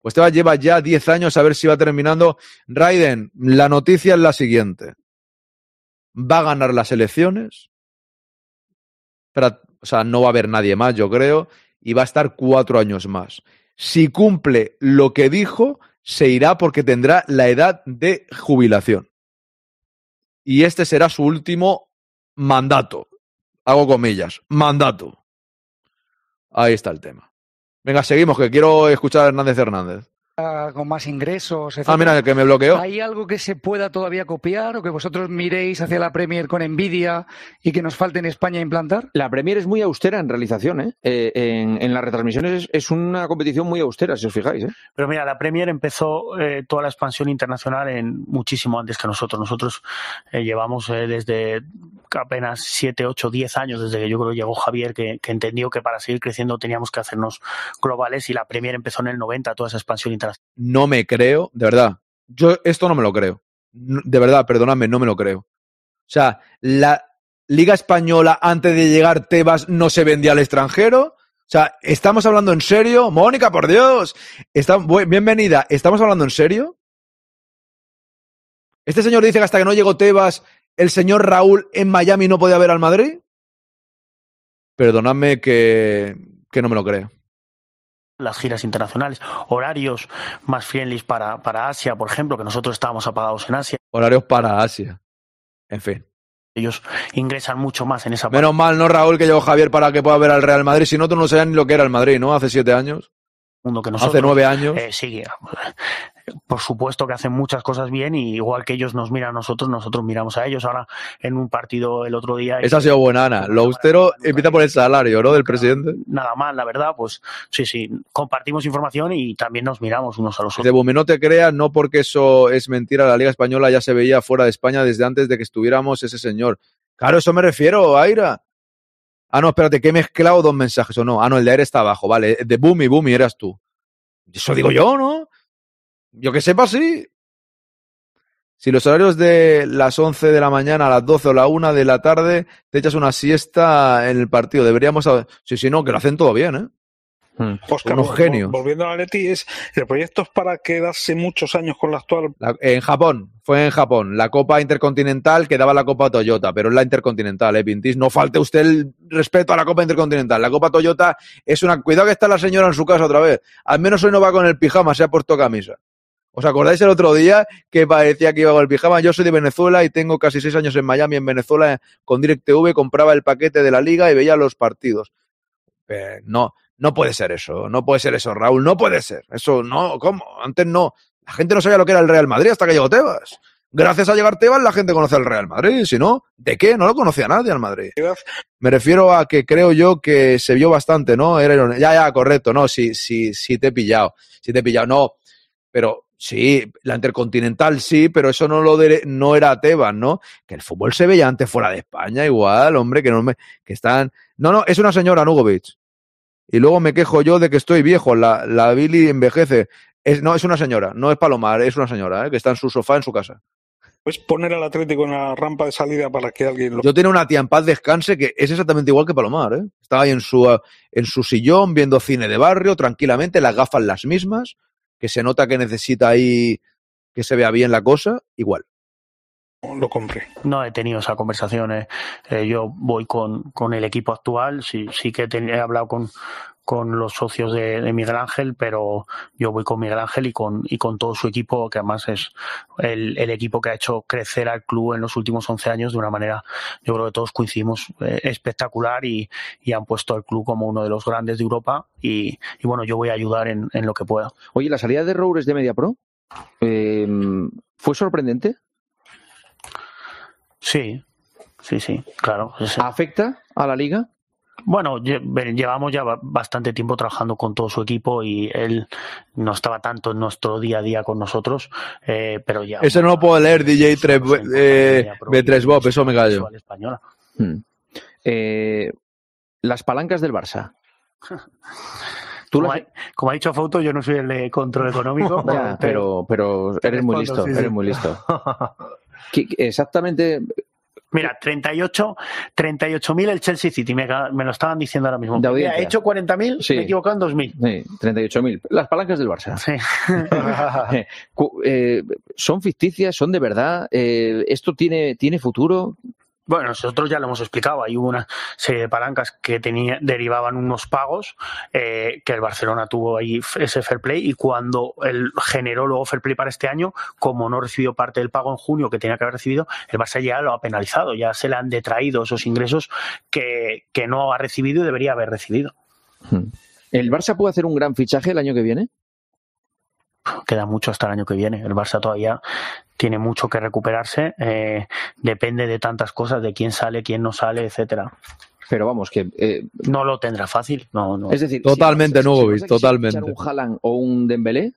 [SPEAKER 3] Pues Tebas lleva ya 10 años a ver si va terminando. Raiden, la noticia es la siguiente. Va a ganar las elecciones. O sea, no va a haber nadie más, yo creo. Y va a estar cuatro años más. Si cumple lo que dijo, se irá porque tendrá la edad de jubilación. Y este será su último mandato. Hago comillas. Mandato. Ahí está el tema. Venga, seguimos, que quiero escuchar a Hernández Hernández.
[SPEAKER 17] Con más ingresos,
[SPEAKER 3] Ah,
[SPEAKER 17] etcétera.
[SPEAKER 3] mira, el que me bloqueó.
[SPEAKER 17] ¿Hay algo que se pueda todavía copiar o que vosotros miréis hacia la Premier con envidia y que nos falte en España implantar?
[SPEAKER 11] La Premier es muy austera en realización, ¿eh? Eh, en, en las retransmisiones es, es una competición muy austera, si os fijáis, ¿eh?
[SPEAKER 12] Pero mira, la Premier empezó eh, toda la expansión internacional en muchísimo antes que nosotros. Nosotros eh, llevamos eh, desde apenas 7, 8, 10 años desde que yo creo llegó Javier, que, que entendió que para seguir creciendo teníamos que hacernos globales y la Premier empezó en el 90, toda esa expansión internacional.
[SPEAKER 3] No me creo, de verdad. Yo esto no me lo creo. De verdad, perdonadme, no me lo creo. O sea, la Liga Española antes de llegar Tebas no se vendía al extranjero. O sea, ¿estamos hablando en serio? Mónica, por Dios. Está, bienvenida. ¿Estamos hablando en serio? Este señor dice que hasta que no llegó Tebas, el señor Raúl en Miami no podía ver al Madrid. Perdonadme que, que no me lo creo.
[SPEAKER 12] Las giras internacionales, horarios más friendly para, para Asia, por ejemplo, que nosotros estábamos apagados en Asia.
[SPEAKER 3] Horarios para Asia. En fin.
[SPEAKER 12] Ellos ingresan mucho más en esa parte.
[SPEAKER 3] Menos mal, ¿no, Raúl, que llegó Javier para que pueda ver al Real Madrid? Si no, tú no sabías ni lo que era el Madrid, ¿no? Hace siete años.
[SPEAKER 12] mundo que nosotros.
[SPEAKER 3] Hace nueve años.
[SPEAKER 12] Eh, sí, por supuesto que hacen muchas cosas bien y igual que ellos nos miran a nosotros, nosotros miramos a ellos. Ahora, en un partido el otro día...
[SPEAKER 3] Esa ha sido buena, Ana. Lo austero empieza por el salario, ¿no? Del presidente.
[SPEAKER 12] Nada mal, la verdad, pues sí, sí, compartimos información y también nos miramos unos a los
[SPEAKER 3] De
[SPEAKER 12] otros.
[SPEAKER 3] Bumi, no te creas, no porque eso es mentira, la Liga Española ya se veía fuera de España desde antes de que estuviéramos ese señor. Claro, eso me refiero, Aira. Ah, no, espérate, que he mezclado dos mensajes o no. Ah, no, el de Aira está abajo, vale. De Bumi, Bumi, eras tú. Eso digo yo, ¿no? Yo que sepa, sí. Si los horarios de las 11 de la mañana a las 12 o la 1 de la tarde te echas una siesta en el partido, deberíamos... saber- Sí, sí, no, que lo hacen todo bien, ¿eh?
[SPEAKER 18] Oscar,
[SPEAKER 3] Unos
[SPEAKER 18] vol-
[SPEAKER 3] genios.
[SPEAKER 18] Volviendo a Leti, es, el proyecto es para quedarse muchos años con la actual.
[SPEAKER 3] La- en Japón, fue en Japón. La Copa Intercontinental que daba la Copa Toyota, pero es la Intercontinental, ¿eh, Pintis? No falte usted el respeto a la Copa Intercontinental. La Copa Toyota es una... Cuidado que está la señora en su casa otra vez. Al menos hoy no va con el pijama, se ha puesto camisa. ¿Os acordáis el otro día que parecía que iba con el pijama? Yo soy de Venezuela y tengo casi seis años en Miami, en Venezuela, con DirecTV, compraba el paquete de la liga y veía los partidos. Eh, no, no puede ser eso, no puede ser eso, Raúl, no puede ser. Eso no, ¿cómo? Antes no. La gente no sabía lo que era el Real Madrid hasta que llegó Tebas. Gracias a llegar Tebas la gente conoce al Real Madrid, si no, ¿de qué? No lo conocía nadie al Madrid. Me refiero a que creo yo que se vio bastante, ¿no? Era. Ya, ya, correcto, no, sí, sí, sí te he pillado, sí te he pillado, no, pero sí, la Intercontinental sí, pero eso no lo de- no era Tebas, ¿no? Que el fútbol se veía antes fuera de España, igual, hombre, que no me, que están, no, no, es una señora Nugovic. Y luego me quejo yo de que estoy viejo, la, la Billy envejece. Es, no, es una señora, no es Palomar, es una señora, ¿eh? que está en su sofá en su casa.
[SPEAKER 18] Puedes poner al Atlético en la rampa de salida para que alguien lo...
[SPEAKER 3] Yo tenía una tía en paz descanse que es exactamente igual que Palomar, ¿eh? Estaba ahí en su, en su sillón viendo cine de barrio tranquilamente, las gafas las mismas, que se nota que necesita ahí que se vea bien la cosa, igual.
[SPEAKER 18] lo compré.
[SPEAKER 12] No he tenido esa conversación. eh. Yo voy con, con el equipo actual. Sí, sí que ten- he hablado con, con los socios de, de Miguel Ángel, pero yo voy con Miguel Ángel y con, y con todo su equipo, que además es el, el equipo que ha hecho crecer al club en los últimos 11 años de una manera, yo creo que todos coincidimos, eh, espectacular y, y han puesto al club como uno de los grandes de Europa. Y, y bueno, yo voy a ayudar en, en lo que pueda.
[SPEAKER 11] Oye, la salida de Roures de Media Pro eh, fue sorprendente.
[SPEAKER 12] Sí, sí, sí, claro.
[SPEAKER 11] ¿Afecta a la liga?
[SPEAKER 12] Bueno, llevamos ya ba- bastante tiempo trabajando con todo su equipo y él no estaba tanto en nuestro día a día con nosotros, eh, pero ya.
[SPEAKER 3] Eso no lo puedo leer, DJ tres, eh, B3 Bob, eso me callo.
[SPEAKER 12] española.
[SPEAKER 11] Hmm. Eh, las palancas del Barça. Tú
[SPEAKER 12] como,
[SPEAKER 11] las-
[SPEAKER 12] ha, como ha dicho Fauto, yo no soy el de control económico,
[SPEAKER 11] Ya, pero, pero eres muy listo,
[SPEAKER 12] sí, sí.
[SPEAKER 11] eres muy listo. ¿Qué- qué- exactamente,
[SPEAKER 12] Mira, 38 38.000 el Chelsea City, me, me lo estaban diciendo ahora mismo. Mira, he hecho 40.000,
[SPEAKER 11] Sí.
[SPEAKER 12] me he equivocado en 2.000.
[SPEAKER 11] Sí, 38.000. Las palancas del Barça. Eh, cu- eh, ¿Son ficticias? ¿Son de verdad? Eh, ¿Esto tiene, tiene futuro?
[SPEAKER 12] Bueno, nosotros ya lo hemos explicado. Hay una serie de palancas que tenía, derivaban unos pagos eh, que el Barcelona tuvo ahí ese fair play y cuando él generó luego fair play para este año, como no recibió parte del pago en junio que tenía que haber recibido, el Barça ya lo ha penalizado, ya se le han detraído esos ingresos que, que no ha recibido y debería haber recibido.
[SPEAKER 11] ¿El Barça puede hacer un gran fichaje el año que viene?
[SPEAKER 12] Queda mucho hasta el año que viene. El Barça todavía tiene mucho que recuperarse. eh, depende de tantas cosas, de quién sale, quién no sale, etcétera.
[SPEAKER 11] Pero vamos, que eh,
[SPEAKER 12] no lo tendrá fácil. No, no.
[SPEAKER 11] Es decir,
[SPEAKER 3] Totalmente,
[SPEAKER 11] si, si,
[SPEAKER 3] totalmente.
[SPEAKER 11] un Haaland o un Dembélé,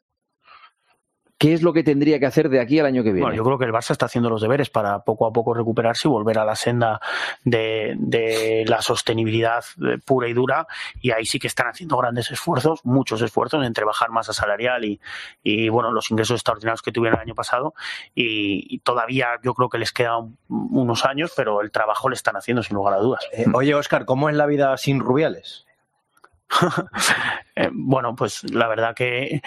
[SPEAKER 11] ¿qué es lo que tendría que hacer de aquí al año que viene?
[SPEAKER 12] Bueno, yo creo que el Barça está haciendo los deberes para poco a poco recuperarse y volver a la senda de, de la sostenibilidad eh, pura y dura. Y ahí sí que están haciendo grandes esfuerzos, muchos esfuerzos entre bajar masa salarial y, y bueno, los ingresos extraordinarios que tuvieron el año pasado. Y, y todavía yo creo que les quedan unos años, pero el trabajo le están haciendo sin lugar a dudas.
[SPEAKER 14] Eh, oye, Oscar, ¿cómo es la vida sin Rubiales?
[SPEAKER 12] Eh, bueno, pues la verdad que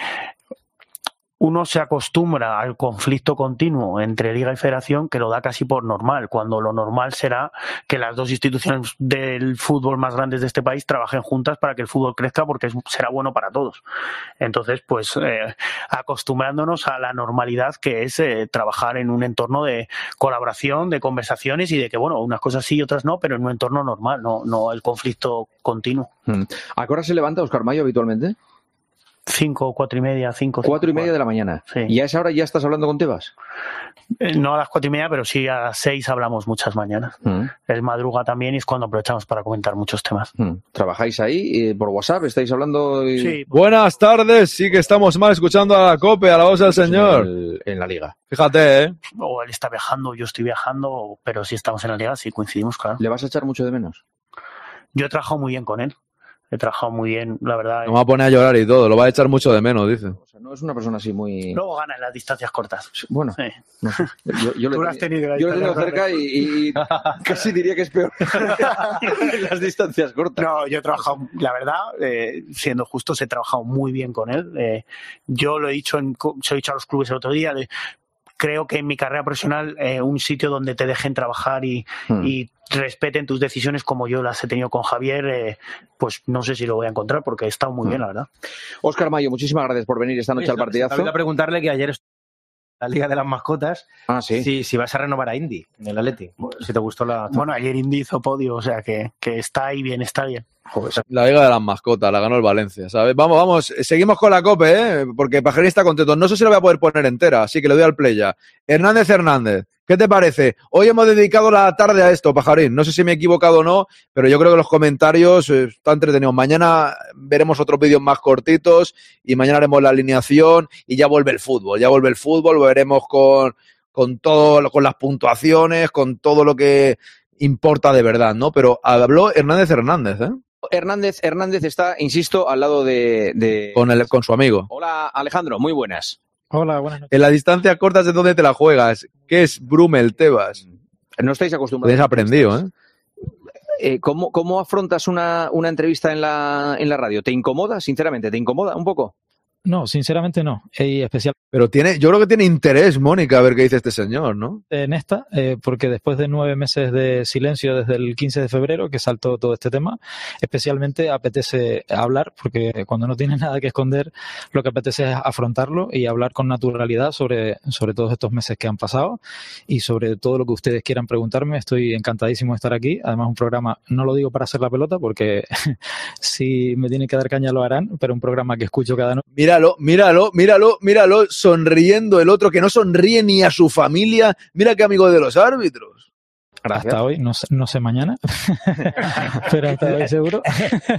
[SPEAKER 12] uno se acostumbra al conflicto continuo entre liga y federación que lo da casi por normal, cuando lo normal será que las dos instituciones del fútbol más grandes de este país trabajen juntas para que el fútbol crezca porque será bueno para todos. Entonces, pues eh, acostumbrándonos a la normalidad que es eh, trabajar en un entorno de colaboración, de conversaciones y de que, bueno, unas cosas sí y otras no, pero en un entorno normal, no, no el conflicto continuo.
[SPEAKER 11] Mm. ¿A qué hora se levanta Oscar Mayo habitualmente?
[SPEAKER 12] Cinco, cuatro y media, cinco.
[SPEAKER 11] Cuatro y media de la mañana. ¿Y a esa hora ya estás hablando con Tebas?
[SPEAKER 12] Eh, No a las cuatro y media, pero sí a las seis hablamos muchas mañanas.
[SPEAKER 11] Mm.
[SPEAKER 12] El madruga también y es cuando aprovechamos para comentar muchos temas.
[SPEAKER 11] Mm. ¿Trabajáis ahí eh, por WhatsApp? ¿Estáis hablando? y-
[SPEAKER 12] Sí.
[SPEAKER 3] Buenas tardes, sí que estamos mal escuchando a la COPE, a la voz del señor.
[SPEAKER 11] En, en la liga.
[SPEAKER 3] Fíjate, ¿eh?
[SPEAKER 12] O él está viajando, yo estoy viajando, pero si estamos en la liga, sí coincidimos, claro.
[SPEAKER 11] ¿Le vas a echar mucho de menos?
[SPEAKER 12] Yo he trabajado muy bien con él. He trabajado muy bien, la verdad.
[SPEAKER 3] Me va a poner a llorar y todo, lo va a echar mucho de menos, dice.
[SPEAKER 11] O sea, no es una persona así muy...
[SPEAKER 12] Luego gana en las distancias cortas.
[SPEAKER 11] Bueno,
[SPEAKER 12] Sí.
[SPEAKER 11] no sé. Yo,
[SPEAKER 12] lo has tenido
[SPEAKER 11] yo lo he tenido cerca y, y casi diría que es peor en las distancias cortas.
[SPEAKER 12] No, yo he trabajado, la verdad, eh, siendo justos, he trabajado muy bien con él. Eh, yo lo he dicho, en, co- se lo he dicho a los clubes el otro día, de- creo que en mi carrera profesional, eh, un sitio donde te dejen trabajar y,
[SPEAKER 11] Hmm.
[SPEAKER 12] y respeten tus decisiones como yo las he tenido con Javier, eh, pues no sé si lo voy a encontrar porque he estado muy bien, la verdad.
[SPEAKER 11] Oscar Mayo, muchísimas gracias por venir esta noche al partidazo.
[SPEAKER 14] olvidó preguntarle que ayer la Liga de las Mascotas.
[SPEAKER 11] Ah, sí.
[SPEAKER 14] Si, si vas a renovar a Indy en el Atleti. Si te gustó la.
[SPEAKER 12] Bueno, ayer Indy hizo podio, o sea que, que está ahí bien, está bien.
[SPEAKER 3] La Liga de las Mascotas, la ganó el Valencia, ¿sabes? Vamos, vamos, seguimos con la COPE, ¿eh? Porque Pajarín está contento. No sé si la voy a poder poner entera, así que le doy al play ya. Hernández Hernández, ¿qué te parece? Hoy hemos dedicado la tarde a esto, Pajarín. No sé si me he equivocado o no, pero yo creo que los comentarios eh, están entretenidos. Mañana veremos otros vídeos más cortitos y mañana haremos la alineación y ya vuelve el fútbol. Ya vuelve el fútbol, veremos con, con todo, lo- con las puntuaciones, con todo lo que importa de verdad, ¿no? Pero habló Hernández Hernández, ¿eh?
[SPEAKER 11] Hernández, Hernández está, insisto, al lado de, de-
[SPEAKER 3] Con, el, con su amigo.
[SPEAKER 11] Hola, Alejandro, muy buenas.
[SPEAKER 19] Hola, buenas noches.
[SPEAKER 3] En la distancia corta es de dónde te la juegas. ¿Qué es Brumel Tebas?
[SPEAKER 11] No estáis acostumbrados.
[SPEAKER 3] Tienes aprendido, ¿eh?
[SPEAKER 11] Eh, ¿cómo, cómo afrontas una, una entrevista en la, en la radio? ¿Te incomoda, sinceramente? ¿Te incomoda un poco?
[SPEAKER 19] No, sinceramente no. Y especialmente
[SPEAKER 3] Pero tiene, yo creo que tiene interés, Mónica, a ver qué dice este señor, ¿no?
[SPEAKER 19] en esta, eh, porque después de nueve meses de silencio desde el 15 de febrero que saltó todo este tema, especialmente apetece hablar, porque cuando no tienes nada que esconder, lo que apetece es afrontarlo y hablar con naturalidad sobre, sobre todos estos meses que han pasado y sobre todo lo que ustedes quieran preguntarme. Estoy encantadísimo de estar aquí. Además, un programa, no lo digo para hacer la pelota, porque si me tienen que dar caña lo harán, pero un programa que escucho cada noche.
[SPEAKER 3] Míralo, míralo, míralo, míralo, sonriendo el otro que no sonríe ni a su familia. Mira qué amigo de los árbitros.
[SPEAKER 19] Hasta hoy, no sé, no sé mañana, pero hasta hoy seguro.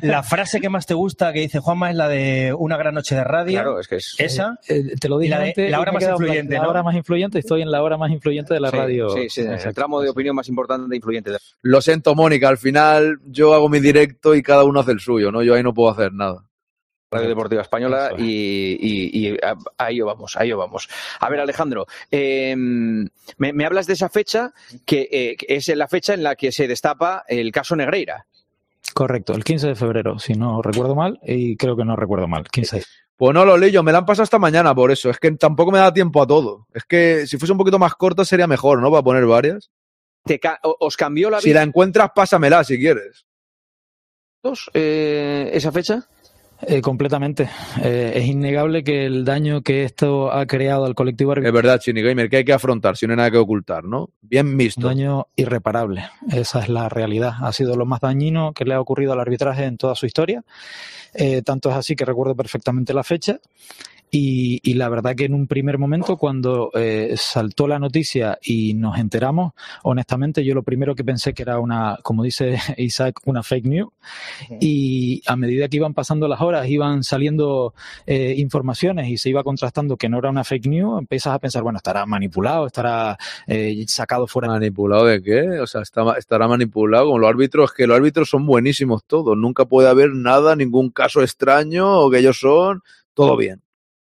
[SPEAKER 14] La frase que más te gusta que dice Juanma es la de una gran noche de radio.
[SPEAKER 11] Claro, es que es.
[SPEAKER 14] Esa.
[SPEAKER 19] Eh, te lo dije
[SPEAKER 14] la de-
[SPEAKER 19] antes,
[SPEAKER 14] la hora más influyente,
[SPEAKER 19] La
[SPEAKER 14] ¿no?
[SPEAKER 19] hora más influyente, estoy en la hora más influyente de la
[SPEAKER 11] Sí,
[SPEAKER 19] radio.
[SPEAKER 11] Sí, sí, el tramo de opinión más importante e influyente.
[SPEAKER 3] Lo siento, Mónica, al final yo hago mi directo y cada uno hace el suyo, ¿no? Yo ahí no puedo hacer nada.
[SPEAKER 11] Radio Deportiva Española y, y- y a, a ello vamos, a ello vamos. A ver, Alejandro, eh, me, me hablas de esa fecha que, eh, que es la fecha en la que se destapa el caso Negreira.
[SPEAKER 19] Correcto, el 15 de febrero, si no recuerdo mal, y creo que no recuerdo mal. 15
[SPEAKER 3] Pues no lo leí yo, me la han pasado esta mañana por eso. Es que tampoco me da tiempo a todo. Es que si fuese un poquito más corta sería mejor, ¿no? Para poner varias.
[SPEAKER 11] Te ca- o- ¿Os cambió la
[SPEAKER 3] Si
[SPEAKER 11] vida
[SPEAKER 3] la encuentras, pásamela si quieres.
[SPEAKER 11] eh, esa fecha?
[SPEAKER 19] Eh, completamente. Eh, es innegable que el daño que esto ha creado al colectivo
[SPEAKER 3] Es
[SPEAKER 19] arbitral
[SPEAKER 3] verdad, Chini Gamer, que hay que afrontar, si no hay nada que ocultar, ¿no? Bien
[SPEAKER 19] es un
[SPEAKER 3] visto.
[SPEAKER 19] daño irreparable. Esa es la realidad. Ha sido lo más dañino que le ha ocurrido al arbitraje en toda su historia. Eh, tanto es así que recuerdo perfectamente la fecha. Y, y la verdad que en un primer momento, cuando eh, saltó la noticia y nos enteramos, honestamente yo lo primero que pensé que era una, como dice Isaac, una fake news. Y a medida que iban pasando las horas, iban saliendo eh, informaciones y se iba contrastando que no era una fake news, empiezas a pensar, bueno, estará manipulado, estará eh, sacado fuera.
[SPEAKER 3] ¿Manipulado de qué? O sea, está- estará manipulado con los árbitros. Es que los árbitros son buenísimos todos. Nunca puede haber nada, ningún caso extraño o que ellos son. Todo bien.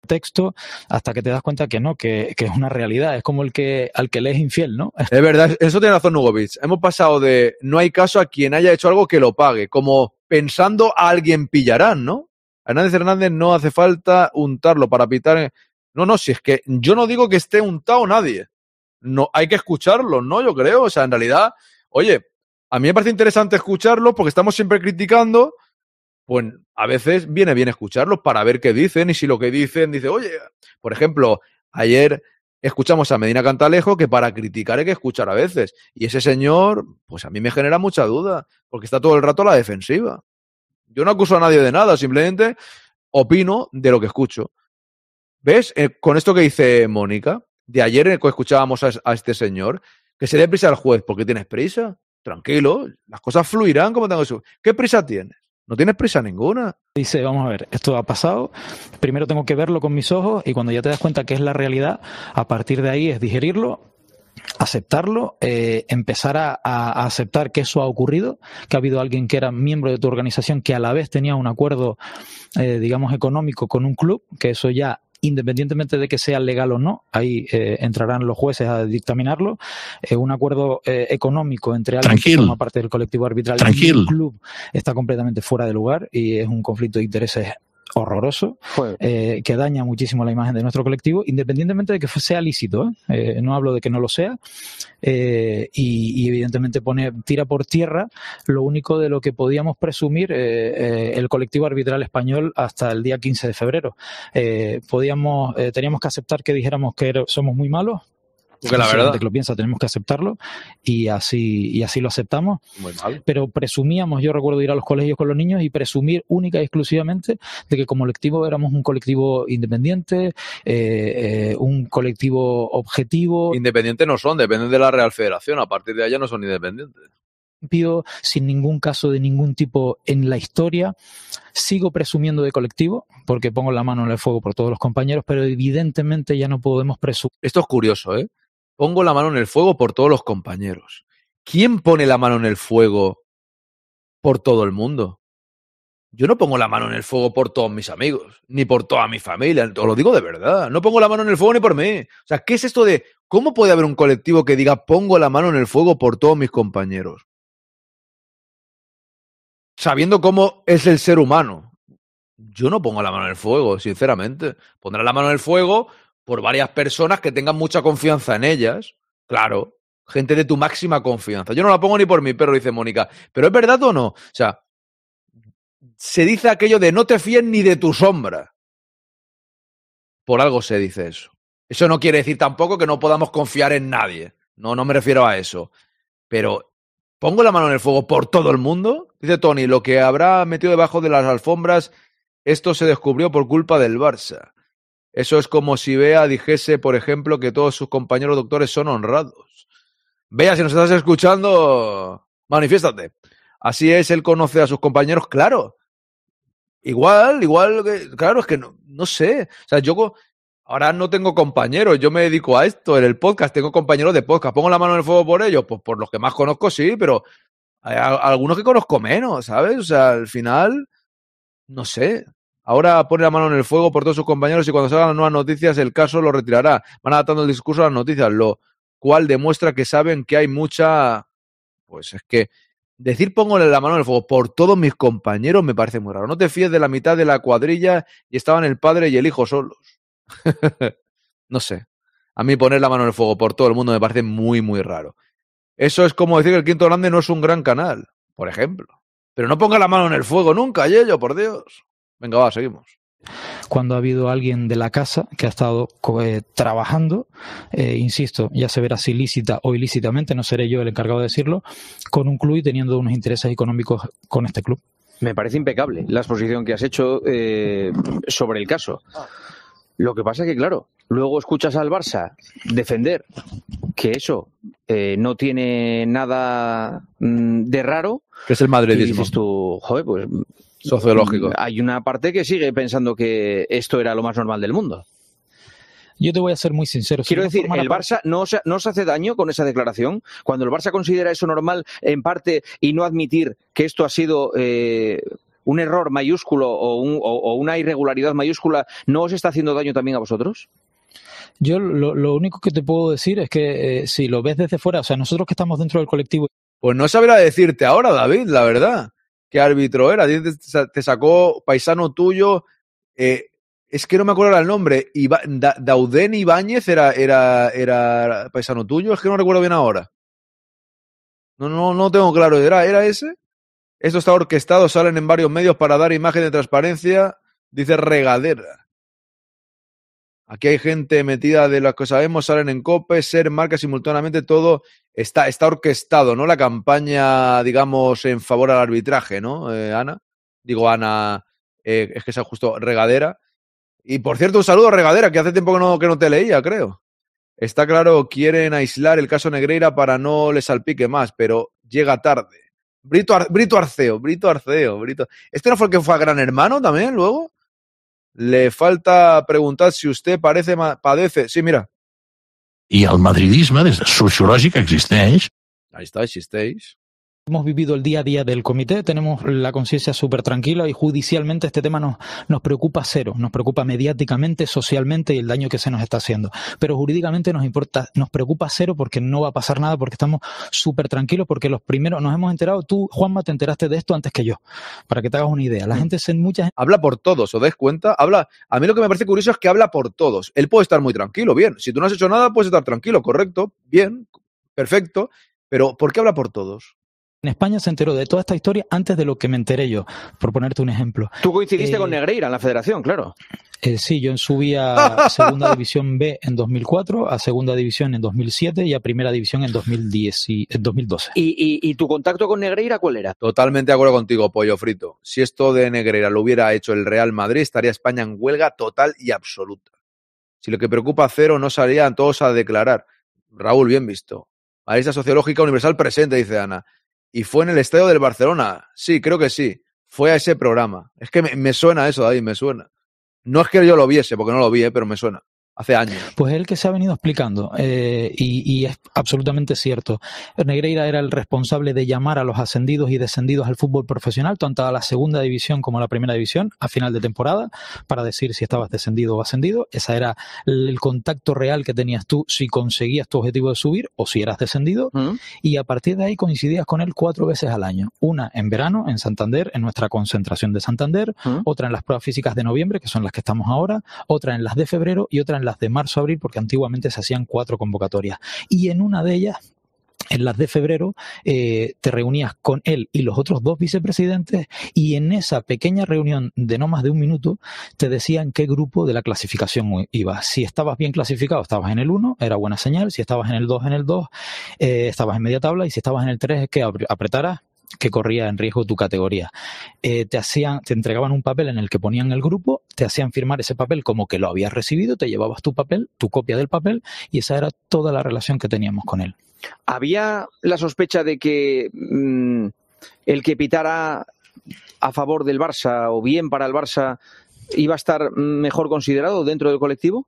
[SPEAKER 19] Texto hasta que te das cuenta que no, que, que es una realidad. Es como el que al que le es infiel, ¿no?
[SPEAKER 3] Es verdad, eso tiene razón Nugovic. Hemos pasado de no hay caso a quien haya hecho algo que lo pague, como pensando a alguien pillarán, ¿no? Hernández Hernández no hace falta untarlo para pitar. No, no, si es que yo no digo que esté untado nadie. No, hay que escucharlo, ¿no? Yo creo. O sea, en realidad, oye, a mí me parece interesante escucharlo porque estamos siempre criticando. Pues a veces viene bien escucharlos para ver qué dicen y si lo que dicen dice, oye, por ejemplo, ayer escuchamos a Medina Cantalejo que para criticar hay que escuchar a veces. Y ese señor, pues a mí me genera mucha duda, porque está todo el rato a la defensiva. Yo no acuso a nadie de nada, simplemente opino de lo que escucho. ¿Ves? Eh, con esto que dice Mónica, de ayer que escuchábamos a, este señor, que se dé prisa al juez, porque tienes prisa. Tranquilo, las cosas fluirán como tengo eso. ¿Qué prisa tienes? No tienes prisa ninguna.
[SPEAKER 19] Dice, vamos a ver, esto ha pasado, primero tengo que verlo con mis ojos y cuando ya te das cuenta que es la realidad, a partir de ahí es digerirlo, aceptarlo, eh, empezar a, a- aceptar que eso ha ocurrido, que ha habido alguien que era miembro de tu organización que a la vez tenía un acuerdo, eh, digamos, económico con un club, que eso ya independientemente de que sea legal o no, ahí eh, entrarán los jueces a dictaminarlo, eh, un acuerdo eh, económico entre alguien que forma parte del colectivo arbitral y
[SPEAKER 20] Tranquil.
[SPEAKER 19] club está completamente fuera de lugar y es un conflicto de intereses horroroso, eh, que daña muchísimo la imagen de nuestro colectivo, independientemente de que sea lícito. ¿eh? Eh, no hablo de que no lo sea. eh, y, y evidentemente pone, tira por tierra lo único de lo que podíamos presumir el colectivo arbitral español hasta el día 15 de febrero. Podíamos, teníamos que aceptar que dijéramos que somos muy malos.
[SPEAKER 3] Porque la verdad-
[SPEAKER 19] que lo piensa, tenemos que aceptarlo y así, y así lo aceptamos
[SPEAKER 3] Muy mal.
[SPEAKER 19] pero presumíamos, yo recuerdo ir a los colegios con los niños y presumir única y exclusivamente de que como colectivo éramos un colectivo independiente, eh, eh, un colectivo objetivo,
[SPEAKER 3] Independientes no son, dependen de la Real Federación. A partir de allá no son independientes.
[SPEAKER 19] sin ningún caso de ningún tipo en la historia. Sigo presumiendo de colectivo porque pongo la mano en el fuego por todos los compañeros, pero evidentemente ya no podemos presumir.
[SPEAKER 3] Esto es curioso, ¿eh? Pongo la mano en el fuego por todos los compañeros. ¿Quién pone la mano en el fuego por todo el mundo? Yo no pongo la mano en el fuego por todos mis amigos, ni por toda mi familia, os lo digo de verdad. No pongo la mano en el fuego ni por mí. O sea, ¿qué es esto de cómo puede haber un colectivo que diga pongo la mano en el fuego por todos mis compañeros? Sabiendo cómo es el ser humano. Yo no pongo la mano en el fuego, sinceramente. Pondré la mano en el fuego por varias personas que tengan mucha confianza en ellas. Claro, gente de tu máxima confianza. Yo no la pongo ni por mi perro, dice Mónica. Pero ¿es verdad o no? O sea, se dice aquello de no te fíes ni de tu sombra. Por algo se dice eso. Eso no quiere decir tampoco que no podamos confiar en nadie. No, no me refiero a eso. Pero pongo la mano en el fuego por todo el mundo. Dice Tony, lo que habrá metido debajo de las alfombras, esto se descubrió por culpa del Barça. Eso es como si Bea dijese, por ejemplo, que todos sus compañeros doctores son honrados. Bea, si nos estás escuchando, manifiéstate. Así es, él conoce a sus compañeros, claro. Igual, igual, claro, es que no, no sé. O sea, yo ahora no tengo compañeros, yo me dedico a esto, en el podcast tengo compañeros de podcast. ¿Pongo la mano en el fuego por ellos? Pues por los que más conozco, sí, pero hay algunos que conozco menos, ¿sabes? O sea, al final, no sé. Ahora pone la mano en el fuego por todos sus compañeros y cuando salgan las nuevas noticias el caso lo retirará. Van adaptando el discurso a las noticias, lo cual demuestra que saben que hay mucha... Pues es que decir póngole la mano en el fuego por todos mis compañeros me parece muy raro. No te fíes de la mitad de la cuadrilla y estaban el padre y el hijo solos. no sé. A mí poner la mano en el fuego por todo el mundo me parece muy, muy raro. Eso es como decir que el Quinto Grande no es un gran canal, por ejemplo. Pero no ponga la mano en el fuego nunca, Yello, por Dios. Venga, va, seguimos.
[SPEAKER 19] cuando ha habido alguien de la casa que ha estado eh, trabajando, eh, insisto, ya se verá si lícita o ilícitamente, no seré yo el encargado de decirlo, con un club y teniendo unos intereses económicos con este club.
[SPEAKER 11] Me parece impecable la exposición que has hecho eh, sobre el caso. Lo que pasa es que, claro, luego escuchas al Barça defender que eso eh, no tiene nada mm, de raro.
[SPEAKER 3] Que es el
[SPEAKER 11] Y
[SPEAKER 3] madridismo.
[SPEAKER 11] dices tú, joder, pues.
[SPEAKER 3] Sociológico.
[SPEAKER 11] Hay una parte que sigue pensando que esto era lo más normal del mundo.
[SPEAKER 19] Yo te voy a ser muy sincero. si
[SPEAKER 11] Quiero decir, el Barça no se, no se hace daño con esa declaración. Cuando el Barça considera eso normal, en parte, y no admitir que esto ha sido eh, un error mayúsculo o, un- o- o una irregularidad mayúscula, ¿no os está haciendo daño también a vosotros?
[SPEAKER 19] Yo lo, lo único que te puedo decir es que eh, si lo ves desde fuera, o sea, nosotros que estamos dentro del colectivo
[SPEAKER 3] Pues no sabrá decirte ahora, David, la verdad. ¿Qué árbitro era? Te, te sacó paisano tuyo. eh, es que no me acuerdo el nombre. Iba, Da- Dauden Ibáñez era, era, era paisano tuyo. Es que no recuerdo bien ahora. No, no, no tengo claro. ¿Era, ¿Era ese? Esto está orquestado, salen en varios medios para dar imagen de transparencia. Dice regadera. Aquí hay gente metida de las que sabemos, salen en COPE, ser marca simultáneamente, todo está, está orquestado, ¿no? La campaña, digamos, en favor al arbitraje, ¿no, eh, Ana? Digo, Ana, eh, es que es justo regadera. Y por cierto, un saludo a regadera, que hace tiempo que no, que no te leía, creo. Está claro, quieren aislar el caso Negreira para no le salpique más, pero llega tarde. Brito, Ar- Brito Arceo, Brito Arceo, Brito. ¿Este no fue el que fue a Gran Hermano también luego? Le falta preguntar si usted parece padece. Sí, mira.
[SPEAKER 20] I el madridisme, des de sociològic, existeix.
[SPEAKER 3] Ahí está, existéis.
[SPEAKER 19] Hemos vivido el día a día del comité, tenemos la conciencia súper tranquila y judicialmente este tema nos, nos preocupa cero, nos preocupa mediáticamente, socialmente y el daño que se nos está haciendo. Pero jurídicamente nos importa, nos preocupa cero porque no va a pasar nada, porque estamos súper tranquilos, porque los primeros nos hemos enterado, tú, Juanma, te enteraste de esto antes que yo, para que te hagas una idea. La gente se mucha
[SPEAKER 3] Habla por todos, ¿os dais cuenta? Habla. A mí lo que me parece curioso es que habla por todos. Él puede estar muy tranquilo, bien. Si tú no has hecho nada, puedes estar tranquilo, correcto, bien, perfecto. Pero ¿por qué habla por todos?
[SPEAKER 19] En España se enteró de toda esta historia antes de lo que me enteré yo, por ponerte un ejemplo.
[SPEAKER 11] Tú coincidiste
[SPEAKER 19] Eh,
[SPEAKER 11] con Negreira en la federación, claro.
[SPEAKER 19] Eh, sí, yo subí a Segunda División B en 2004, a Segunda División en 2007 y a Primera División en 2010 y, en 2012.
[SPEAKER 11] ¿Y, y, y tu contacto con Negreira cuál era?
[SPEAKER 3] Totalmente de acuerdo contigo, Pollo Frito. Si esto de Negreira lo hubiera hecho el Real Madrid, estaría España en huelga total y absoluta. Si lo que preocupa a cero, no salían todos a declarar. Raúl, bien visto. Analista sociológica universal presente, dice Ana. Y fue en el estadio del Barcelona. Sí, creo que sí. Fue a ese programa. Es que me, suena eso, David, me suena. No es que yo lo viese, porque no lo vi, eh, pero me suena. Hace años.
[SPEAKER 19] Pues es el que se ha venido explicando eh, y, y es absolutamente cierto. Negreira era el responsable de llamar a los ascendidos y descendidos al fútbol profesional, tanto a la segunda división como a la primera división, a final de temporada, para decir si estabas descendido o ascendido. Ese era el contacto real que tenías tú si conseguías tu objetivo de subir o si eras descendido. Y a partir de ahí coincidías con él cuatro veces al año. Una en verano, en Santander, en nuestra concentración de Santander, otra en las pruebas físicas de noviembre, que son las que estamos ahora, otra en las de febrero y otra en las de marzo-abril, porque antiguamente se hacían cuatro convocatorias. Y en una de ellas, en las de febrero, eh, te reunías con él y los otros dos vicepresidentes y en esa pequeña reunión de no más de un minuto te decían qué grupo de la clasificación ibas. Si estabas bien clasificado, estabas en el 1, era buena señal. Si estabas en el 2, en el 2, eh, estabas en media tabla. Y si estabas en el 3, es que apre- apretaras que corría en riesgo tu categoría. Eh, te hacían, te entregaban un papel en el que ponían el grupo, te hacían firmar ese papel como que lo habías recibido, te llevabas tu papel, tu copia del papel, y esa era toda la relación que teníamos con él.
[SPEAKER 11] ¿Había la sospecha de que mm, el que pitara a favor del Barça o bien para el Barça iba a estar mejor considerado dentro del colectivo?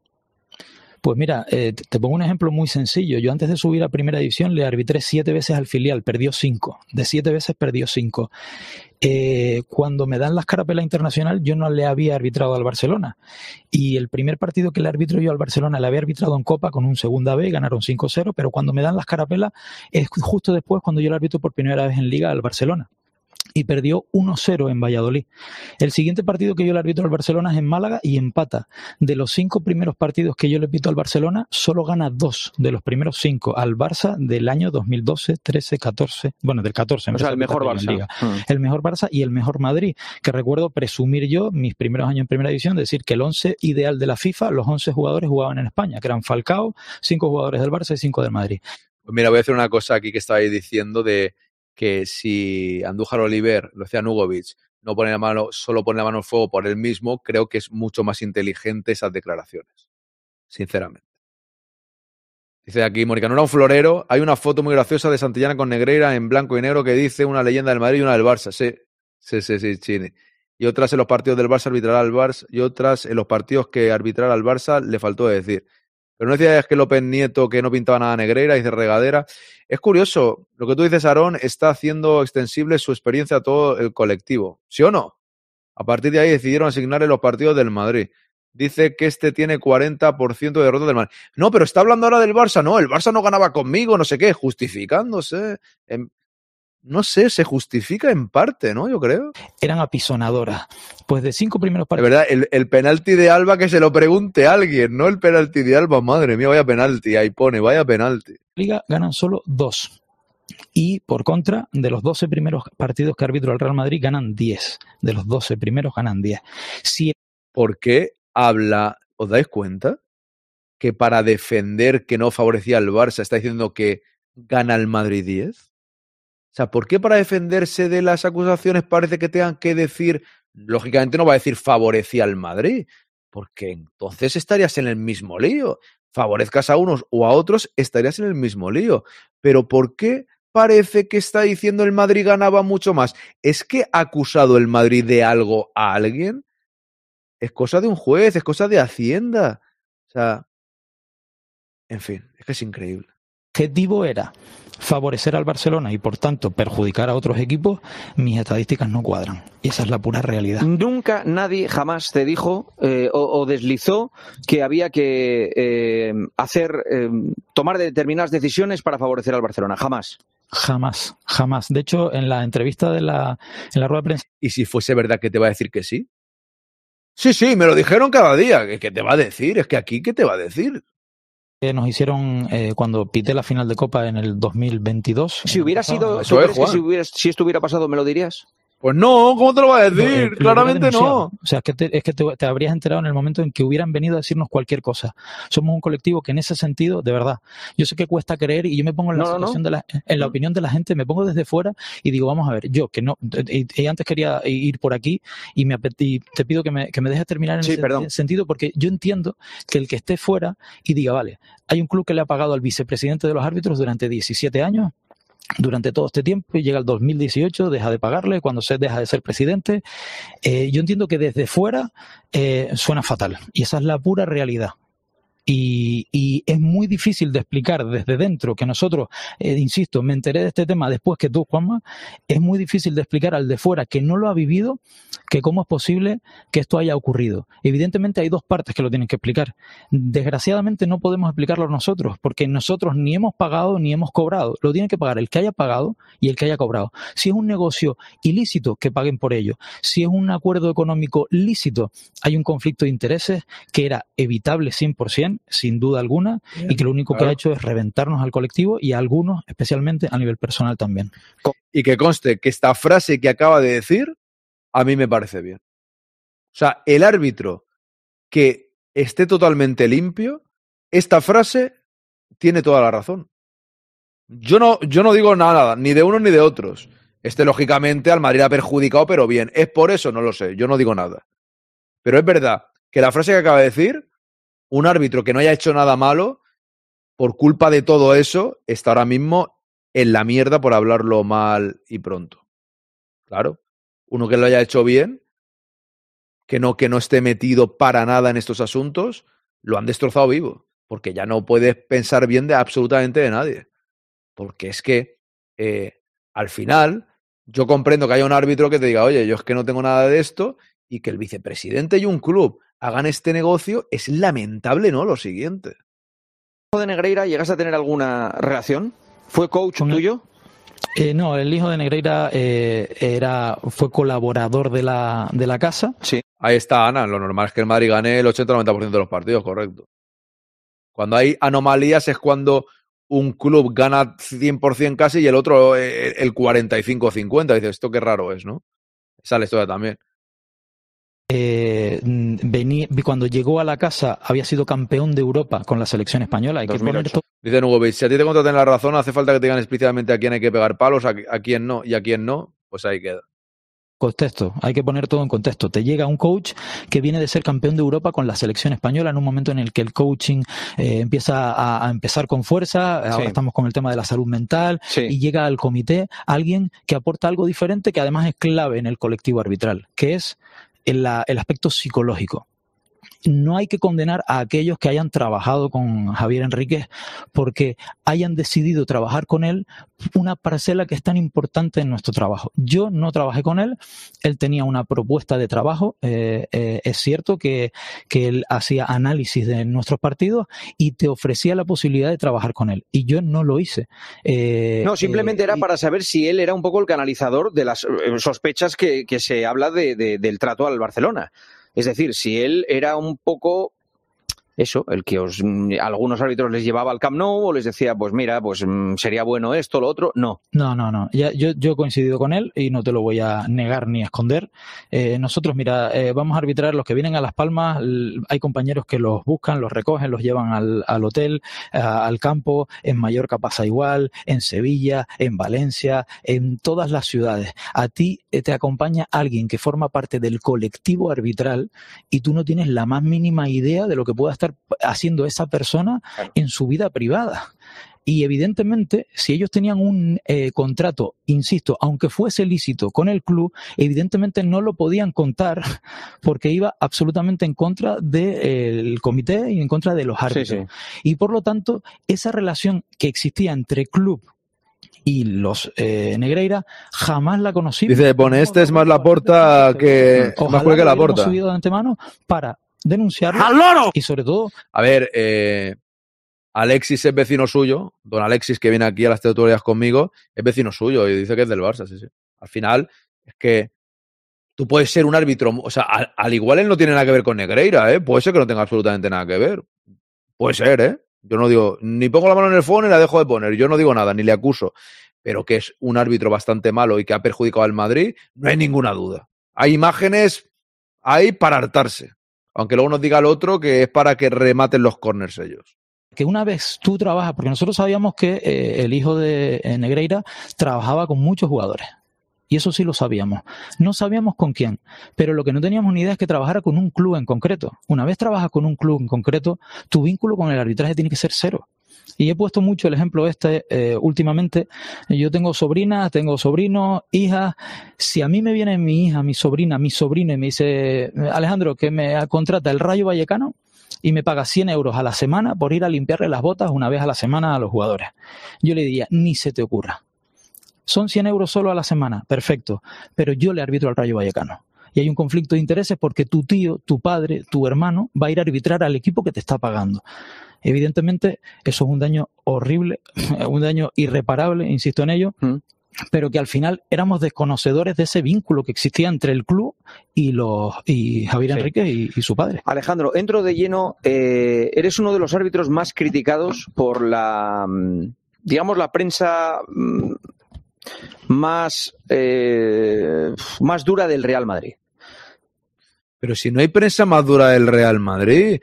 [SPEAKER 19] Pues mira, eh, te pongo un ejemplo muy sencillo. Yo antes de subir a primera división le arbitré siete veces al filial, perdió cinco. De siete veces perdió cinco. Eh, cuando me dan la escarapela internacional, yo no le había arbitrado al Barcelona. Y el primer partido que le arbitro yo al Barcelona le había arbitrado en Copa con un segunda B, ganaron 5-0, pero cuando me dan la escarapela es justo después cuando yo le arbitro por primera vez en Liga al Barcelona y perdió 1-0 en Valladolid. El siguiente partido que yo le arbitro al Barcelona es en Málaga y empata. De los cinco primeros partidos que yo le pito al Barcelona, solo gana dos de los primeros cinco al Barça del año 2012, 13, 14, bueno, del 14.
[SPEAKER 11] O sea, el mejor Barça.
[SPEAKER 19] Liga.
[SPEAKER 11] Mm.
[SPEAKER 19] El mejor Barça y el mejor Madrid, que recuerdo presumir yo, mis primeros años en primera división, decir que el 11 ideal de la FIFA, los 11 jugadores jugaban en España, que eran Falcao, cinco jugadores del Barça y cinco del Madrid.
[SPEAKER 3] Pues mira, voy a hacer una cosa aquí que estabais diciendo de que si Andújar Oliver, Lucian Nugovic, no pone la mano, solo pone la mano al fuego por él mismo, creo que es mucho más inteligente esas declaraciones. Sinceramente. Dice aquí, Mónica, no era un florero. Hay una foto muy graciosa de Santillana con Negreira en blanco y negro que dice una leyenda del Madrid y una del Barça. Sí, sí, sí, sí, Chini. Y otras en los partidos del Barça arbitrará al Barça y otras en los partidos que arbitrará al Barça le faltó decir. Pero no decías que López Nieto que no pintaba nada Negreira, dice regadera. Es curioso, lo que tú dices, Aarón, está haciendo extensible su experiencia a todo el colectivo. ¿Sí o no? A partir de ahí decidieron asignarle los partidos del Madrid. Dice que este tiene 40% de derrotas del Madrid. No, pero está hablando ahora del Barça. No, el Barça no ganaba conmigo, no sé qué, justificándose. No sé, se justifica en parte, ¿no? Yo creo.
[SPEAKER 19] Eran apisonadoras. Pues de cinco primeros
[SPEAKER 3] De
[SPEAKER 19] partidos.
[SPEAKER 3] verdad, el, el penalti de Alba que se lo pregunte alguien, no el penalti de Alba. Madre mía, vaya penalti. Ahí pone, vaya penalti.
[SPEAKER 19] Liga ganan solo dos. Y por contra, de los 12 primeros partidos que arbitro el Real Madrid, ganan 10. De los 12 primeros ganan 10. Si
[SPEAKER 3] ¿Por qué habla, os dais cuenta? Que para defender que no favorecía al Barça está diciendo que gana el Madrid 10. O sea, ¿por qué para defenderse de las acusaciones parece que tengan que decir, lógicamente no va a decir favorecía al Madrid, porque entonces estarías en el mismo lío. Favorezcas a unos o a otros, estarías en el mismo lío. Pero ¿por qué parece que está diciendo el Madrid ganaba mucho más? ¿Es que ha acusado el Madrid de algo a alguien? Es cosa de un juez, es cosa de Hacienda. O sea, en fin, es que es increíble.
[SPEAKER 19] Objetivo era favorecer al Barcelona y por tanto perjudicar a otros equipos, mis estadísticas no cuadran. Y esa es la pura realidad.
[SPEAKER 11] Nunca nadie jamás te dijo eh, o, o deslizó que había que eh, hacer, eh, tomar determinadas decisiones para favorecer al Barcelona. Jamás.
[SPEAKER 19] Jamás, jamás. De hecho, en la entrevista de la, en la rueda de prensa.
[SPEAKER 3] ¿Y si fuese verdad que te va a decir que sí? Sí, sí, me lo dijeron cada día. ¿Qué qué te va a decir? Es que aquí, ¿qué te va a decir?
[SPEAKER 19] Que nos hicieron eh, cuando pité la final de Copa en el 2022.
[SPEAKER 11] Si hubiera
[SPEAKER 19] pasado,
[SPEAKER 11] sido,
[SPEAKER 19] eso
[SPEAKER 11] ¿tú
[SPEAKER 19] es,
[SPEAKER 11] crees que
[SPEAKER 19] Juan.
[SPEAKER 11] si, hubiera- si esto hubiera pasado me lo dirías?
[SPEAKER 3] Pues no, ¿cómo te lo va a
[SPEAKER 19] Eh,
[SPEAKER 3] decir?
[SPEAKER 19] lo
[SPEAKER 3] Claramente no.
[SPEAKER 19] O sea, es que, te, es que te, te habrías enterado en el momento en que hubieran venido a decirnos cualquier cosa. Somos un colectivo que en ese sentido, de verdad, yo sé que cuesta creer y yo me pongo en la
[SPEAKER 11] No, no, no.
[SPEAKER 19] situación de la, en la opinión de la gente, me pongo desde fuera y digo, vamos a ver, yo que no, y, y antes quería ir por aquí y, me, y te pido que me, que me dejes terminar en
[SPEAKER 11] Sí,
[SPEAKER 19] ese
[SPEAKER 11] perdón.
[SPEAKER 19] sentido porque yo entiendo que el que esté fuera y diga, vale, hay un club que le ha pagado al vicepresidente de los árbitros durante 17 años, durante todo este tiempo y llega el 2018, deja de pagarle cuando se deja de ser presidente. Eh, yo entiendo que desde fuera eh, suena fatal y esa es la pura realidad. Y, y es muy difícil de explicar desde dentro que nosotros, eh, insisto, me enteré de este tema después que tú, Juanma, es muy difícil de explicar al de fuera que no lo ha vivido, que cómo es posible que esto haya ocurrido. Evidentemente hay dos partes que lo tienen que explicar. Desgraciadamente no podemos explicarlo nosotros, porque nosotros ni hemos pagado ni hemos cobrado. Lo tiene que pagar el que haya pagado y el que haya cobrado. Si es un negocio ilícito, que paguen por ello. Si es un acuerdo económico lícito, hay un conflicto de intereses que era evitable 100%, sin duda alguna, y que lo único que ha hecho es reventarnos al colectivo y a algunos, especialmente a nivel personal también.
[SPEAKER 3] Y que conste que esta frase que acaba de decir, a mí me parece bien. O sea, el árbitro que esté totalmente limpio, esta frase tiene toda la razón. Yo no, yo no digo nada, ni de unos ni de otros. Este, lógicamente, al Madrid ha perjudicado, pero bien. ¿Es por eso? No lo sé. Yo no digo nada. Pero es verdad que la frase que acaba de decir, un árbitro que no haya hecho nada malo, por culpa de todo eso, está ahora mismo en la mierda por hablarlo mal y pronto. Claro. Uno que lo haya hecho bien, que no, que no esté metido para nada en estos asuntos, lo han destrozado vivo. Porque ya no puedes pensar bien de absolutamente de nadie. Porque es que eh, al final yo comprendo que haya un árbitro que te diga, oye, yo es que no tengo nada de esto, y que el vicepresidente y un club hagan este negocio, es lamentable, ¿no? Lo siguiente.
[SPEAKER 11] ¿Hijo de Negreira llegaste a tener alguna relación? ¿Fue coach tuyo?
[SPEAKER 19] Eh, no, el hijo de Negreira eh, era, fue colaborador de la, de la casa.
[SPEAKER 11] Sí.
[SPEAKER 3] Ahí está Ana, lo normal es que el Madrid gane el 80-90% de los partidos, correcto. Cuando hay anomalías es cuando un club gana 100% casi y el otro eh, el 45-50. Dices, esto qué raro es, ¿no? Esa es la historia también.
[SPEAKER 19] Eh, venía, cuando llegó a la casa había sido campeón de Europa con la selección española. Hay que poner todo
[SPEAKER 3] Dice Hugo Beach, si a ti te contratan la razón, hace falta que te digan explícitamente a quién hay que pegar palos, a, a quién no, y a quién no, pues ahí queda.
[SPEAKER 19] contexto, hay que poner todo en contexto. Te llega un coach que viene de ser campeón de Europa con la selección española en un momento en el que el coaching eh, empieza a, a empezar con fuerza, ahora
[SPEAKER 11] Sí.
[SPEAKER 19] estamos con el tema de la salud mental, y llega al comité alguien que aporta algo diferente que además es clave en el colectivo arbitral, que es el, el aspecto psicológico. No hay que condenar a aquellos que hayan trabajado con Javier Enríquez porque hayan decidido trabajar con él una parcela que es tan importante en nuestro trabajo. Yo no trabajé con él, él tenía una propuesta de trabajo, eh, eh, es cierto que, que él hacía análisis de nuestros partidos y te ofrecía la posibilidad de trabajar con él y yo no lo hice. Eh,
[SPEAKER 11] No, simplemente
[SPEAKER 19] eh,
[SPEAKER 11] era para saber si él era un poco el canalizador de las sospechas que, que se habla de- de- del trato al Barcelona. Es decir, si él era un poco eso, el que os, mm, algunos árbitros les llevaba al Camp Nou o les decía, pues mira, pues mm, sería bueno esto, lo otro. No.
[SPEAKER 19] No, no, no. Ya, yo, yo he coincidido con él y no te lo voy a negar ni a esconder. Eh, nosotros, mira, eh, vamos a arbitrar los que vienen a Las Palmas. Hay compañeros que los buscan, los recogen, los llevan al, al hotel, al campo. En Mallorca pasa igual, en Sevilla, en Valencia, en todas las ciudades. A ti eh, te acompaña alguien que forma parte del colectivo arbitral y tú no tienes la más mínima idea de lo que pueda estar haciendo esa persona en su vida privada. Y evidentemente, si ellos tenían un eh, contrato, insisto, aunque fuese lícito con el club, evidentemente no lo podían contar porque iba absolutamente en contra del comité y en contra de los árbitros. Y por lo tanto, esa relación que existía entre club y los eh, Negreira jamás la conocí.
[SPEAKER 3] Dice, pone, este es más la porta que más
[SPEAKER 19] Ojalá
[SPEAKER 3] juega que la porta.
[SPEAKER 19] subido de antemano para denunciarlo
[SPEAKER 3] ¡Al loro!
[SPEAKER 19] y sobre todo
[SPEAKER 3] A ver, eh, Alexis es vecino suyo, don Alexis que viene aquí a las tertulias conmigo, es vecino suyo y dice que es del Barça, sí, sí. Al final, es que tú puedes ser un árbitro, o sea, al, al igual él no tiene nada que ver con Negreira, ¿eh? Puede ser que no tenga absolutamente nada que ver. Puede ser, ¿eh? Yo no digo, ni pongo la mano en el phone ni la dejo de poner, yo no digo nada, ni le acuso, pero que es un árbitro bastante malo y que ha perjudicado al Madrid, no hay ninguna duda. Hay imágenes ahí para hartarse. Aunque luego nos diga el otro que es para que rematen los corners ellos.
[SPEAKER 19] que una vez tú trabajas, porque nosotros sabíamos que eh, el hijo de eh, Negreira trabajaba con muchos jugadores. Y eso sí lo sabíamos. No sabíamos con quién, pero lo que no teníamos ni idea es que trabajara con un club en concreto. Una vez trabajas con un club en concreto, tu vínculo con el arbitraje tiene que ser cero. Y he puesto mucho el ejemplo este eh, últimamente. Yo tengo sobrinas, tengo sobrinos, hijas. Si a mí me viene mi hija, mi sobrina, mi sobrino y me dice, Alejandro, que me contrata el Rayo Vallecano y me paga 100 euros a la semana por ir a limpiarle las botas una vez a la semana a los jugadores. Yo le diría, ni se te ocurra. Son 100 euros solo a la semana, perfecto, pero yo le arbitro al Rayo Vallecano. Y hay un conflicto de intereses porque tu tío, tu padre, tu hermano va a ir a arbitrar al equipo que te está pagando. Evidentemente, eso es un daño horrible, un daño irreparable, insisto en ello, pero que al final éramos desconocedores de ese vínculo que existía entre el club y los y Javier
[SPEAKER 11] Sí.
[SPEAKER 19] Enrique y, y su padre.
[SPEAKER 11] Alejandro, entro de lleno. eh, eres uno de los árbitros más criticados por la, mm, digamos, la prensa mm, más, eh, más dura del Real Madrid.
[SPEAKER 3] Pero si no hay prensa más dura del Real Madrid,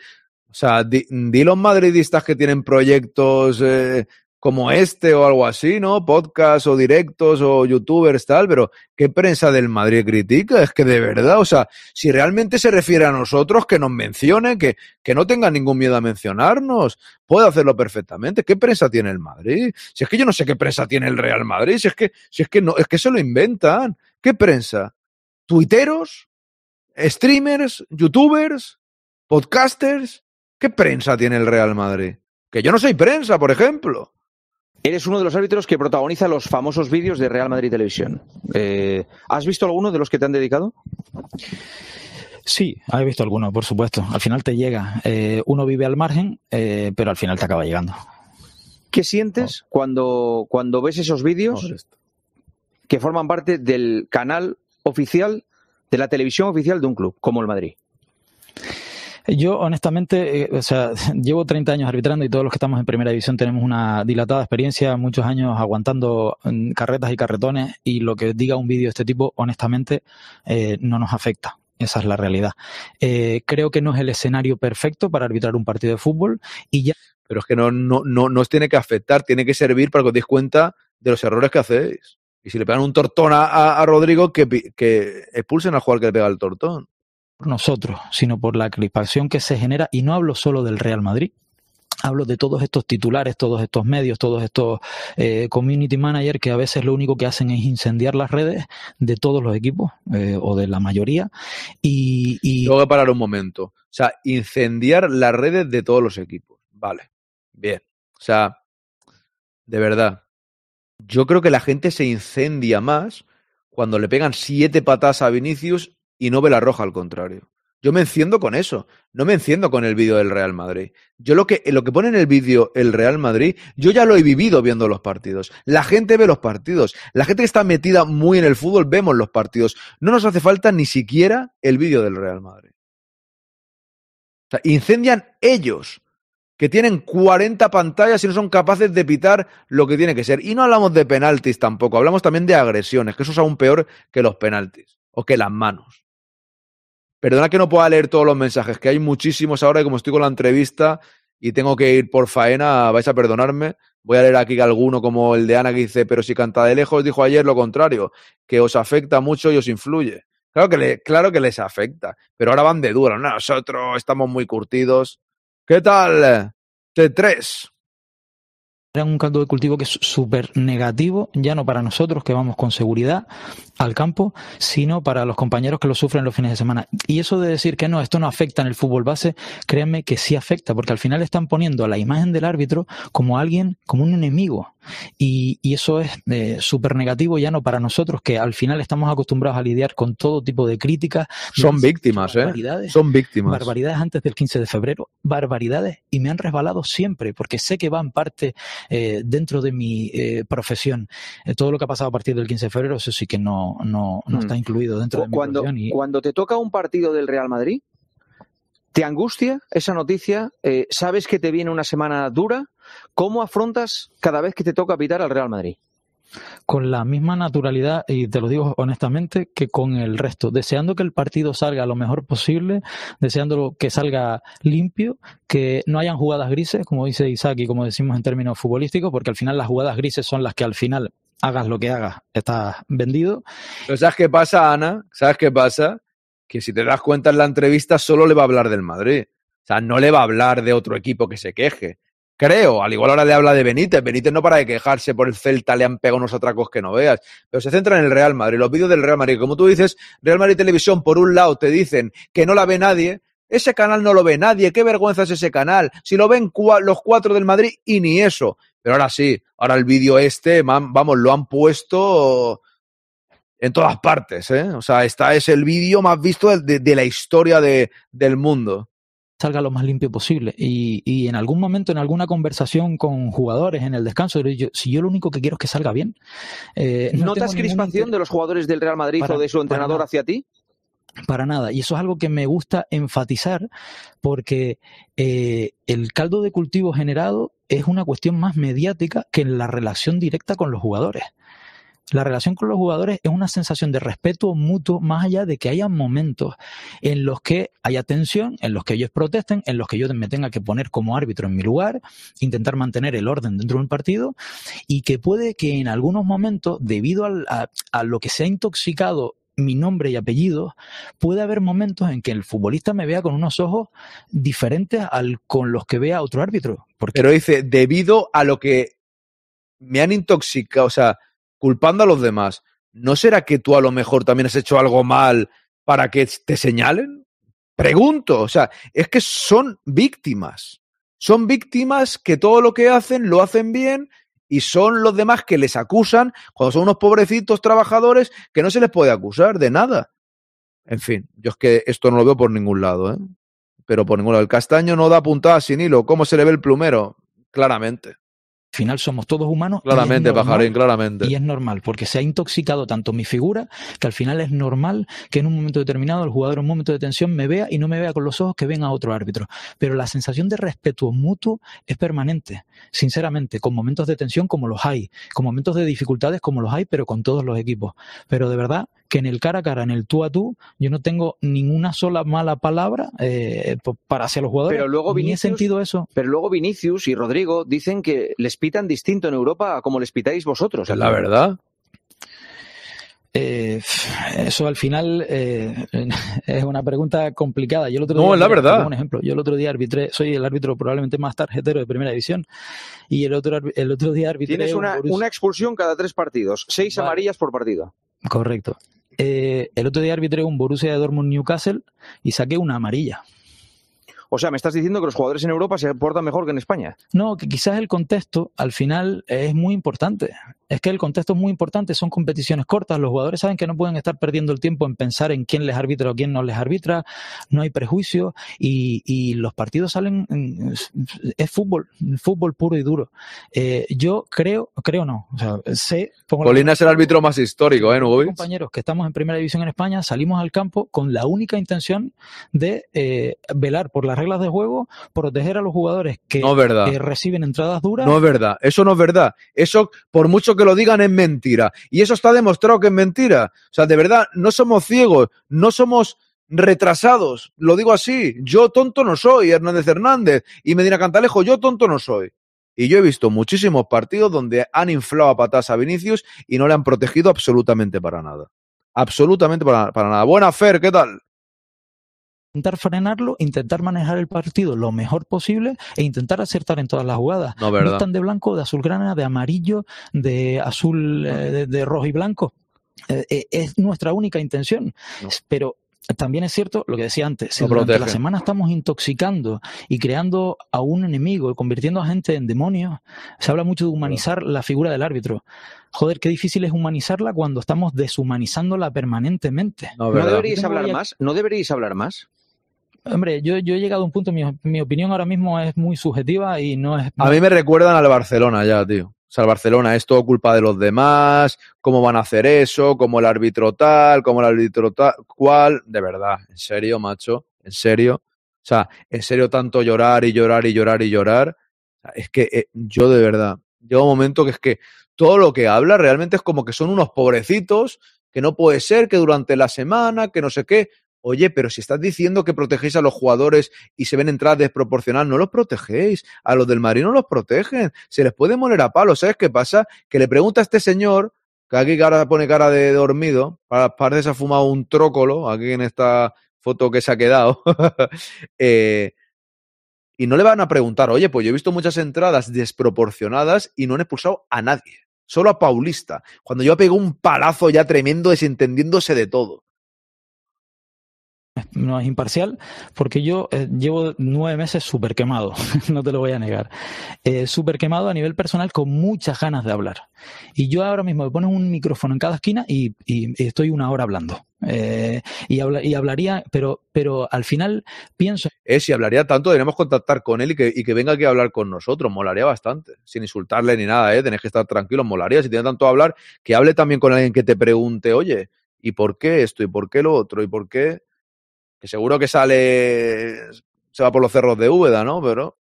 [SPEAKER 3] o sea, di, los madridistas que tienen proyectos eh, como este o algo así, ¿no? Podcast o directos o youtubers, tal, pero ¿qué prensa del Madrid critica? Es que de verdad, o sea, si realmente se refiere a nosotros, que nos mencione, que, que no tenga ningún miedo a mencionarnos, puede hacerlo perfectamente. ¿Qué prensa tiene el Madrid? Si es que yo no sé qué prensa tiene el Real Madrid, si es que, si es que no, es que se lo inventan. ¿Qué prensa? ¿Tuiteros? Streamers, youtubers, podcasters. ¿Qué prensa tiene el Real Madrid? Que yo no soy prensa, por ejemplo.
[SPEAKER 11] Eres uno de los árbitros que protagoniza los famosos vídeos de Real Madrid Televisión. Eh, ¿Has visto alguno de los que te han dedicado?
[SPEAKER 19] Sí, he visto alguno, por supuesto. Al final te llega. Eh, uno vive al margen, eh, pero al final te acaba llegando.
[SPEAKER 11] ¿Qué sientes cuando, cuando ves esos vídeos que forman parte del canal oficial de la televisión oficial de un club como el Madrid?
[SPEAKER 19] Yo, honestamente, eh, o sea, llevo 30 años arbitrando y todos los que estamos en primera división tenemos una dilatada experiencia, muchos años aguantando mm, carretas y carretones y lo que diga un vídeo de este tipo, honestamente, eh, no nos afecta. Esa es la realidad. Eh, creo que no es el escenario perfecto para arbitrar un partido de fútbol y ya.
[SPEAKER 3] Pero es que no, no, no, no os tiene que afectar, tiene que servir para que os deis cuenta de los errores que hacéis. Y si le pegan un tortón a, a- Rodrigo, que, que expulsen al jugador que le pega el tortón.
[SPEAKER 19] por nosotros, sino por la crispación que se genera, y no hablo solo del Real Madrid, hablo de todos estos titulares, todos estos medios, todos estos eh, community managers que a veces lo único que hacen es incendiar las redes de todos los equipos eh, o de la mayoría. Y, y
[SPEAKER 3] Tengo que parar un momento. O sea, incendiar las redes de todos los equipos. Vale. Bien. O sea, de verdad. Yo creo que la gente se incendia más cuando le pegan siete patadas a Vinicius y no ve la roja al contrario. Yo me enciendo con eso, no me enciendo con el vídeo del Real Madrid. Yo lo que, lo que pone en el vídeo el Real Madrid, yo ya lo he vivido viendo los partidos. La gente ve los partidos. La gente que está metida muy en el fútbol vemos los partidos. No nos hace falta ni siquiera el vídeo del Real Madrid. O sea, incendian ellos, que tienen 40 pantallas y no son capaces de pitar lo que tiene que ser. Y no hablamos de penaltis tampoco, hablamos también de agresiones, que eso es aún peor que los penaltis o que las manos. Perdona que no pueda leer todos los mensajes, que hay muchísimos ahora y como estoy con la entrevista y tengo que ir por faena, vais a perdonarme. Voy a leer aquí alguno como el de Ana que dice, pero si canta de lejos dijo ayer lo contrario, que os afecta mucho y os influye. Claro que, le- claro que les afecta, pero ahora van de duro. ¿no? Nosotros estamos muy curtidos. ¿Qué tal? T3.
[SPEAKER 19] Un caldo de cultivo que es súper negativo, ya no para nosotros que vamos con seguridad al campo, sino para los compañeros que lo sufren los fines de semana. Y eso de decir que no, esto no afecta en el fútbol base, créanme que sí afecta, porque al final están poniendo a la imagen del árbitro como alguien, como un enemigo. Y, y eso es eh, súper negativo ya no para nosotros, que al final estamos acostumbrados a lidiar con todo tipo de críticas.
[SPEAKER 3] Son víctimas, ¿eh? Son víctimas.
[SPEAKER 19] Barbaridades antes del 15 de febrero, barbaridades, y me han resbalado siempre, porque sé que van parte eh, dentro de mi eh, profesión. Eh, todo lo que ha pasado a partir del 15 de febrero, eso sí que no, no, no
[SPEAKER 11] Mm.
[SPEAKER 19] está incluido dentro de mi
[SPEAKER 11] cuando,
[SPEAKER 19] profesión. y-
[SPEAKER 11] cuando te toca un partido del Real Madrid, ¿te angustia esa noticia? ¿Sabes que te viene una semana dura? ¿Cómo afrontas cada vez que te toca pitar al Real Madrid?
[SPEAKER 19] Con la misma naturalidad, y te lo digo honestamente, que con el resto, deseando que el partido salga lo mejor posible, deseando que salga limpio, que no hayan jugadas grises, como dice Isaac y como decimos en términos futbolísticos, porque al final las jugadas grises son las que al final hagas lo que hagas, estás vendido.
[SPEAKER 3] Pero ¿sabes qué pasa, Ana? ¿Sabes qué pasa? Que si te das cuenta en la entrevista solo le va a hablar del Madrid. O sea, no le va a hablar de otro equipo que se queje. Creo, al igual ahora le habla de Benítez. Benítez no para de quejarse por el Celta, le han pegado unos atracos que no veas. Pero se centra en el Real Madrid, los vídeos del Real Madrid. Como tú dices, Real Madrid Televisión, por un lado, te dicen que no la ve nadie. Ese canal no lo ve nadie. Qué vergüenza es ese canal. Si lo ven los cuatro del Madrid y ni eso. Pero ahora sí, ahora el vídeo este, vamos, lo han puesto en todas partes, ¿eh? O sea, esta es el vídeo más visto de, de- de la historia de, del mundo.
[SPEAKER 19] Salga lo más limpio posible. Y, y en algún momento, en alguna conversación con jugadores en el descanso, yo, si yo lo único que quiero es que salga bien. Eh, no
[SPEAKER 11] ¿Notas
[SPEAKER 19] ningún
[SPEAKER 11] crispación de los jugadores del Real Madrid
[SPEAKER 19] Para-
[SPEAKER 11] o de su entrenador hacia ti?
[SPEAKER 19] Para nada. Y eso es algo que me gusta enfatizar porque eh, el caldo de cultivo generado es una cuestión más mediática que la relación directa con los jugadores. La relación con los jugadores es una sensación de respeto mutuo más allá de que haya momentos en los que haya tensión, en los que ellos protesten, en los que yo me tenga que poner como árbitro en mi lugar, intentar mantener el orden dentro del partido y que puede que en algunos momentos, debido al- a, lo que se ha intoxicado mi nombre y apellido, puede haber momentos en que el futbolista me vea con unos ojos diferentes al con los que vea otro árbitro. Porque
[SPEAKER 3] Pero dice, debido a lo que me han intoxicado, o sea, culpando a los demás, ¿no será que tú a lo mejor también has hecho algo mal para que te señalen? Pregunto, o sea, es que son víctimas. Son víctimas que todo lo que hacen lo hacen bien y son los demás que les acusan cuando son unos pobrecitos trabajadores que no se les puede acusar de nada. En fin, yo es que esto no lo veo por ningún lado, ¿eh? Pero por ningún lado. El castaño no da puntada sin hilo. ¿Cómo se le ve el plumero? Claramente.
[SPEAKER 19] Al final somos todos humanos.
[SPEAKER 3] Claramente,
[SPEAKER 19] normal-
[SPEAKER 3] pajarín, claramente.
[SPEAKER 19] Y es normal, porque se ha intoxicado tanto mi figura que al final es normal que en un momento determinado el jugador en un momento de tensión me vea y no me vea con los ojos que ven a otro árbitro. Pero la sensación de respeto mutuo es permanente, sinceramente, con momentos de tensión como los hay, con momentos de dificultades como los hay, pero con todos los equipos. Pero de verdad que en el cara a cara, en el tú a tú, yo no tengo ninguna sola mala palabra eh, para hacia los jugadores.
[SPEAKER 11] Pero luego
[SPEAKER 19] Ni he
[SPEAKER 11] Vinicius,
[SPEAKER 19] sentido eso.
[SPEAKER 11] Pero luego Vinicius y Rodrigo dicen que les pitan distinto en Europa a como les pitáis vosotros.
[SPEAKER 3] Es la verdad.
[SPEAKER 19] Eh, eso al final eh, es una pregunta complicada. Yo el otro
[SPEAKER 3] No,
[SPEAKER 19] día,
[SPEAKER 3] es la verdad.
[SPEAKER 19] Un ejemplo. Yo el otro día arbitré, soy el árbitro probablemente más tarjetero de primera división. Y el otro, el otro día arbitré.
[SPEAKER 11] Tienes
[SPEAKER 19] un
[SPEAKER 11] una, una expulsión cada tres partidos, seis
[SPEAKER 19] Vale.
[SPEAKER 11] amarillas por partido.
[SPEAKER 19] Correcto. Eh, el otro día arbitré un Borussia de Dortmund Newcastle y saqué una amarilla.
[SPEAKER 11] O sea, me estás diciendo que los jugadores en Europa se portan mejor que en España.
[SPEAKER 19] No, que quizás el contexto al final es muy importante. Es que el contexto es muy importante, son competiciones cortas, los jugadores saben que no pueden estar perdiendo el tiempo en pensar en quién les arbitra o quién no les arbitra, no hay prejuicio y, y los partidos salen, en- es fútbol, fútbol puro y duro. Eh, yo creo, creo no, o sea, sé,
[SPEAKER 3] Colina es el árbitro más histórico, ¿eh, Nugovic?
[SPEAKER 19] compañeros que estamos en primera división en España salimos al campo con la única intención de eh, velar por las reglas de juego, proteger a los jugadores que
[SPEAKER 3] No
[SPEAKER 19] eh, reciben entradas duras.
[SPEAKER 3] No es verdad, eso no es verdad. Eso, por mucho que lo digan, es mentira. Y eso está demostrado que es mentira. O sea, de verdad, no somos ciegos, no somos retrasados. Lo digo así. Yo tonto no soy, Hernández Hernández. Y Medina Cantalejo, yo tonto no soy. Y yo he visto muchísimos partidos donde han inflado a patas a Vinicius y no le han protegido absolutamente para nada. Absolutamente para, para nada. Buena Fer, ¿qué tal?
[SPEAKER 19] Intentar frenarlo, intentar manejar el partido lo mejor posible e intentar acertar en todas las jugadas.
[SPEAKER 3] No, verdad.
[SPEAKER 19] están de blanco, de azulgrana, de amarillo, de azul, eh, de, de rojo y blanco. Eh, eh, es nuestra única intención. Pero también es cierto lo que decía antes, si
[SPEAKER 3] No
[SPEAKER 19] durante la semana estamos intoxicando y creando a un enemigo y convirtiendo a gente en demonios, se habla mucho de humanizar la figura del árbitro. Joder, qué difícil es humanizarla cuando estamos deshumanizándola permanentemente.
[SPEAKER 11] ¿No deberíais hablar más? ¿No deberíais hablar más?
[SPEAKER 19] Hombre, yo, yo he llegado a un punto, mi, mi opinión ahora mismo es muy subjetiva y no es...
[SPEAKER 3] A mí me recuerdan al Barcelona ya, tío. O sea, el Barcelona es todo culpa de los demás, cómo van a hacer eso, cómo el árbitro tal, cómo el árbitro tal, cual. De verdad, en serio, macho, en serio. O sea, en serio, tanto llorar y llorar y llorar y llorar. Es que eh, yo de verdad, llega un momento que es que todo lo que habla realmente es como que son unos pobrecitos, que no puede ser que durante la semana, que no sé qué. Oye, pero si estás diciendo que protegéis a los jugadores y se ven entradas desproporcionadas, no los protegéis. A los del Madrid no los protegen. Se les puede moler a palo. ¿Sabes qué pasa? Que le pregunta a este señor, que aquí ahora pone cara de dormido, para- que se ha fumado un trócolo, aquí en esta foto que se ha quedado. eh, y no le van a preguntar, oye, pues yo he visto muchas entradas desproporcionadas y no han expulsado a nadie. Solo a Paulista. Cuando yo pegó un palazo ya tremendo desentendiéndose de todo.
[SPEAKER 19] No es imparcial, porque yo eh, llevo nueve meses súper quemado, no te lo voy a negar. Eh, súper quemado a nivel personal con muchas ganas de hablar. Y yo ahora mismo me ponen un micrófono en cada esquina y, estoy una hora hablando. Eh, y, habla- y hablaría, pero, pero al final pienso
[SPEAKER 3] Eh, si hablaría tanto, deberíamos contactar con él y que, y que venga aquí a hablar con nosotros. Molaría bastante. Sin insultarle ni nada, ¿eh? Tenéis que estar tranquilos. Molaría. Si tiene tanto a hablar, que hable también con alguien que te pregunte, oye, ¿y por qué esto? ¿Y por qué lo otro? ¿Y por qué? Que seguro que sale. Se va por los cerros de Úbeda, ¿no? Pero.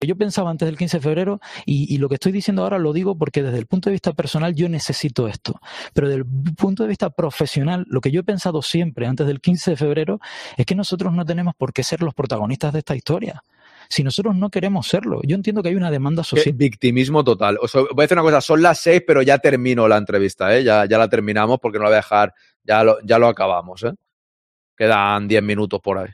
[SPEAKER 19] yo pensaba antes del 15 de febrero y, y lo que estoy diciendo ahora lo digo porque desde el punto de vista personal yo necesito esto, pero desde el punto de vista profesional lo que yo he pensado siempre antes del 15 de febrero es que nosotros no tenemos por qué ser los protagonistas de esta historia. Si nosotros no queremos serlo, yo entiendo que hay una demanda social.
[SPEAKER 3] victimismo total. O sea, voy a decir una cosa, son las seis, pero ya termino la entrevista, ¿eh? Ya, ya la terminamos porque no la voy a dejar, ya lo, ya lo acabamos, ¿eh? Quedan diez minutos por ahí.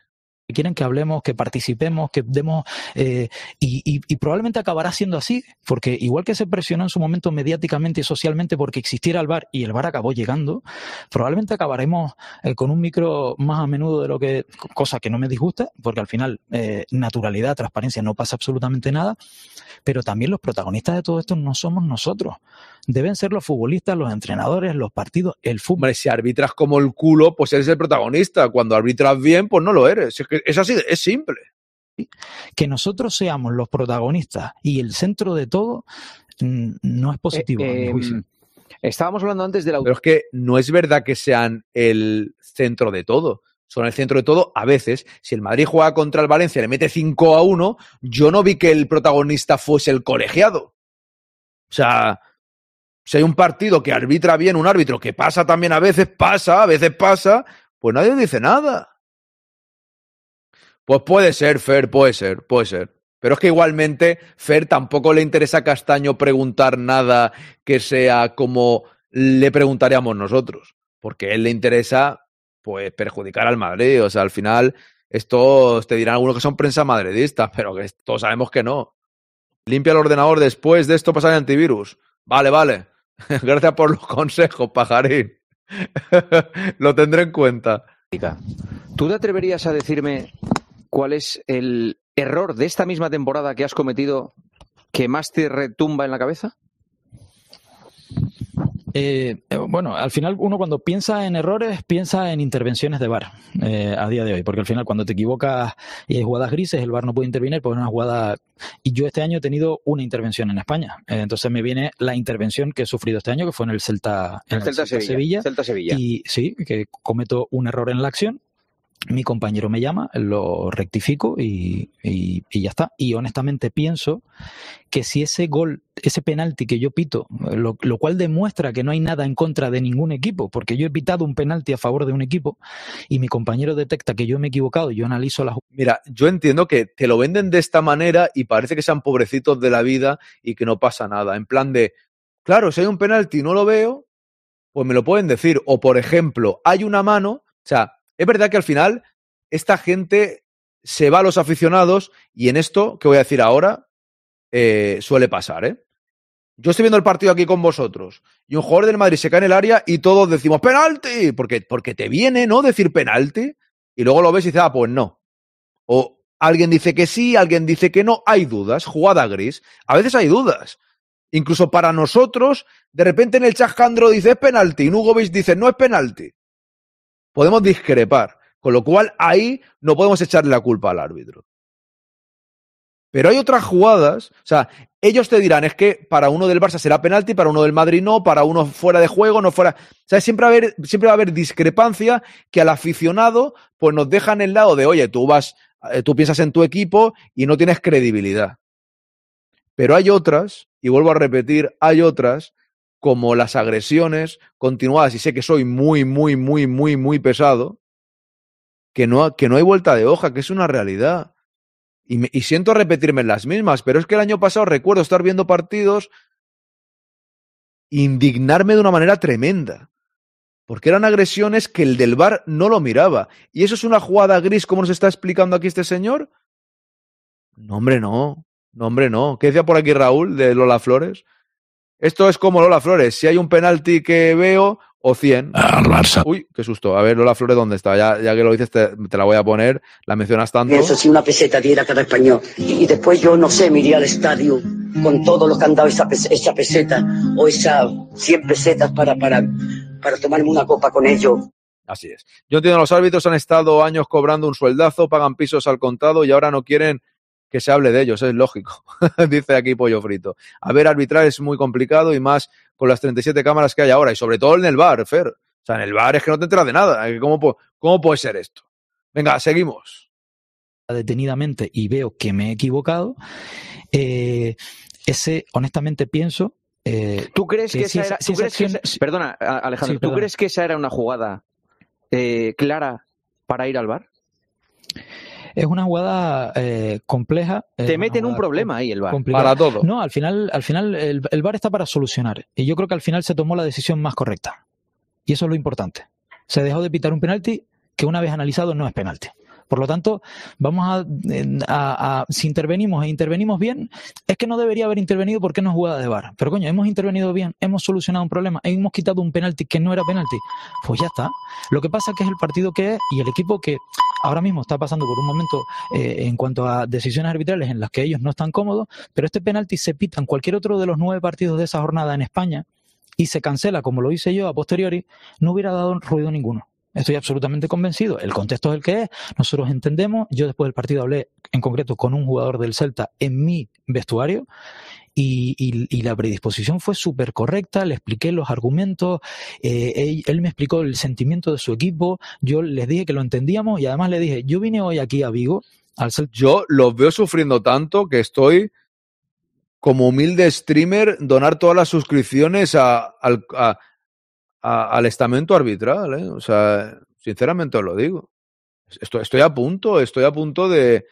[SPEAKER 19] quieren que hablemos, que participemos, que demos eh, y, y- y probablemente acabará siendo así, porque igual que se presionó en su momento mediáticamente y socialmente porque existiera el bar y el bar acabó llegando, probablemente acabaremos eh, con un micro más a menudo de lo que cosa que no me disgusta, porque al final eh, naturalidad, transparencia no pasa absolutamente nada, pero también los protagonistas de todo esto no somos nosotros, deben ser los futbolistas, los entrenadores, los partidos, el fútbol.
[SPEAKER 3] Hombre, si arbitras como el culo, pues eres el protagonista. Cuando arbitras bien, pues no lo eres. Es, que es así, es simple.
[SPEAKER 19] que nosotros seamos los protagonistas y el centro de todo no es positivo. mi
[SPEAKER 11] Eh,
[SPEAKER 19] juicio.
[SPEAKER 11] estábamos hablando antes de la
[SPEAKER 3] Pero es que no es verdad que sean el centro de todo. Son el centro de todo a veces. Si el Madrid juega contra el Valencia y le mete 5 a 1, yo no vi que el protagonista fuese el colegiado. O sea, si hay un partido que arbitra bien un árbitro, que pasa también a veces, pasa, a veces pasa, pues nadie dice nada. Pues puede ser, Fer, puede ser, puede ser. Pero es que igualmente, Fer tampoco le interesa a Castaño preguntar nada que sea como le preguntaríamos nosotros. Porque a él le interesa, pues, perjudicar al Madrid. O sea, al final, estos te dirán algunos que son prensa madridistas, pero que todos sabemos que no. Limpia el ordenador después de esto pasar el antivirus. Vale, vale. Gracias por los consejos, pajarín. Lo tendré en cuenta.
[SPEAKER 11] ¿Tú te atreverías a decirme cuál es el error de esta misma temporada que has cometido que más te retumba en la cabeza?
[SPEAKER 19] Eh, eh, bueno, al final uno cuando piensa en errores piensa en intervenciones de VAR eh, a día de hoy, porque al final cuando te equivocas y hay jugadas grises, el VAR no puede intervenir porque es una jugada... Y yo este año he tenido una intervención en España, Eh, entonces me viene la intervención que he sufrido este año, que fue en el Celta, en
[SPEAKER 11] El Celta Sevilla, Celta Sevilla.
[SPEAKER 19] Y sí, que cometo un error en la acción. Mi compañero me llama, lo rectifico y, y- y ya está. Y honestamente pienso que si ese gol, ese penalti que yo pito, lo, lo cual demuestra que no hay nada en contra de ningún equipo, porque yo he pitado un penalti a favor de un equipo y mi compañero detecta que yo me he equivocado, yo analizo la
[SPEAKER 3] Mira, yo entiendo que te lo venden de esta manera y parece que sean pobrecitos de la vida y que no pasa nada. En plan de, claro, si hay un penalti y no lo veo, pues me lo pueden decir. O, por ejemplo, hay una mano, o sea, es verdad que al final esta gente se va a los aficionados y en esto que voy a decir ahora eh, suele pasar, ¿eh? Yo estoy viendo el partido aquí con vosotros y un jugador del Madrid se cae en el área y todos decimos penalti, porque, porque te viene, ¿no? Decir penalti y luego lo ves y dices, ah, pues no. O alguien dice que sí, alguien dice que no, hay dudas, jugada gris. A veces hay dudas. Incluso para nosotros, de repente en el chascandro dice es penalti y Nugovic dice no es penalti. Podemos discrepar, con lo cual ahí no podemos echarle la culpa al árbitro. Pero hay otras jugadas, o sea, ellos te dirán, es que para uno del Barça será penalti, para uno del Madrid no, para uno fuera de juego, no fuera. O sea, siempre va a haber, siempre va a haber discrepancia que al aficionado, pues nos dejan el lado de, oye, tú vas, eh, tú piensas en tu equipo y no tienes credibilidad. Pero hay otras, y vuelvo a repetir, hay otras, como las agresiones continuadas, y sé que soy muy, muy, muy, muy, muy pesado, que no, que no hay vuelta de hoja, que es una realidad. Y, siento repetirme las mismas, pero es que el año pasado recuerdo estar viendo partidos, indignarme de una manera tremenda. Porque eran agresiones que el del bar no lo miraba. ¿Y eso es una jugada gris como nos está explicando aquí este señor? No, hombre, no. No, hombre, no. ¿Qué decía por aquí Raúl de Lola Flores? Esto es como Lola Flores. Si hay un penalti que veo, o 100. Uy, qué susto. A ver, Lola Flores, ¿dónde está? Ya, ya que lo dices, te, te la voy a poner. La mencionas tanto.
[SPEAKER 20] Pienso si una peseta diera cada español. Y después yo, no sé, me iría al estadio con todo lo que han dado esa peseta o esas 100 pesetas para, para, para tomarme una copa con ellos.
[SPEAKER 3] Así es. Yo entiendo, los árbitros han estado años cobrando un sueldazo, pagan pisos al contado y ahora no quieren que se hable de ellos, es lógico. Dice aquí Pollo Frito. A ver, arbitrar es muy complicado y más con las 37 cámaras que hay ahora y sobre todo en el bar, Fer. O sea, en el bar es que no te enteras de nada. ¿eh? ¿Cómo, cómo puede ser esto? Venga, seguimos.
[SPEAKER 19] detenidamente y veo que me he equivocado, eh, ese, honestamente pienso. eh,
[SPEAKER 11] ¿Tú crees que, esa era,
[SPEAKER 19] si
[SPEAKER 11] tú
[SPEAKER 19] esa
[SPEAKER 11] crees que
[SPEAKER 19] acción-
[SPEAKER 11] esa- perdona, Alejandro,
[SPEAKER 19] Sí,
[SPEAKER 11] ¿tú
[SPEAKER 19] perdona.
[SPEAKER 11] crees que esa era una jugada eh, clara para ir al bar?
[SPEAKER 19] Es una jugada eh, compleja.
[SPEAKER 11] Te
[SPEAKER 19] una
[SPEAKER 11] mete en un problema ahí el bar.
[SPEAKER 19] complicada.
[SPEAKER 3] Para todo.
[SPEAKER 19] No, al final, al final el, el VAR está para solucionar. Y yo creo que al final se tomó la decisión más correcta. Y eso es lo importante. Se dejó de pitar un penalti que una vez analizado no es penalti. Por lo tanto, vamos a, si intervenimos e intervenimos bien, es que no debería haber intervenido porque no es jugada de VAR. Pero coño, hemos intervenido bien, hemos solucionado un problema, hemos quitado un penalti que no era penalti. Pues ya está. Lo que pasa es que es el partido que es y el equipo que ahora mismo está pasando por un momento eh, en cuanto a decisiones arbitrales en las que ellos no están cómodos, pero este penalti se pita en cualquier otro de los nueve partidos de esa jornada en España y se cancela, como lo hice yo a posteriori, no hubiera dado ruido ninguno. Estoy absolutamente convencido. El contexto es el que es. Nosotros entendemos. Yo después del partido hablé en concreto con un jugador del Celta en mi vestuario y, la predisposición fue súper correcta. Le expliqué los argumentos. eh, él, me explicó el sentimiento de su equipo. Yo les dije que lo entendíamos y además le dije, yo vine hoy aquí a Vigo al Celta.
[SPEAKER 3] Yo los veo sufriendo tanto que estoy como humilde streamer donar todas las suscripciones a- al estamento arbitral. ¿eh? O sea, sinceramente os lo digo. Estoy, estoy a punto, estoy a punto de,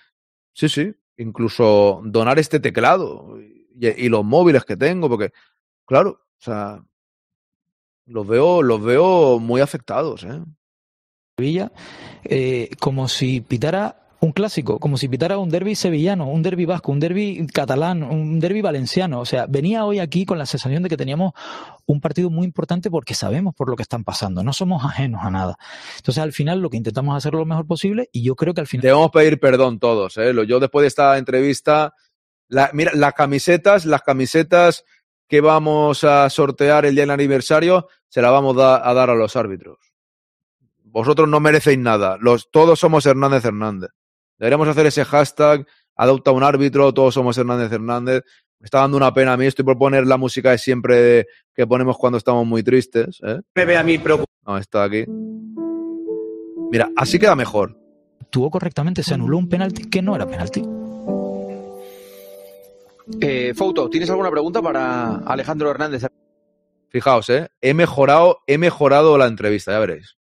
[SPEAKER 3] sí, sí, incluso donar este teclado y, los móviles que tengo, porque, claro, o sea, los veo, los veo muy afectados. ¿eh?
[SPEAKER 19] Sevilla eh, como si pitara un clásico, como si pitara un derby sevillano, un derby vasco, un derby catalán, un derby valenciano. O sea, venía hoy aquí con la sensación de que teníamos un partido muy importante porque sabemos por lo que están pasando, no somos ajenos a nada. Entonces, al final, lo que intentamos hacer lo mejor posible y yo creo que al final.
[SPEAKER 3] Debemos pedir perdón todos. ¿eh? Yo después de esta entrevista, la- mira, las camisetas, las camisetas que vamos a sortear el día del aniversario, se las vamos a dar a los árbitros. Vosotros no merecéis nada. Los, todos somos Hernández Hernández. Deberíamos hacer ese hashtag, adopta un árbitro, todos somos Hernández Hernández. Me está dando una pena a mí, estoy por poner la música de siempre que ponemos cuando estamos muy tristes. ¿eh?
[SPEAKER 9] Me ve a mí preocupado.
[SPEAKER 3] No, está aquí. Mira, así queda mejor.
[SPEAKER 19] Actuó correctamente, se anuló un penalti que no era penalti.
[SPEAKER 11] Eh, Fouto, ¿tienes alguna pregunta para Alejandro Hernández?
[SPEAKER 3] Fijaos, ¿eh? he mejorado, he mejorado la entrevista, ya veréis.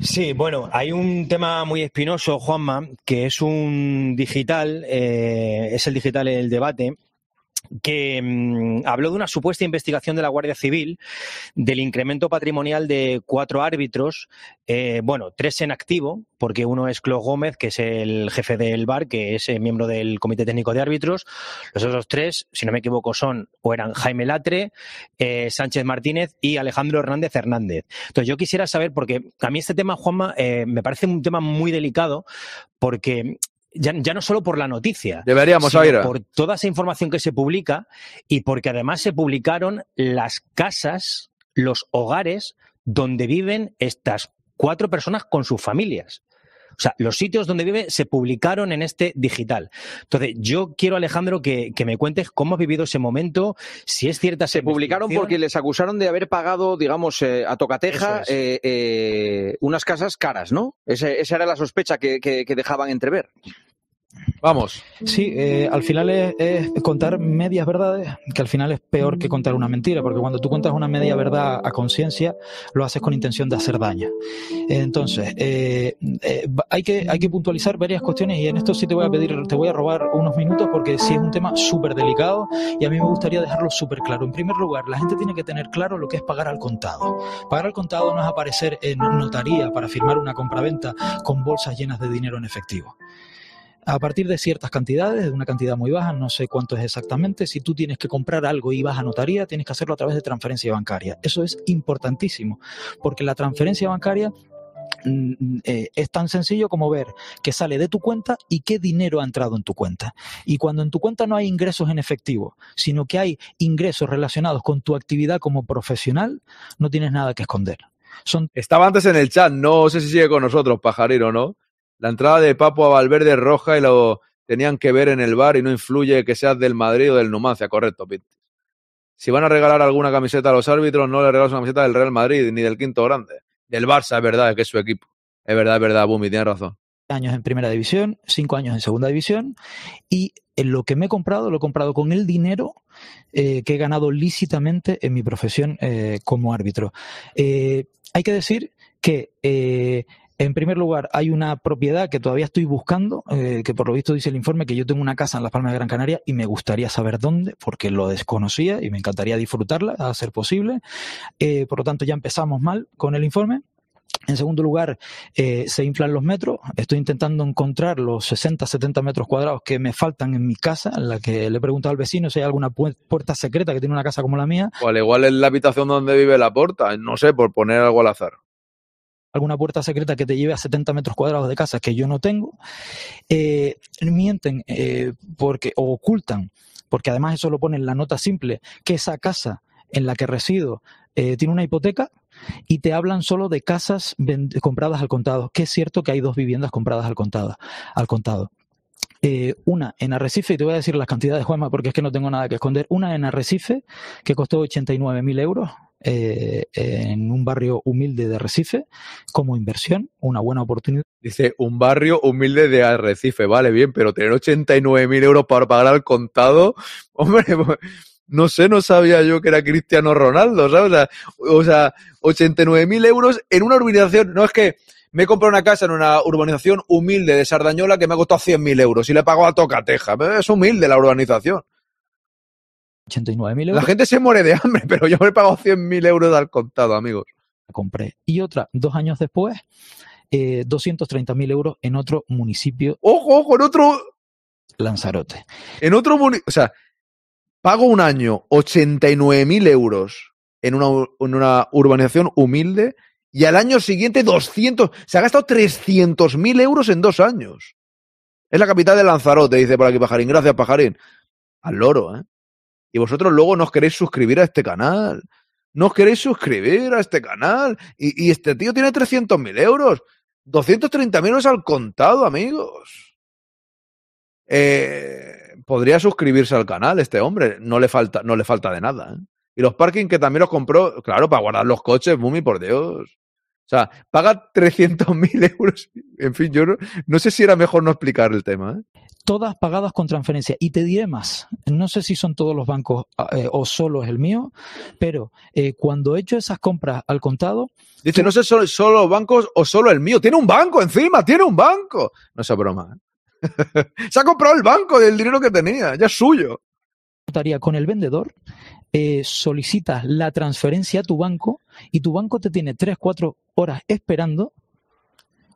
[SPEAKER 14] Sí, bueno, hay un tema muy espinoso, Juanma, que es un digital, eh, es el digital el debate, que mm, habló de una supuesta investigación de la Guardia Civil del incremento patrimonial de cuatro árbitros, eh, bueno, tres en activo, porque uno es Clo Gómez, que es el jefe del VAR, que es eh, miembro del Comité Técnico de Árbitros. Los otros tres, si no me equivoco, son o eran Jaime Latre, eh, Sánchez Martínez y Alejandro Hernández Hernández. Entonces, yo quisiera saber, porque a mí este tema, Juanma, eh, me parece un tema muy delicado, porque ya, ya no solo por la noticia.
[SPEAKER 3] Deberíamos
[SPEAKER 14] sino
[SPEAKER 3] oír.
[SPEAKER 14] Por toda esa información que se publica y porque además se publicaron las casas, los hogares donde viven estas cuatro personas con sus familias. O sea, los sitios donde vive se publicaron en este digital. Entonces, yo quiero, Alejandro, que, que me cuentes cómo has vivido ese momento, si es cierta
[SPEAKER 11] Se publicaron porque les acusaron de haber pagado, digamos, eh, a tocateja
[SPEAKER 14] es.
[SPEAKER 11] eh, eh, unas casas caras, ¿no? Ese- esa era la sospecha que, que- que dejaban entrever.
[SPEAKER 3] Vamos.
[SPEAKER 19] Sí, eh, al final es, contar medias verdades, que al final es peor que contar una mentira, porque cuando tú cuentas una media verdad a conciencia, lo haces con intención de hacer daño. Entonces, eh, eh, hay, que, hay que puntualizar varias cuestiones y en esto sí te voy a pedir, te voy a robar unos minutos porque sí es un tema súper delicado y a mí me gustaría dejarlo súper claro. En primer lugar, la gente tiene que tener claro lo que es pagar al contado. Pagar al contado no es aparecer en notaría para firmar una compraventa con bolsas llenas de dinero en efectivo a partir de ciertas cantidades, de una cantidad muy baja, no sé cuánto es exactamente, si tú tienes que comprar algo y vas a notaría, tienes que hacerlo a través de transferencia bancaria. Eso es importantísimo, porque la transferencia bancaria mm, eh, es tan sencillo como ver que sale de tu cuenta y qué dinero ha entrado en tu cuenta. Y cuando en tu cuenta no hay ingresos en efectivo, sino que hay ingresos relacionados con tu actividad como profesional, no tienes nada que esconder.
[SPEAKER 3] Estaba antes en el chat, no sé si sigue con nosotros, pajarero, ¿no? La entrada de Papo a Valverde es roja y lo tenían que ver en el bar y no influye que seas del Madrid o del Numancia, correcto, Pit. Si van a regalar alguna camiseta a los árbitros, no le regalas una camiseta del Real Madrid ni del quinto grande. Del Barça, es verdad, que es su equipo. Es verdad, es verdad, Bumi, tienes razón.
[SPEAKER 19] años en primera división, cinco años en segunda división y en lo que me he comprado lo he comprado con el dinero eh, que he ganado lícitamente en mi profesión eh, como árbitro. Eh, hay que decir que en primer lugar, hay una propiedad que todavía estoy buscando, eh, que por lo visto dice el informe que yo tengo una casa en Las Palmas de Gran Canaria y me gustaría saber dónde, porque lo desconocía y me encantaría disfrutarla, a ser posible. Eh, por lo tanto, ya empezamos mal con el informe. En segundo lugar, eh, se inflan los metros. Estoy intentando encontrar los 60, 70 metros cuadrados que me faltan en mi casa, en la que le he preguntado al vecino si hay alguna pu- puerta secreta que tiene una casa como la mía.
[SPEAKER 3] O al igual es la habitación donde vive la porta, no sé, por poner algo al azar.
[SPEAKER 19] Alguna puerta secreta que te lleve a 70 metros cuadrados de casa que yo no tengo, eh, mienten eh, porque, o ocultan, porque además eso lo pone en la nota simple, que esa casa en la que resido eh, tiene una hipoteca y te hablan solo de casas compradas al contado, que es cierto que hay dos viviendas compradas al contado. Al contado. Eh, una en Arrecife, y te voy a decir las cantidades, Juanma, porque es que no tengo nada que esconder. Una en Arrecife, que costó 89.000 euros eh, en un barrio humilde de Arrecife, como inversión, una buena oportunidad.
[SPEAKER 3] Dice, un barrio humilde de Arrecife, vale, bien, pero tener 89.000 euros para pagar al contado, hombre, pues, no sé, no sabía yo que era Cristiano Ronaldo, ¿sabes? O sea, o sea 89.000 euros en una urbanización, no es que me he comprado una casa en una urbanización humilde de Sardañola que me ha costado 100.000 euros y le he pagado a tocateja, es humilde la urbanización.
[SPEAKER 19] 89.000 euros.
[SPEAKER 3] La gente se muere de hambre, pero yo me he pagado 100.000 euros al contado, amigos.
[SPEAKER 19] la compré. Y otra, dos años después, eh, 230.000 euros en otro municipio.
[SPEAKER 3] Ojo, ojo, en otro,
[SPEAKER 19] Lanzarote.
[SPEAKER 3] en otro municipio, o sea, pago un año 89.000 euros en una, en una urbanización humilde y al año siguiente 200, se ha gastado 300.000 euros en dos años. Es la capital de Lanzarote, dice por aquí Pajarín. Gracias, Pajarín. Al loro, ¿eh? Y vosotros luego no os queréis suscribir a este canal. No os queréis suscribir a este canal. Y, este tío tiene 300.000 euros. 230.000 euros al contado, amigos. Eh, podría suscribirse al canal este hombre. No le falta, no le falta de nada. ¿eh? Y los parking que también los compró, claro, para guardar los coches, Bumi, por Dios. O sea, paga 300.000 euros. En fin, yo no, no sé si era mejor no explicar el tema. ¿eh?
[SPEAKER 19] Todas pagadas con transferencia. Y te diré más, no sé si son todos los bancos eh, o solo es el mío, pero eh, cuando he hecho esas compras al contado,
[SPEAKER 3] Dice, no sé solo, solo los bancos o solo el mío. Tiene un banco encima, tiene un banco. No es broma. ¿eh? Se ha comprado el banco del dinero que tenía, ya es suyo.
[SPEAKER 19] con el vendedor, eh, solicitas la transferencia a tu banco y tu banco te tiene 3, 4 horas esperando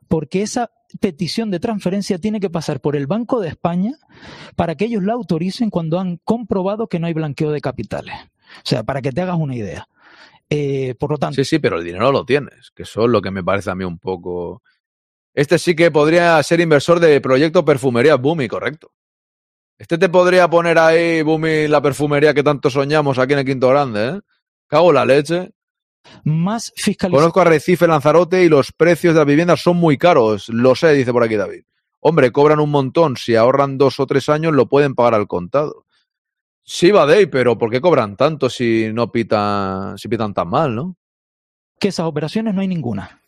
[SPEAKER 19] porque esa petición de transferencia tiene que pasar por el Banco de España para que ellos la autoricen cuando han comprobado que no hay blanqueo de capitales. O sea, para que te hagas una idea. Eh, por lo tanto,
[SPEAKER 3] Sí, sí, pero el dinero lo tienes, que eso es lo que me parece a mí un poco. Este sí que podría ser inversor de proyecto perfumería Bumi, correcto. Este te podría poner ahí, Bumi, la perfumería que tanto soñamos aquí en el Quinto Grande, ¿eh? Cago la leche.
[SPEAKER 19] Más fiscalización.
[SPEAKER 3] Conozco a Recife, Lanzarote y los precios de las viviendas son muy caros. Lo sé, dice por aquí David. Hombre, cobran un montón. Si ahorran dos o tres años, lo pueden pagar al contado. Sí, Badey, pero ¿por qué cobran tanto si no pitan, si pitan tan mal, no?
[SPEAKER 19] que esas operaciones no hay ninguna.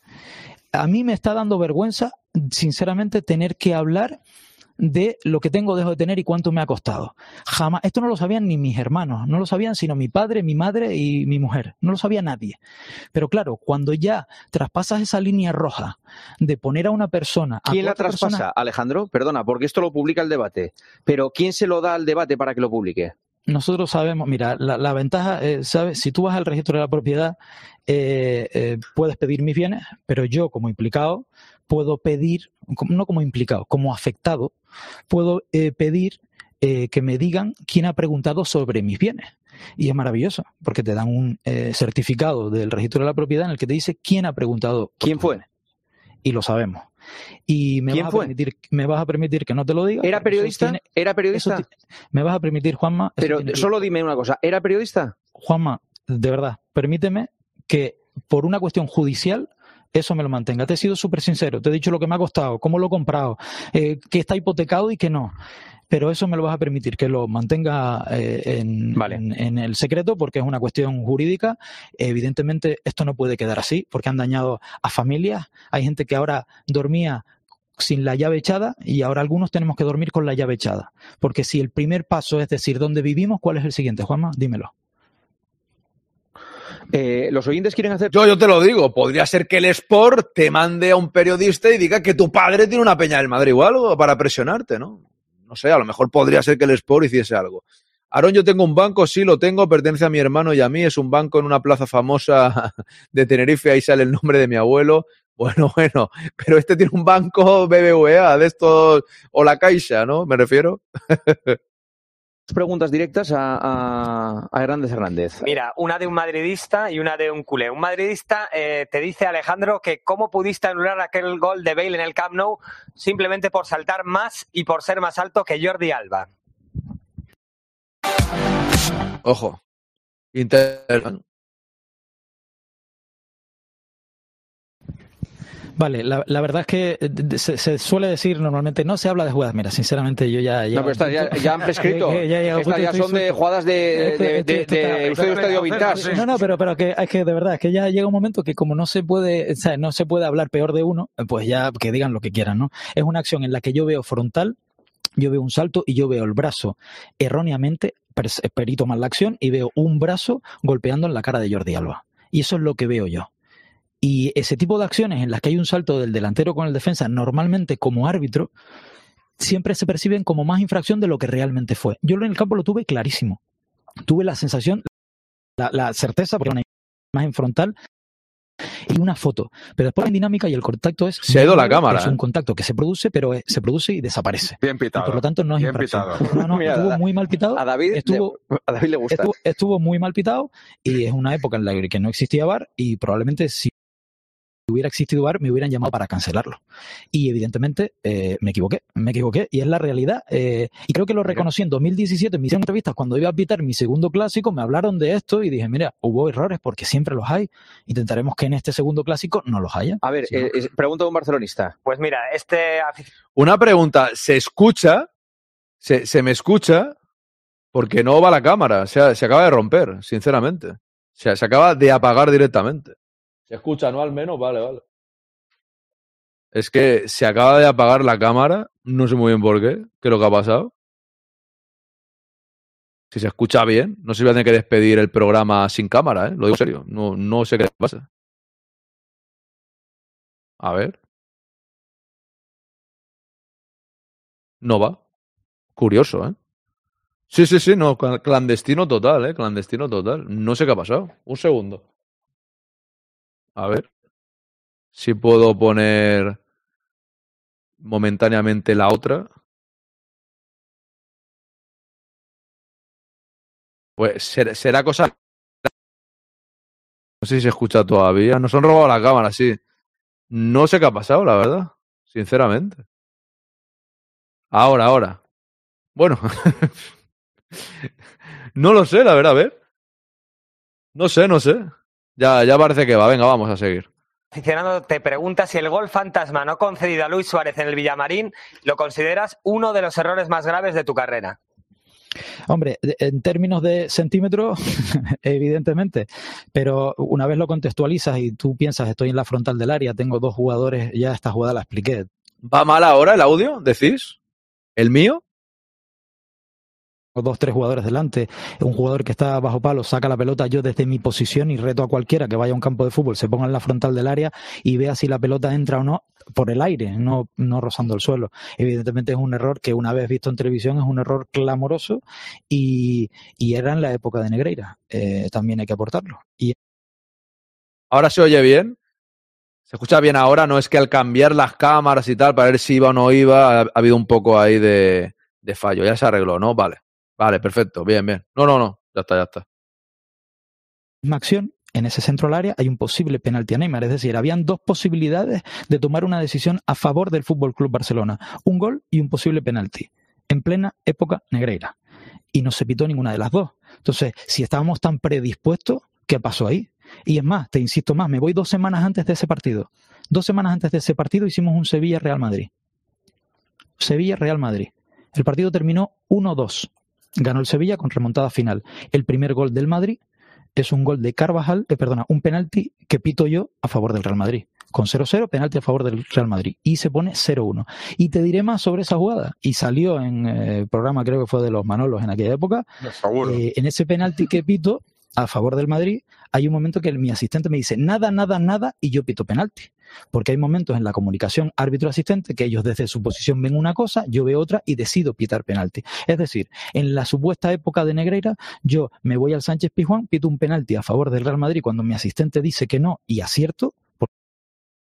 [SPEAKER 19] A mí me está dando vergüenza, sinceramente, tener que hablar de lo que tengo, dejo de tener y cuánto me ha costado. Jamás, esto no lo sabían ni mis hermanos, no lo sabían sino mi padre, mi madre y mi mujer, no lo sabía nadie. Pero claro, cuando ya traspasas esa línea roja de poner a una persona... a
[SPEAKER 11] ¿Quién la traspasa,
[SPEAKER 19] personas-
[SPEAKER 11] Alejandro? Perdona, porque esto lo publica el debate. Pero ¿quién se lo da al debate para que lo publique?
[SPEAKER 19] Nosotros sabemos, mira, la, la ventaja, eh, ¿sabes? Si tú vas al registro de la propiedad, eh, eh, puedes pedir mis bienes, pero yo como implicado puedo pedir, no como implicado, como afectado, puedo eh, pedir eh, que me digan quién ha preguntado sobre mis bienes. Y es maravilloso, porque te dan un eh, certificado del registro de la propiedad en el que te dice quién ha preguntado.
[SPEAKER 11] ¿Quién fue?
[SPEAKER 19] Y lo sabemos. Y me
[SPEAKER 11] ¿Quién
[SPEAKER 19] vas,
[SPEAKER 11] fue?
[SPEAKER 19] A permitir, me vas a permitir que no te lo diga.
[SPEAKER 11] ¿Era periodista?
[SPEAKER 19] tiene-
[SPEAKER 11] ¿Era periodista?
[SPEAKER 19] me vas a permitir, Juanma.
[SPEAKER 11] Pero
[SPEAKER 19] que-
[SPEAKER 11] solo dime una cosa, ¿era periodista?
[SPEAKER 19] Juanma, de verdad, permíteme que por una cuestión judicial eso me lo mantenga. Te he sido súper sincero, te he dicho lo que me ha costado, cómo lo he comprado, eh, que está hipotecado y que no. Pero eso me lo vas a permitir que lo mantenga eh, en, en- en el secreto porque es una cuestión jurídica. Evidentemente, esto no puede quedar así porque han dañado a familias. Hay gente que ahora dormía sin la llave echada y ahora algunos tenemos que dormir con la llave echada. Porque si el primer paso es decir dónde vivimos, ¿cuál es el siguiente, Juanma? Dímelo.
[SPEAKER 11] Eh, los oyentes quieren hacer.
[SPEAKER 3] Yo, yo te lo digo, podría ser que el Sport te mande a un periodista y diga que tu padre tiene una peña del Madrid o algo para presionarte, ¿no? No sé, a lo mejor podría ser que el Sport hiciese algo. Aarón, yo tengo un banco, sí lo tengo, pertenece a mi hermano y a mí, es un banco en una plaza famosa de Tenerife, ahí sale el nombre de mi abuelo. Bueno, bueno, pero este tiene un banco BBVA de estos, o la Caixa, ¿no? Me refiero.
[SPEAKER 11] preguntas directas a, a- a Hernández Hernández.
[SPEAKER 21] Mira, una de un madridista y una de un culé. Un madridista eh, te dice, Alejandro, que cómo pudiste anular aquel gol de Bale en el Camp Nou simplemente por saltar más y por ser más alto que Jordi Alba.
[SPEAKER 3] Ojo. Inter.
[SPEAKER 19] Vale, la, la verdad es que eh, se, se suele decir normalmente, no se habla de jugadas. Mira, sinceramente yo ya...
[SPEAKER 11] No, pero estas ya, ya han prescrito.
[SPEAKER 19] Eh, eh, ya, ya,
[SPEAKER 11] estas ya son de
[SPEAKER 19] suelto.
[SPEAKER 11] jugadas de, de, de, Eusebio Estadio Vintage.
[SPEAKER 19] No, no, pero, pero que es que de verdad, es que ya llega un momento que como no se puede, o sea, no se puede hablar peor de uno, pues ya que digan lo que quieran, ¿no? Es una acción en la que yo veo frontal, yo veo un salto y yo veo el brazo erróneamente, perito mal la acción, y veo un brazo golpeando en la cara de Jordi Alba. Y eso es lo que veo yo. Y ese tipo de acciones en las que hay un salto del delantero con el defensa, normalmente como árbitro, siempre se perciben como más infracción de lo que realmente fue. Yo en el campo lo tuve clarísimo. Tuve la sensación, la, la certeza, porque una imagen frontal y una foto. Pero después en dinámica y el contacto es.
[SPEAKER 3] Se ha ido la cámara,
[SPEAKER 19] Es
[SPEAKER 3] ¿eh?
[SPEAKER 19] un contacto que se produce, pero es- se produce y desaparece.
[SPEAKER 13] Bien
[SPEAKER 19] Y
[SPEAKER 13] pitado.
[SPEAKER 19] por lo tanto no es
[SPEAKER 13] Bien
[SPEAKER 19] infracción.
[SPEAKER 13] pitado.
[SPEAKER 19] No, no,
[SPEAKER 11] Mira,
[SPEAKER 19] estuvo
[SPEAKER 11] a-
[SPEAKER 19] muy mal pitado.
[SPEAKER 11] A David, le-
[SPEAKER 19] estuvo,
[SPEAKER 11] a David le gusta.
[SPEAKER 19] estuvo, estuvo muy mal pitado y es una época en la que no existía VAR y probablemente si hubiera existido VAR me hubieran llamado para cancelarlo. Y evidentemente eh, me equivoqué, me equivoqué y es la realidad. eh, y creo que lo reconocí en 2017, en mis entrevistas, cuando iba a pitar mi segundo clásico, me hablaron de esto y dije, mira, hubo errores porque siempre los hay. Intentaremos que en este segundo clásico no los haya.
[SPEAKER 11] A ver, eh, eh, pregunta de un barcelonista.
[SPEAKER 21] Pues mira, este
[SPEAKER 3] Una pregunta, ¿se escucha? ¿Se, se me escucha? Porque no va la cámara, o sea, se acaba de romper, sinceramente. O sea, se acaba de apagar directamente. ¿Se escucha, no? Al menos, vale, vale. Es que se acaba de apagar la cámara, no sé muy bien por qué, qué es lo que ha pasado. Si se escucha bien, no sé si a tener que despedir el programa sin cámara, ¿eh? Lo digo en serio, no, no sé qué pasa. A ver. No va. Curioso, ¿eh? Sí, sí, sí, no, cla- clandestino total, ¿eh? Clandestino total. No sé qué ha pasado. Un segundo. A ver. Si puedo poner momentáneamente la otra. Pues ser- será cosa. No sé si se escucha todavía. Nos han robado la cámara, sí. No sé qué ha pasado, la verdad. Sinceramente. Ahora, ahora. Bueno. no lo sé, la verdad, a ver. No sé, no sé. Ya, ya parece que va. Venga, vamos a seguir.
[SPEAKER 21] Aficionado te pregunta si el gol fantasma no concedido a Luis Suárez en el Villamarín lo consideras uno de los errores más graves de tu carrera.
[SPEAKER 19] Hombre, en términos de centímetros, evidentemente, pero una vez lo contextualizas y tú piensas, estoy en la frontal del área, tengo dos jugadores, ya esta jugada la expliqué.
[SPEAKER 3] ¿Va mal ahora el audio? ¿Decís? ¿El mío?
[SPEAKER 19] Dos, tres jugadores delante, un jugador que está bajo palo saca la pelota, yo desde mi posición y reto a cualquiera que vaya a un campo de fútbol, se ponga en la frontal del área y vea si la pelota entra o no por el aire, no, no rozando el suelo. Evidentemente es un error que una vez visto en televisión es un error clamoroso y, y era en la época de Negreira, eh, también hay que aportarlo. Y
[SPEAKER 3] ¿Ahora se oye bien? ¿Se escucha bien ahora? No es que al cambiar las cámaras y tal, para ver si iba o no iba, ha habido un poco ahí de, de fallo. Ya se arregló, ¿no? Vale. Vale, perfecto. Bien, bien. No, no, no. Ya está, ya está.
[SPEAKER 19] misma acción, en ese centro del área hay un posible penalti a Neymar. Es decir, habían dos posibilidades de tomar una decisión a favor del Fútbol Club Barcelona: un gol y un posible penalti, en plena época negreira. Y no se pitó ninguna de las dos. Entonces, si estábamos tan predispuestos, ¿qué pasó ahí? Y es más, te insisto más, me voy dos semanas antes de ese partido. Dos semanas antes de ese partido hicimos un Sevilla-Real Madrid. Sevilla-Real Madrid. El partido terminó 1-2. Ganó el Sevilla con remontada final. El primer gol del Madrid es un gol de Carvajal, eh, perdona, un penalti que pito yo a favor del Real Madrid. Con 0-0, penalti a favor del Real Madrid. Y se pone 0-1. Y te diré más sobre esa jugada. Y salió en eh, el programa, creo que fue de los Manolos en aquella época. Eh, en ese penalti que pito a favor del Madrid, hay un momento que mi asistente me dice nada, nada, nada, y yo pito penalti. Porque hay momentos en la comunicación árbitro-asistente que ellos desde su posición ven una cosa, yo veo otra y decido pitar penalti. Es decir, en la supuesta época de Negreira, yo me voy al Sánchez Pizjuán, pito un penalti a favor del Real Madrid cuando mi asistente dice que no y acierto.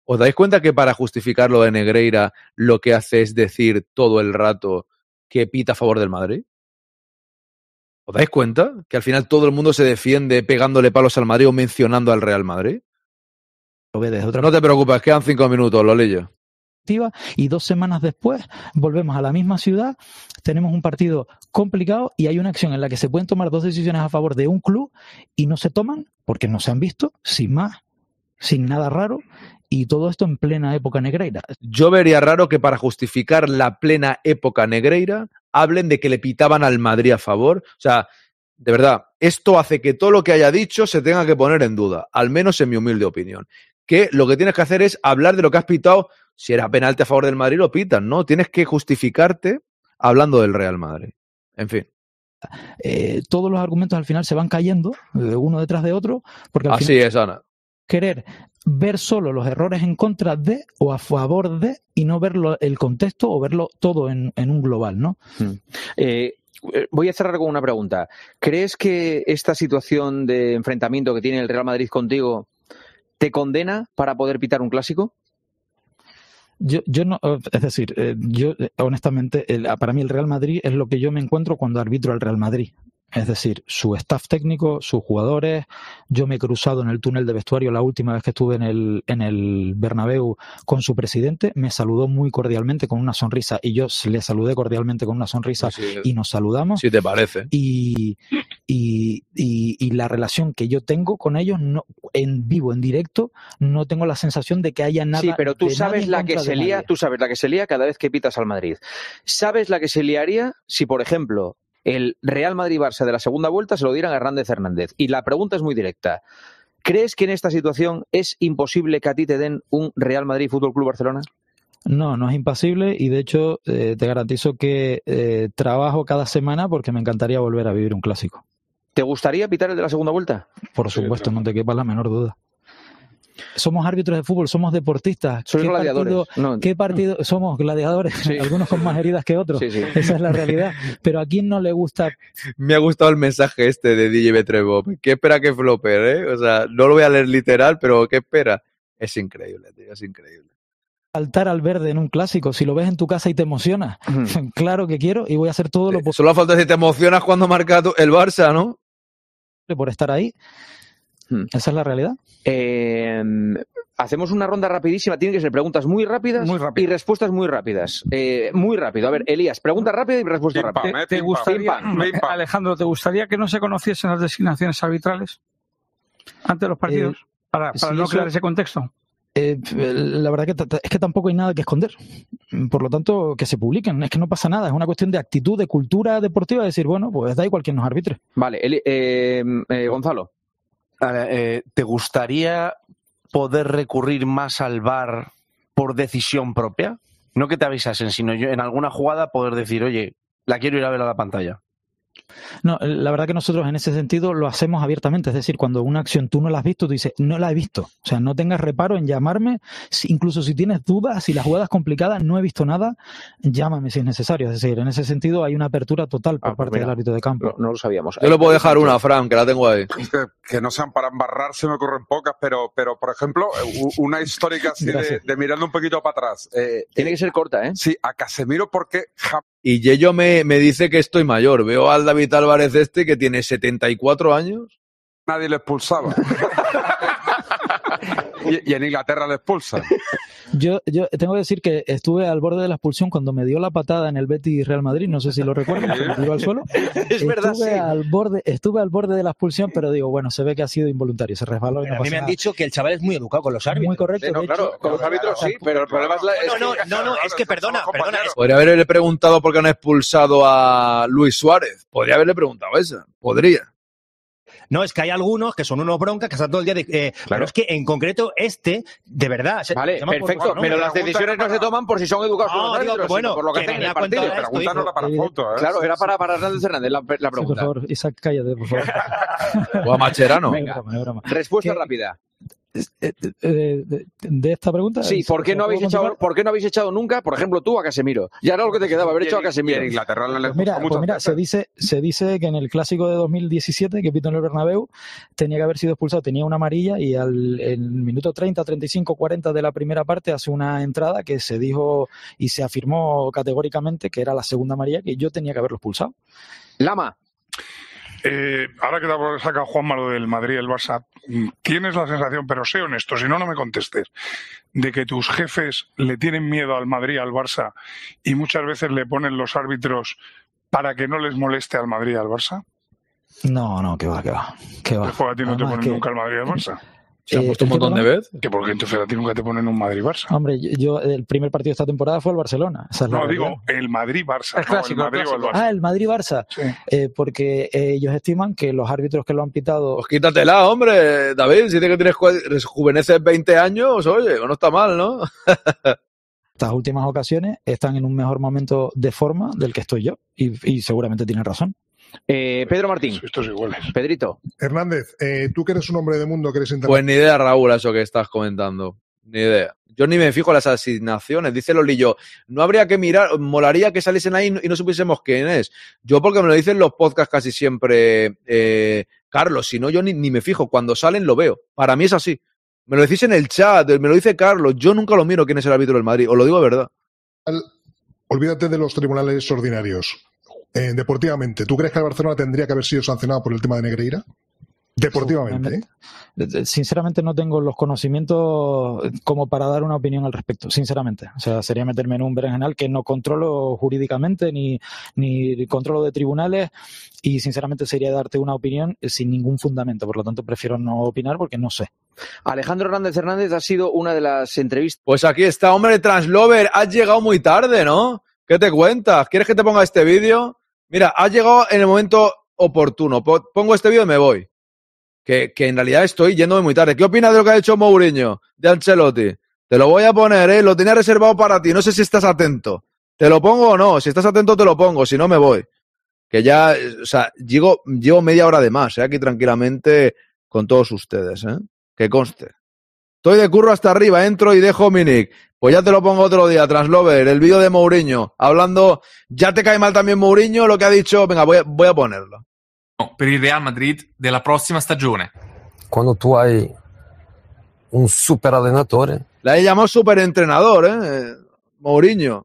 [SPEAKER 3] ¿Os dais cuenta que para justificar lo de Negreira lo que hace es decir todo el rato que pita a favor del Madrid? ¿Os dais cuenta que al final todo el mundo se defiende pegándole palos al Madrid o mencionando al Real Madrid?
[SPEAKER 19] Lo
[SPEAKER 3] No te preocupes, quedan cinco minutos, Lolillo.
[SPEAKER 19] perspectiva, y dos semanas después volvemos a la misma ciudad, tenemos un partido complicado y hay una acción en la que se pueden tomar dos decisiones a favor de un club y no se toman porque no se han visto, sin más, sin nada raro, y todo esto en plena época negreira.
[SPEAKER 3] Yo vería raro que para justificar la plena época negreira hablen de que le pitaban al Madrid a favor. O sea, de verdad, esto hace que todo lo que haya dicho se tenga que poner en duda, al menos en mi humilde opinión. Que lo que tienes que hacer es hablar de lo que has pitado. Si era penalti a favor del Madrid, lo pitan, ¿no? Tienes que justificarte hablando del Real Madrid. En fin.
[SPEAKER 19] Eh, todos los argumentos al final se van cayendo de uno detrás de otro, porque al
[SPEAKER 3] Así
[SPEAKER 19] final
[SPEAKER 3] es, Ana.
[SPEAKER 19] Querer ver solo los errores en contra de o a favor de y no verlo el contexto o verlo todo en, en un global, ¿no?
[SPEAKER 11] Eh, eh, voy a cerrar con una pregunta. ¿Crees que esta situación de enfrentamiento que tiene el Real Madrid contigo te condena para poder pitar un clásico?
[SPEAKER 19] Yo, yo no, es decir, eh, yo eh, honestamente, el- para mí el Real Madrid es lo que yo me encuentro cuando arbitro al Real Madrid. Es decir, su staff técnico, sus jugadores. Yo me he cruzado en el túnel de vestuario la última vez que estuve en el, en el Bernabéu con su presidente. Me saludó muy cordialmente con una sonrisa y yo le saludé cordialmente con una sonrisa y nos saludamos.
[SPEAKER 3] Si te parece.
[SPEAKER 19] Y, y, y- y la relación que yo tengo con ellos no, en vivo, en directo, no tengo la sensación de que haya nada.
[SPEAKER 11] sí, pero tú sabes la que se lía,
[SPEAKER 19] nadie.
[SPEAKER 11] tú sabes la que se lía cada vez que pitas al Madrid. ¿Sabes la que se liaría si, por ejemplo, el Real Madrid-Barça de la segunda vuelta se lo dieran a Hernández Hernández? Y la pregunta es muy directa. ¿Crees que en esta situación es imposible que a ti te den un Real Madrid Fútbol Club Barcelona?
[SPEAKER 19] No, no es impasible y de hecho eh, te garantizo que eh, trabajo cada semana porque me encantaría volver a vivir un clásico.
[SPEAKER 11] ¿Te gustaría pitar el de la segunda vuelta?
[SPEAKER 19] Por supuesto, no te quepa la menor duda. Somos árbitros de fútbol, somos deportistas.
[SPEAKER 11] Sois
[SPEAKER 19] ¿Qué
[SPEAKER 11] gladiadores.
[SPEAKER 19] partido-
[SPEAKER 11] No.
[SPEAKER 19] ¿Qué partido? Somos gladiadores, algunos con más heridas que otros.
[SPEAKER 11] Sí, sí.
[SPEAKER 19] Esa es la realidad. Pero a quién no le gusta
[SPEAKER 3] Me ha gustado el mensaje este de DJ Betrevo. ¿Qué espera que Flopper, eh? O sea, no lo voy a leer literal, pero ¿qué espera? Es increíble, tío, es increíble.
[SPEAKER 19] saltar al verde en un clásico? Si lo ves en tu casa y te emocionas, claro que quiero y voy a hacer todo lo posible
[SPEAKER 3] Solo falta si te emocionas cuando marca el Barça, ¿no?
[SPEAKER 19] por estar ahí. Esa es la realidad.
[SPEAKER 11] Eh, hacemos una ronda rapidísima. Tienen que ser preguntas muy rápidas y respuestas muy rápidas. Eh, muy rápido. A ver, Elías, pregunta rápida y respuesta rápida.
[SPEAKER 18] ¿Te, te gustaría,
[SPEAKER 11] Pim, pam.
[SPEAKER 18] Alejandro, ¿te gustaría que no se conociesen las designaciones arbitrales antes de los partidos?
[SPEAKER 19] Eh,
[SPEAKER 18] para no
[SPEAKER 19] eso-
[SPEAKER 18] crear ese contexto.
[SPEAKER 19] Eh, la verdad que es que tampoco hay nada que esconder. Por lo tanto, que se publiquen. Es que no pasa nada. Es una cuestión de actitud, de cultura deportiva. Decir, bueno, pues da igual quien nos arbitre.
[SPEAKER 11] Vale, eh, eh, Gonzalo.
[SPEAKER 22] Eh, ¿Te gustaría poder recurrir más al VAR por decisión propia? No que te avisasen, sino yo en alguna jugada poder decir, oye, la quiero ir a ver a la pantalla.
[SPEAKER 19] No, la verdad que nosotros en ese sentido lo hacemos abiertamente. Es decir, cuando una acción tú no la has visto, tú dices, no la he visto. O sea, no tengas reparo en llamarme. Si- incluso si tienes dudas, si la jugada es complicada, no he visto nada, llámame si es necesario. Es decir, en ese sentido hay una apertura total por parte del árbitro de campo.
[SPEAKER 11] No, lo sabíamos.
[SPEAKER 3] Yo le puedo dejar una, Fran, que la tengo ahí.
[SPEAKER 13] Que, que no sean para embarrar, se me ocurren pocas, pero, pero por ejemplo, u- una histórica así de, mirando un poquito para atrás.
[SPEAKER 11] Tiene que ser corta, ¿eh?
[SPEAKER 13] Sí, a Casemiro porque jamás
[SPEAKER 3] Y Yello me, me dice que estoy mayor. Veo al David Álvarez este que tiene 74 años.
[SPEAKER 13] nadie le expulsaba. y, y en Inglaterra le expulsan.
[SPEAKER 19] Yo, yo tengo que decir que estuve al borde de la expulsión cuando me dio la patada en el Betis Real Madrid, no sé si lo recuerdan, me tiró al suelo.
[SPEAKER 11] Es verdad,
[SPEAKER 19] estuve
[SPEAKER 11] sí.
[SPEAKER 19] al borde, estuve al borde de la expulsión, pero digo, bueno, se ve que ha sido involuntario, se resbaló y no
[SPEAKER 14] a mí me han
[SPEAKER 19] nada.
[SPEAKER 14] dicho que el chaval es muy educado con los árbitros.
[SPEAKER 19] Muy correcto,
[SPEAKER 14] Sí, no,
[SPEAKER 19] de
[SPEAKER 14] claro,
[SPEAKER 19] hecho,
[SPEAKER 14] con los árbitros sí, pero el problema es la.
[SPEAKER 19] es
[SPEAKER 14] No, no,
[SPEAKER 19] que-
[SPEAKER 14] no, no, es que perdona, perdona. es-
[SPEAKER 3] Podría haberle preguntado por qué han expulsado a Luis Suárez. Podría haberle preguntado esa. Podría.
[SPEAKER 14] No, es que hay algunos que son unos broncas que están todo el día de. eh, Pero es que en concreto este, de verdad. se-
[SPEAKER 11] Vale,
[SPEAKER 14] se
[SPEAKER 11] perfecto.
[SPEAKER 14] por- no,
[SPEAKER 11] pero las
[SPEAKER 14] pregunta-
[SPEAKER 11] decisiones no se toman por si son educados
[SPEAKER 14] No, digo,
[SPEAKER 11] árbitros,
[SPEAKER 14] bueno,
[SPEAKER 11] por lo que
[SPEAKER 14] que
[SPEAKER 11] hacen en el partido. para
[SPEAKER 19] la
[SPEAKER 13] foto, ¿eh?
[SPEAKER 11] Claro, era para, para Hernández Hernández la, la
[SPEAKER 19] Sí, por
[SPEAKER 11] pregunta.
[SPEAKER 19] favor, Isaac, cállate, por favor.
[SPEAKER 3] O a Macherano.
[SPEAKER 11] Venga,
[SPEAKER 19] broma, broma.
[SPEAKER 11] respuesta
[SPEAKER 19] ¿Qué-
[SPEAKER 11] rápida.
[SPEAKER 19] Eh, eh, de, de esta pregunta?
[SPEAKER 11] Sí, ¿por qué, no habéis
[SPEAKER 19] ¿Puedo
[SPEAKER 11] echado? ¿por qué no habéis echado nunca, por ejemplo, tú a Casemiro? Ya era lo que te quedaba, haber echado a Casemiro.
[SPEAKER 13] y en Inglaterra le
[SPEAKER 19] Pues mira, pues mira, se dice, se dice que en el clásico de 2017 que pito en el Bernabéu tenía que haber sido expulsado, tenía una amarilla y al el minuto 30, 35, 40 de la primera parte hace una entrada que se dijo y se afirmó categóricamente que era la segunda amarilla que yo tenía que haberlo expulsado.
[SPEAKER 11] Lama.
[SPEAKER 18] Eh, ahora que te ha sacado Juanma lo del Madrid y el Barça, mm, ¿tienes la sensación, pero sé honesto, si no, no me contestes, de que tus jefes le tienen miedo al Madrid y al Barça y muchas veces le ponen los árbitros para que no les moleste al Madrid y al Barça?
[SPEAKER 19] No, no, que va, que va. Que va.
[SPEAKER 18] A ti no te ponen
[SPEAKER 19] que-
[SPEAKER 18] nunca al Madrid al Barça.
[SPEAKER 19] Se han Eh, puesto un ¿el qué, montón de
[SPEAKER 3] veces.
[SPEAKER 18] Que porque a ti nunca te ponen un Madrid-Barça.
[SPEAKER 19] Hombre, yo, yo- el primer partido de esta temporada fue el Barcelona. esa
[SPEAKER 18] No,
[SPEAKER 19] realidad.
[SPEAKER 18] digo el Madrid-Barça,
[SPEAKER 19] El
[SPEAKER 18] no
[SPEAKER 19] clásico,
[SPEAKER 18] el Madrid el Barça.
[SPEAKER 19] Ah, el Madrid-Barça. Eh, porque eh, ellos estiman que los árbitros que lo han pitado
[SPEAKER 3] Pues quítatela, hombre, David. Si dice que tienes ju- rejuveneces 20 años, oye, no está mal, ¿no?
[SPEAKER 19] estas últimas ocasiones están en un mejor momento de forma del que estoy yo. Y, y seguramente tienen razón.
[SPEAKER 11] Eh, Pedro Martín.
[SPEAKER 18] Estos iguales.
[SPEAKER 11] Pedrito.
[SPEAKER 23] Hernández, eh, tú que eres un hombre de mundo, que eres
[SPEAKER 3] Pues ni idea, Raúl, eso que estás comentando. Ni idea. Yo ni me fijo en las asignaciones. Dice Lolillo, no habría que mirar, molaría que saliesen ahí y no supiésemos quién es. Yo porque me lo dicen los podcasts casi siempre, eh, Carlos, si no yo ni, ni me fijo. Cuando salen lo veo. Para mí es así. Me lo decís en el chat, me lo dice Carlos. Yo nunca lo miro quién es el árbitro del Madrid. Os lo digo de verdad.
[SPEAKER 23] Olvídate de los tribunales ordinarios. Eh, deportivamente, ¿tú crees que el Barcelona tendría que haber sido sancionado por el tema de Negreira? Deportivamente, ¿eh?
[SPEAKER 19] Eh, Sinceramente no tengo los conocimientos como para dar una opinión al respecto, sinceramente. O sea, sería meterme en un berenjenal que no controlo jurídicamente ni, ni controlo de tribunales y sinceramente sería darte una opinión sin ningún fundamento. Por lo tanto, prefiero no opinar porque no sé.
[SPEAKER 11] Alejandro Hernández Hernández ha sido una de las entrevistas.
[SPEAKER 3] Pues aquí está, hombre, Translover, has llegado muy tarde, ¿no? ¿Qué te cuentas? ¿Quieres que te ponga este vídeo? Mira, has llegado en el momento oportuno. Po- Pongo este vídeo y me voy. Que, que en realidad estoy yéndome muy tarde. ¿Qué opinas de lo que ha hecho Mourinho de Ancelotti? Te lo voy a poner, ¿eh? Lo tenía reservado para ti. No sé si estás atento. ¿Te lo pongo o no? Si estás atento, te lo pongo. Si no, me voy. Que ya, o sea, llego, llevo media hora de más, ¿eh? Aquí tranquilamente con todos ustedes, ¿eh? Que conste. Estoy de curro hasta arriba, entro y dejo mi nick. Pues ya te lo pongo otro día, Translover, el vídeo de Mourinho, hablando, ya te cae mal también Mourinho, lo que ha dicho, venga, voy a, voy a ponerlo.
[SPEAKER 24] per il Real Madrid della prossima stagione.
[SPEAKER 25] Quando tu hai un super allenatore,
[SPEAKER 3] La llamó super entrenador, ¿eh? Mourinho.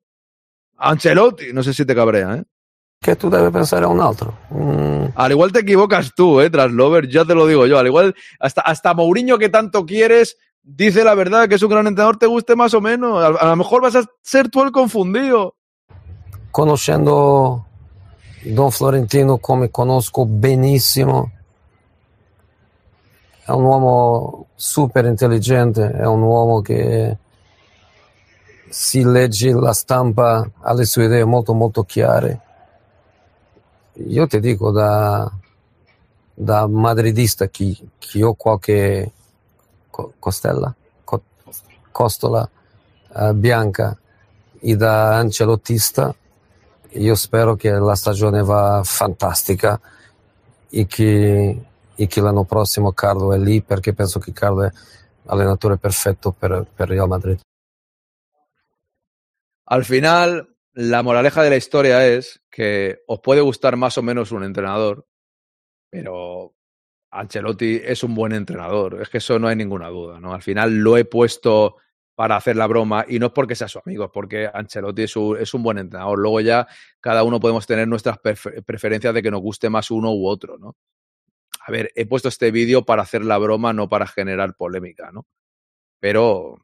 [SPEAKER 3] Ancelotti, no sé si te cabrea, ¿eh?
[SPEAKER 25] che tu devi pensare a un altro. Mm,
[SPEAKER 3] Al igual te equivocas tú, ¿eh? Translover, ya te lo digo yo. Al igual, hasta, hasta Mourinho que tanto quieres, dice la verdad que es un gran entrenador, te guste más o menos. A, a lo mejor vas a ser tú el confundido.
[SPEAKER 25] conoscendo Don Florentino come conosco benissimo, è un uomo super intelligente, è un uomo che si legge la stampa, ha le sue idee molto molto chiare. Io ti dico da, da madridista che, che ho qualche co- costella, co- costola eh, bianca e da ancelottista. Io spero che la stagione va fantastica. E che, e che l'anno prossimo Carlo è lì perché penso che Carlo è allenatore perfetto per, per Real Madrid.
[SPEAKER 3] Al final, la moraleja de la historia es que os puede gustar más o menos un entrenador, pero Ancelotti es un buen entrenador. Es que eso no hay ninguna duda, ¿no? Al final lo he puesto para hacer la broma y no es porque sea su amigo, es porque Ancelotti es un, buen entrenador. Luego ya cada uno podemos tener nuestras prefer- preferencias de que nos guste más uno u otro, ¿no? A ver, he puesto este vídeo para hacer la broma, no para generar polémica, ¿no? Pero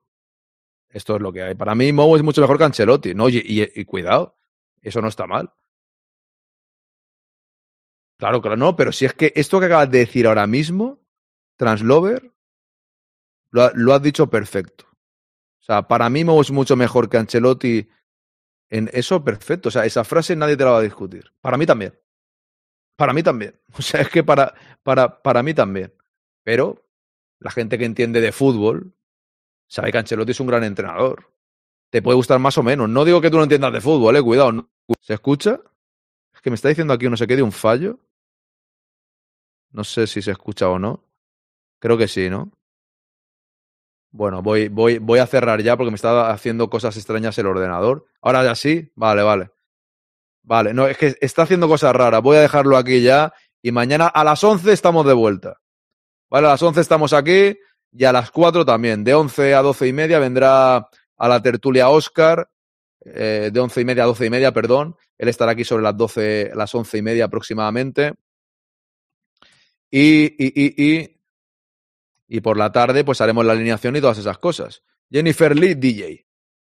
[SPEAKER 3] esto es lo que hay. Para mí, Mou es mucho mejor que Ancelotti, ¿no? Y- y cuidado, eso no está mal. Claro, claro, no, pero si es que esto que acabas de decir ahora mismo, Translover, lo, ha- lo has dicho perfecto. O sea, para mí es mucho mejor que Ancelotti en eso, perfecto. O sea, esa frase nadie te la va a discutir. Para mí también. Para mí también. O sea, es que para, para, para mí también. Pero la gente que entiende de fútbol sabe que Ancelotti es un gran entrenador. Te puede gustar más o menos. No digo que tú no entiendas de fútbol, eh, cuidado. ¿Se escucha? Que me está diciendo aquí no sé qué de un fallo. No sé si se escucha o no. Creo que sí, ¿no? Bueno, voy, voy, voy a cerrar ya porque me está haciendo cosas extrañas el ordenador. Ahora ya sí. Vale, vale. Vale, no, es que está haciendo cosas raras. Voy a dejarlo aquí ya. Y mañana a las 11 estamos de vuelta. Vale, a las 11 estamos aquí y a las 4 también. De 11 a 12 y media vendrá a la tertulia Oscar. Eh, de 11 y media a 12 y media, perdón. Él estará aquí sobre las 12, las 11 y media aproximadamente. Y, y, y, y, y por la tarde, pues haremos la alineación y todas esas cosas. Jennifer Lee, DJ.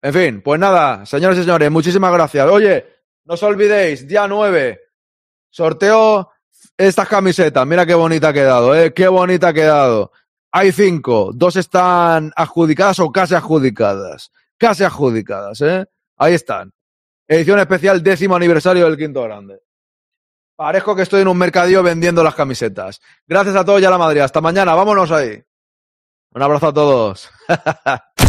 [SPEAKER 3] En fin, pues nada, señoras y señores, muchísimas gracias. Oye, no os olvidéis, día 9, sorteo estas camisetas. Mira qué bonita ha quedado, ¿eh? Qué bonita ha quedado. Hay cinco, dos están adjudicadas o casi adjudicadas. Casi adjudicadas, ¿eh? Ahí están. Edición especial décimo aniversario del Quinto Grande. Parezco que estoy en un mercadillo vendiendo las camisetas. Gracias a todos y a la Madrid. Hasta mañana. Vámonos ahí. Un abrazo a todos.